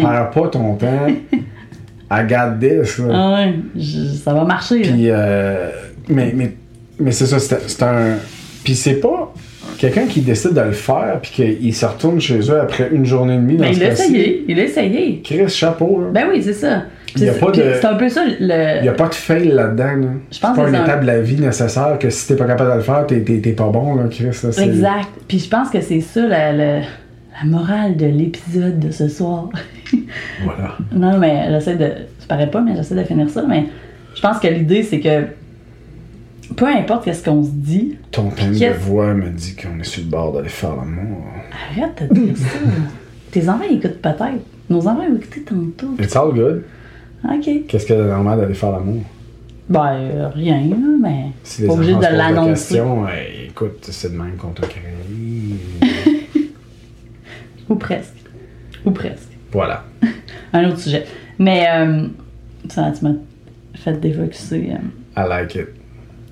perds pas ton temps, I got this. là. Ah ouais, je- ça va marcher. Puis, euh, mais, mais, mais c'est ça, c'est un. Puis c'est pas quelqu'un qui décide de le faire, puis qu'il se retourne chez eux après une journée et demie dans Mais ce il cas-ci. essayé, il l'a essayé. Chris, chapeau, là. Ben oui, c'est ça. A C'est de- un peu ça Il n'y a le. pas de fail là-dedans. Là. Je pense pas que une un- étape de la vie nécessaire que si t'es pas capable de le faire, t'es, pas bon, là, Chris. là, Exact. Puis je pense que c'est ça la, la, la morale de l'épisode de ce soir. Voilà. non, mais j'essaie de. Ça paraît pas, mais j'essaie de finir ça. Mais je pense que l'idée, c'est que peu importe ce qu'on se dit, Ton thème de voix me dit qu'on est sur le bord d'aller faire l'amour. arrête de dire ça. Tes enfants écoutent peut-être. Nos enfants ont écouté tantôt. It's all good. Ok. Qu'est-ce qu'il y a de normal d'aller faire l'amour? Ben, euh, rien, mais. Si les pas obligé de l'annoncer. écoute, c'est de même qu'on t'a créé. Ou presque. Ou presque. voilà. Un autre sujet. Mais, euh, ça, tu m'as fait défocuser. euh. I like it.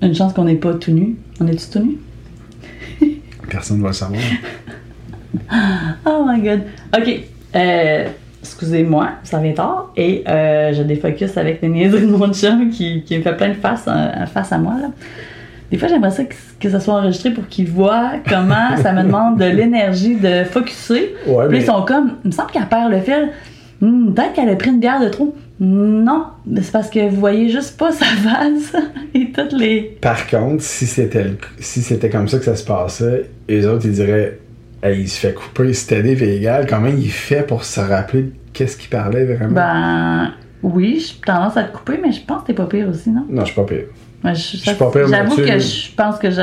Une chance qu'on n'est pas tout nu. On est-tu tout nu? Personne ne va le savoir. Oh my god. Ok. Euh, excusez-moi, ça vient tard. Et euh, je défocus avec les niaiseries de mon chum qui, qui me fait plein de faces euh, face à moi. Là. Des fois, j'aimerais ça que, que ça soit enregistré pour qu'ils voient comment ça me demande de l'énergie de focuser. Ouais, Puis mais ils sont comme, il me semble qu'elle perd le fil. Hmm, Peut-être qu'elle a pris une bière de trop. Non, c'est parce que vous voyez juste pas sa face et toutes les. Par contre, si c'était si c'était comme ça que ça se passait, les autres ils diraient Hey, il se fait couper, c'était des égal, comment il fait pour se rappeler de qu'est-ce qu'il parlait vraiment? Ben. Oui, j'ai tendance à te couper, mais je pense que t'es pas pire aussi, non? Non, je suis pas pire. Ouais, je- suis pas pire, J'avoue que je pense que j'ai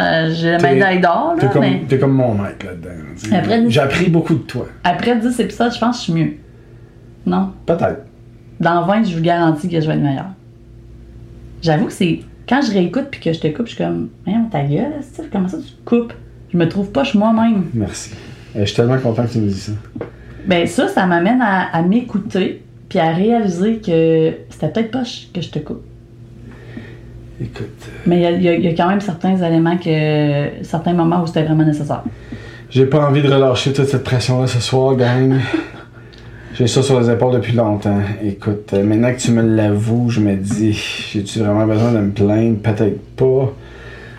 la médaille d'or, T'es là, comme, mais comme mon maître là-dedans. J'ai appris beaucoup de toi. après 10 épisodes, je pense que je suis mieux. Non? Peut-être. Dans 20, je vous garantis que je vais être meilleure. J'avoue que c'est. Quand je réécoute puis que je te coupe, je suis comme. Voyons, ta gueule, comment ça tu te coupes? Je me trouve pas chez moi-même. Merci. Et je suis tellement content que tu me dises ça. Ben ça, ça m'amène à, à m'écouter puis à réaliser que c'était peut-être pas que je te coupe. Écoute. euh, Mais y y, il y a quand même certains éléments que. certains moments où c'était vraiment nécessaire. J'ai pas envie de relâcher toute cette pression-là ce soir, gang. J'ai ça sur les épaules depuis longtemps. Écoute, euh, maintenant que tu me l'avoues, je me dis, j'ai-tu vraiment besoin de me plaindre? Peut-être pas.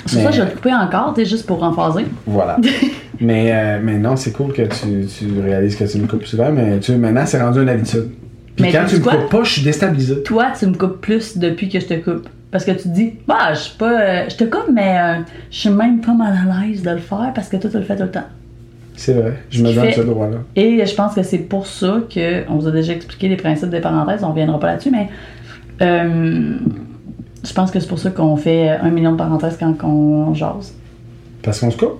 C'est Mais- ça je vais te couper encore, t'es juste pour emphaser. Voilà. mais, euh, mais non, c'est cool que tu, tu réalises que tu me coupes souvent, mais tu, maintenant, c'est rendu une habitude. Puis Mais quand tu me coupes pas, je suis déstabilisé. Toi, tu me coupes plus depuis que je te coupe. Parce que tu te dis, bah, je suis pas. euh, je te coupe, mais euh, je suis même pas mal à l'aise de le faire parce que toi, tu le fais tout le temps. C'est vrai, je me donne fait- ce droit-là. Et je pense que c'est pour ça que, on vous a déjà expliqué les principes des parenthèses, on reviendra pas là-dessus, mais euh, je pense que c'est pour ça qu'on fait un million de parenthèses quand on jase. Parce qu'on se coupe?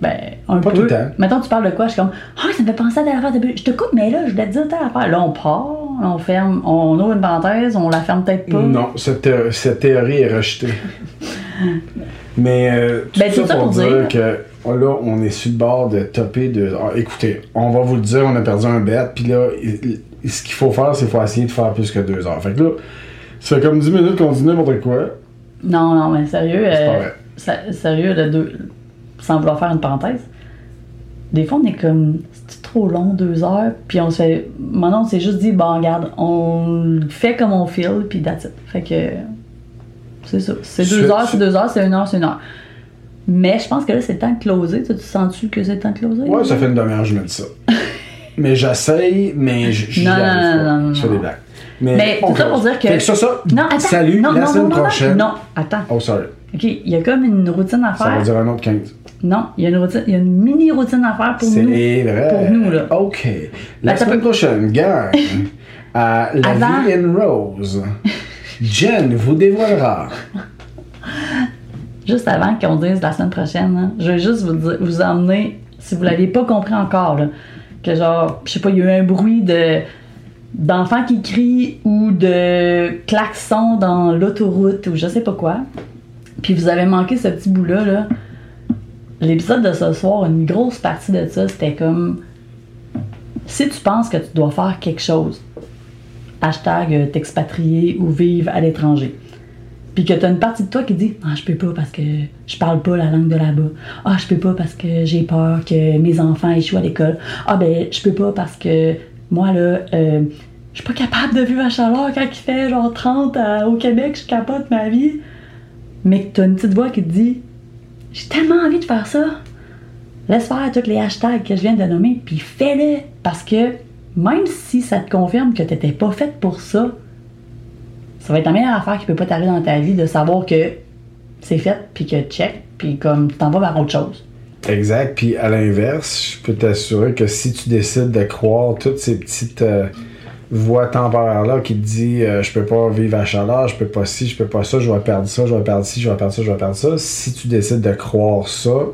Ben, un Pas peu. tout le temps. Mettons, tu parles de quoi? Je suis comme, ah, ça me fait penser à telle affaire. de- Je te coupe, mais là, je dois te dire telle affaire. Là, on part, on ferme, on ouvre une parenthèse, on la ferme peut-être pas. Non, cette, thé- cette théorie est rejetée. Mais euh, tout Ben, ça, pour dire, dire- que là, on est sur le bord de topper de. Ah, écoutez, on va vous le dire, on a perdu un bet, puis là, il- il- ce qu'il faut faire, c'est qu'il faut essayer de faire plus que deux heures. Fait que là, ça fait comme 10 minutes qu'on dit n'importe quoi. Non, non, mais sérieux, euh, sérieux, le deux, sans vouloir faire une parenthèse, des fois on est comme, c'est trop long, deux heures, puis on se fait, maintenant on s'est juste dit, bon, regarde, on fait comme on file, puis that's it. Fait que, c'est ça. C'est deux heures, c'est deux heures, c'est une heure, c'est une heure. Mais je pense que là, c'est le temps de closer. Tu, tu sens-tu que c'est le temps de closer? Ouais, ça fait une demi-heure je me dis ça. mais j'essaye, mais je Non, non, non, pas. non, non, Je fais des blagues. Mais, tout ça pour dire que- Fait ça, ça, Non, attends. salut, non, la semaine prochaine. Non, attends. Oh, sorry. OK, il y a comme une routine à Ça va faire. dire un autre 15. Non, il y a une routine, il y a une mini routine à faire pour C'est nous. vrai. Pour nous, là. OK. La semaine prochaine, gang, à La Vie in Rose, Jen vous dévoilera. Juste avant qu'on dise la semaine prochaine, là, je vais juste vous, dire- vous emmener, si vous l'aviez pas compris encore, que genre, je sais pas, il y a eu un bruit de d'enfants qui crient ou de klaxons dans l'autoroute ou je sais pas quoi. Puis vous avez manqué ce petit bout-là, là. L'épisode de ce soir, une grosse partie de ça, c'était comme si tu penses que tu dois faire quelque chose, hashtag euh, t'expatrier ou vivre à l'étranger. Puis que t'as une partie de toi qui dit Ah, je peux pas parce que je parle pas la langue de là-bas. Ah, je peux pas parce que j'ai peur que mes enfants échouent à l'école. Ah, ben, je peux pas parce que moi, là, euh, je suis pas capable de vivre à chaleur quand il fait genre 30 à- au Québec, je capote ma vie. Mais que t'as une petite voix qui te dit J'ai tellement envie de faire ça. Laisse faire tous les hashtags que je viens de nommer, puis fais-le. Parce que même si ça te confirme que t'étais pas faite pour ça, ça va être la meilleure affaire qui peut pas t'arriver dans ta vie de savoir que c'est fait, puis que check, puis comme tu t'en vas vers autre chose. Exact. Puis à l'inverse, je peux t'assurer que si tu décides de croire toutes ces petites euh, voix temporaires-là qui te disent euh, je peux pas vivre à chaleur, je peux pas ci, je peux pas ça, je vais perdre ça, je vais perdre ci, je vais perdre ça, je vais perdre ça. Si tu décides de croire ça,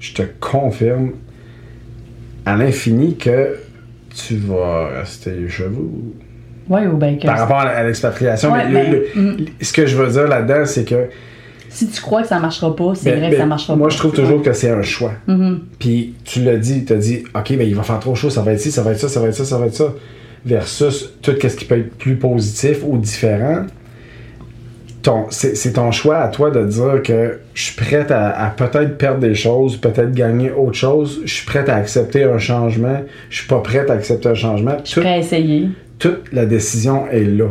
je te confirme à l'infini que tu vas rester chez vous. Ouais, ou bien que. Par rapport à l'expatriation, Ouais, mais le- ben, le- mm. ce que je veux dire là-dedans, c'est que Si tu crois que ça marchera pas, c'est ben, vrai ben, que ça marchera moi, pas. je trouve toujours que c'est un choix. Mhm. Puis tu l'as dit, tu as dit, OK, ben il va faire trop chaud, ça va être ci, ça va être ça, ça va être ça, ça va être ça. Versus tout ce qui peut être plus positif ou différent. C'est, ton choix à toi de dire que je suis prête à, à peut-être perdre des choses, peut-être gagner autre chose. Je suis prête à accepter un changement. Je suis pas prête à accepter un changement. Je suis Tout- prêt à essayer. Toute la décision est là.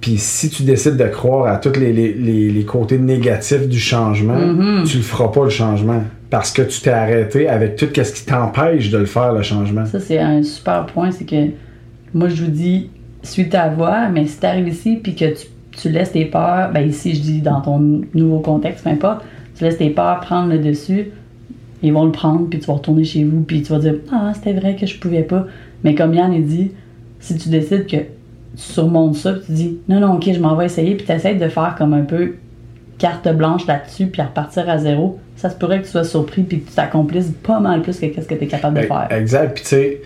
Puis si tu décides de croire à tous les, les- les- les côtés négatifs du changement, Mhm. tu le feras pas le changement. Parce que tu t'es arrêté avec tout ce qui t'empêche de le faire, le changement. Ça, c'est un super point, c'est que moi, je vous dis, suis ta voix, mais si t'arrives ici puis que tu, tu laisses tes peurs, ben ici je dis dans ton nouveau contexte, peu importe, tu laisses tes peurs prendre le dessus, ils vont le prendre puis tu vas retourner chez vous puis tu vas dire ah c'était vrai que je pouvais pas, mais comme Yann a dit, si tu décides que tu surmontes ça, puis tu dis non non ok je m'en vais essayer puis tu essaies de faire comme un peu carte blanche là-dessus puis à repartir à zéro, ça se pourrait que tu sois surpris puis que tu t'accomplisses pas mal plus que ce que tu es capable de Ben, faire. Exact. Puis tu sais,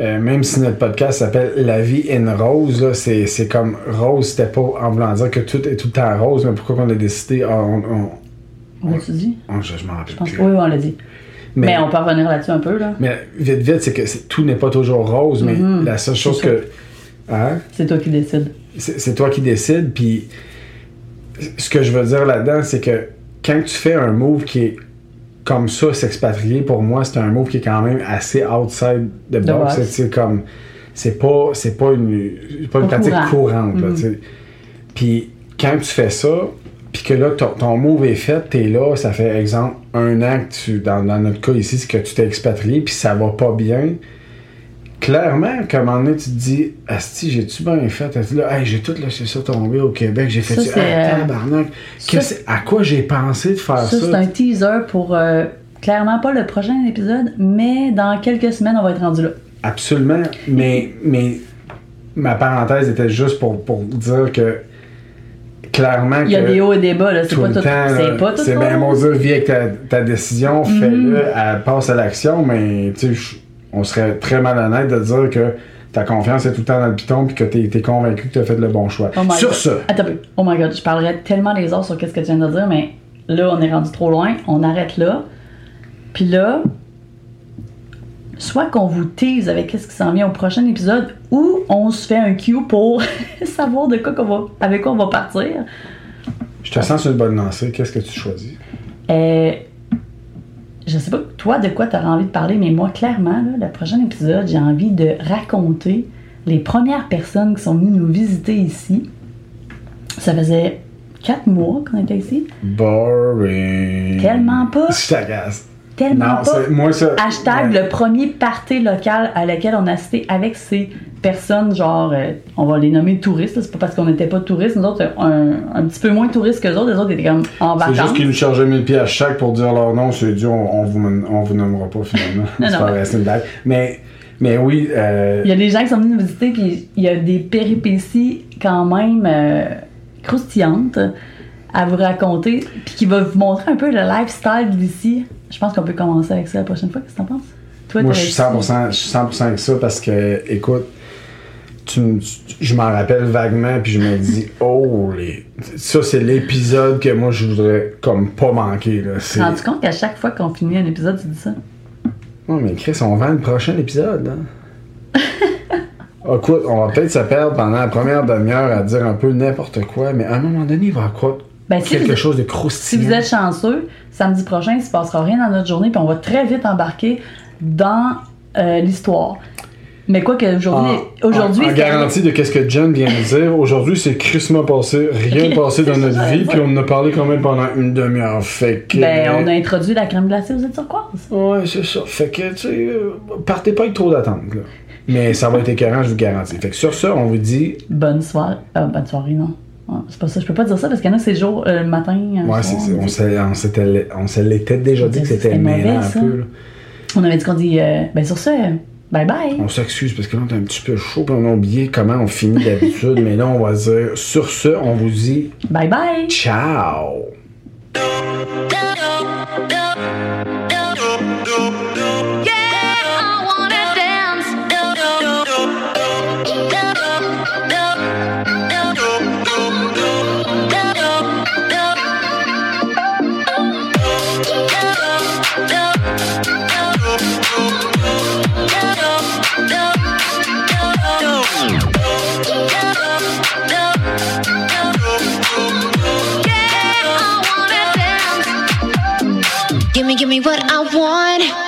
euh, même si notre podcast s'appelle La vie in rose, c'est, comme rose, c'était pas en voulant dire que tout est tout le temps rose, mais pourquoi qu'on a décidé. ah, on, on- On dit? on- je, je m'en rappelle Je pense plus. que oui, on l'a dit. Mais, on peut revenir là-dessus un peu, là. mais vite, vite, c'est que tout n'est pas toujours rose, mais Mhm. la seule chose que. Hein? C'est toi qui décides. c'est toi qui décides. Puis ce que je veux dire là-dedans, c'est que quand tu fais un move qui est comme ça, s'expatrier, pour moi, c'est un move qui est quand même assez outside de The box. C'est- C'est comme. C'est pas, c'est pas une, c'est pas une pratique courant. courante. là, Mhm. tu sais. Puis quand tu fais ça, puis que là, ton, ton move est fait, t'es là, ça fait exemple un an que tu, dans, dans notre cas ici, c'est que tu t'es expatrié, puis ça va pas bien. Clairement, qu'à un moment donné, tu te dis, Asti, j'ai-tu bien fait? Là, hey, j'ai tout laissé ça tomber au Québec, j'ai fait Ça, Ah, euh, tabarnak. ça, à quoi j'ai pensé de faire Ça, ça? c'est un teaser pour euh, clairement pas le prochain épisode, mais dans quelques semaines, on va être rendu là. Absolument, mais, mais ma parenthèse était juste pour, pour dire que clairement Il y a des hauts et des bas, là. C'est tout pas le tout. C'est pas tout. c'est bien beau dire, vis avec ta, ta décision, fais-le, elle passe à l'action, mais tu sais, on serait très malhonnête de dire que ta confiance est tout le temps dans le piton puis que t'es es convaincu que tu as fait le bon choix. Oh Sur God. ça, Attends. Oh my god, je parlerais tellement des heures sur qu'est-ce que tu viens de dire, mais là, on est rendu trop loin. On arrête là. Puis là, soit qu'on vous tease avec qu'est-ce qui s'en vient au prochain épisode, ou on se fait un cue pour savoir de quoi qu'on va, avec quoi on va partir. je te sens sur une bonne lancée, qu'est-ce que tu choisis? Euh, je sais pas, toi, de quoi tu auras envie de parler, mais moi, clairement, là, le prochain épisode, j'ai envie de raconter les premières personnes qui sont venues nous visiter ici. Ça faisait quatre mois qu'on était ici. Boring. Tellement pas. Je t'agace. Tellement Non, pas. c'est- moi ça. Hashtag ouais. le premier party local à lequel on a assisté avec ces personnes, genre, euh, on va les nommer touristes, c'est pas parce qu'on n'était pas touristes, nous autres, un, un petit peu moins touristes que les autres, les autres étaient comme en C'est vacances. juste qu'ils nous chargeaient 1000 pieds à chaque pour dire leur nom, c'est dur, on, on vous, on vous nommera pas finalement. C'est pas vrai, c'est une blague. Mais, mais oui, euh, Il y a des gens qui sont venus nous visiter, puis il y a des péripéties quand même euh, croustillantes à vous raconter, puis qui va vous montrer un peu le lifestyle d'ici. Je pense qu'on peut commencer avec ça la prochaine fois. Qu'est-ce que t'en penses? Toi, moi je suis réussi. 100%, je suis 100% avec ça parce que, écoute, tu, je m'en rappelle vaguement, puis je me dis, oh, les, ça c'est l'épisode que moi je voudrais comme pas manquer. Là. Tu rendu compte qu'à chaque fois qu'on finit un épisode, tu dis ça? Non, mais Chris, on vend le prochain épisode. Hein? Ah, Écoute, on va peut-être se perdre pendant la première demi-heure à dire un peu n'importe quoi, mais à un moment donné, il va avoir Ben, si quelque vous- chose de Si croustillant. vous êtes chanceux, samedi prochain, il se passera rien dans notre journée, puis on va très vite embarquer dans euh, l'histoire. Mais quoi que aujourd'hui, En- garantie de qu'est-ce que Jen vient de dire. Aujourd'hui, c'est crissement passé, rien passé dans notre vie, puis on en a parlé quand même pendant une demi-heure. Fait que. ben, on a introduit la crème glacée aux êtres turquoises. Ouais, c'est ça. Fait que, tu sais, euh, partez pas avec trop d'attente, là. Mais ça va être écœurant, je vous garantis. Fait que sur ça, on vous dit. Bonne soirée. Ah, bonne soirée, non. C'est pas ça, je peux pas dire ça parce qu'il y en a, c'est le jour, euh, le matin. Ouais, c'est, on on, dit- s'est- on, s'était, on se l'était déjà dit que c'était mêlant un peu, là. On avait dit qu'on dit, euh, ben sur ça, euh, bye bye. On s'excuse parce que là, on est un petit peu chaud, puis on a oublié comment on finit d'habitude. mais là, on va dire. Sur ce, on vous dit. Bye bye. Ciao! Gimme what I want.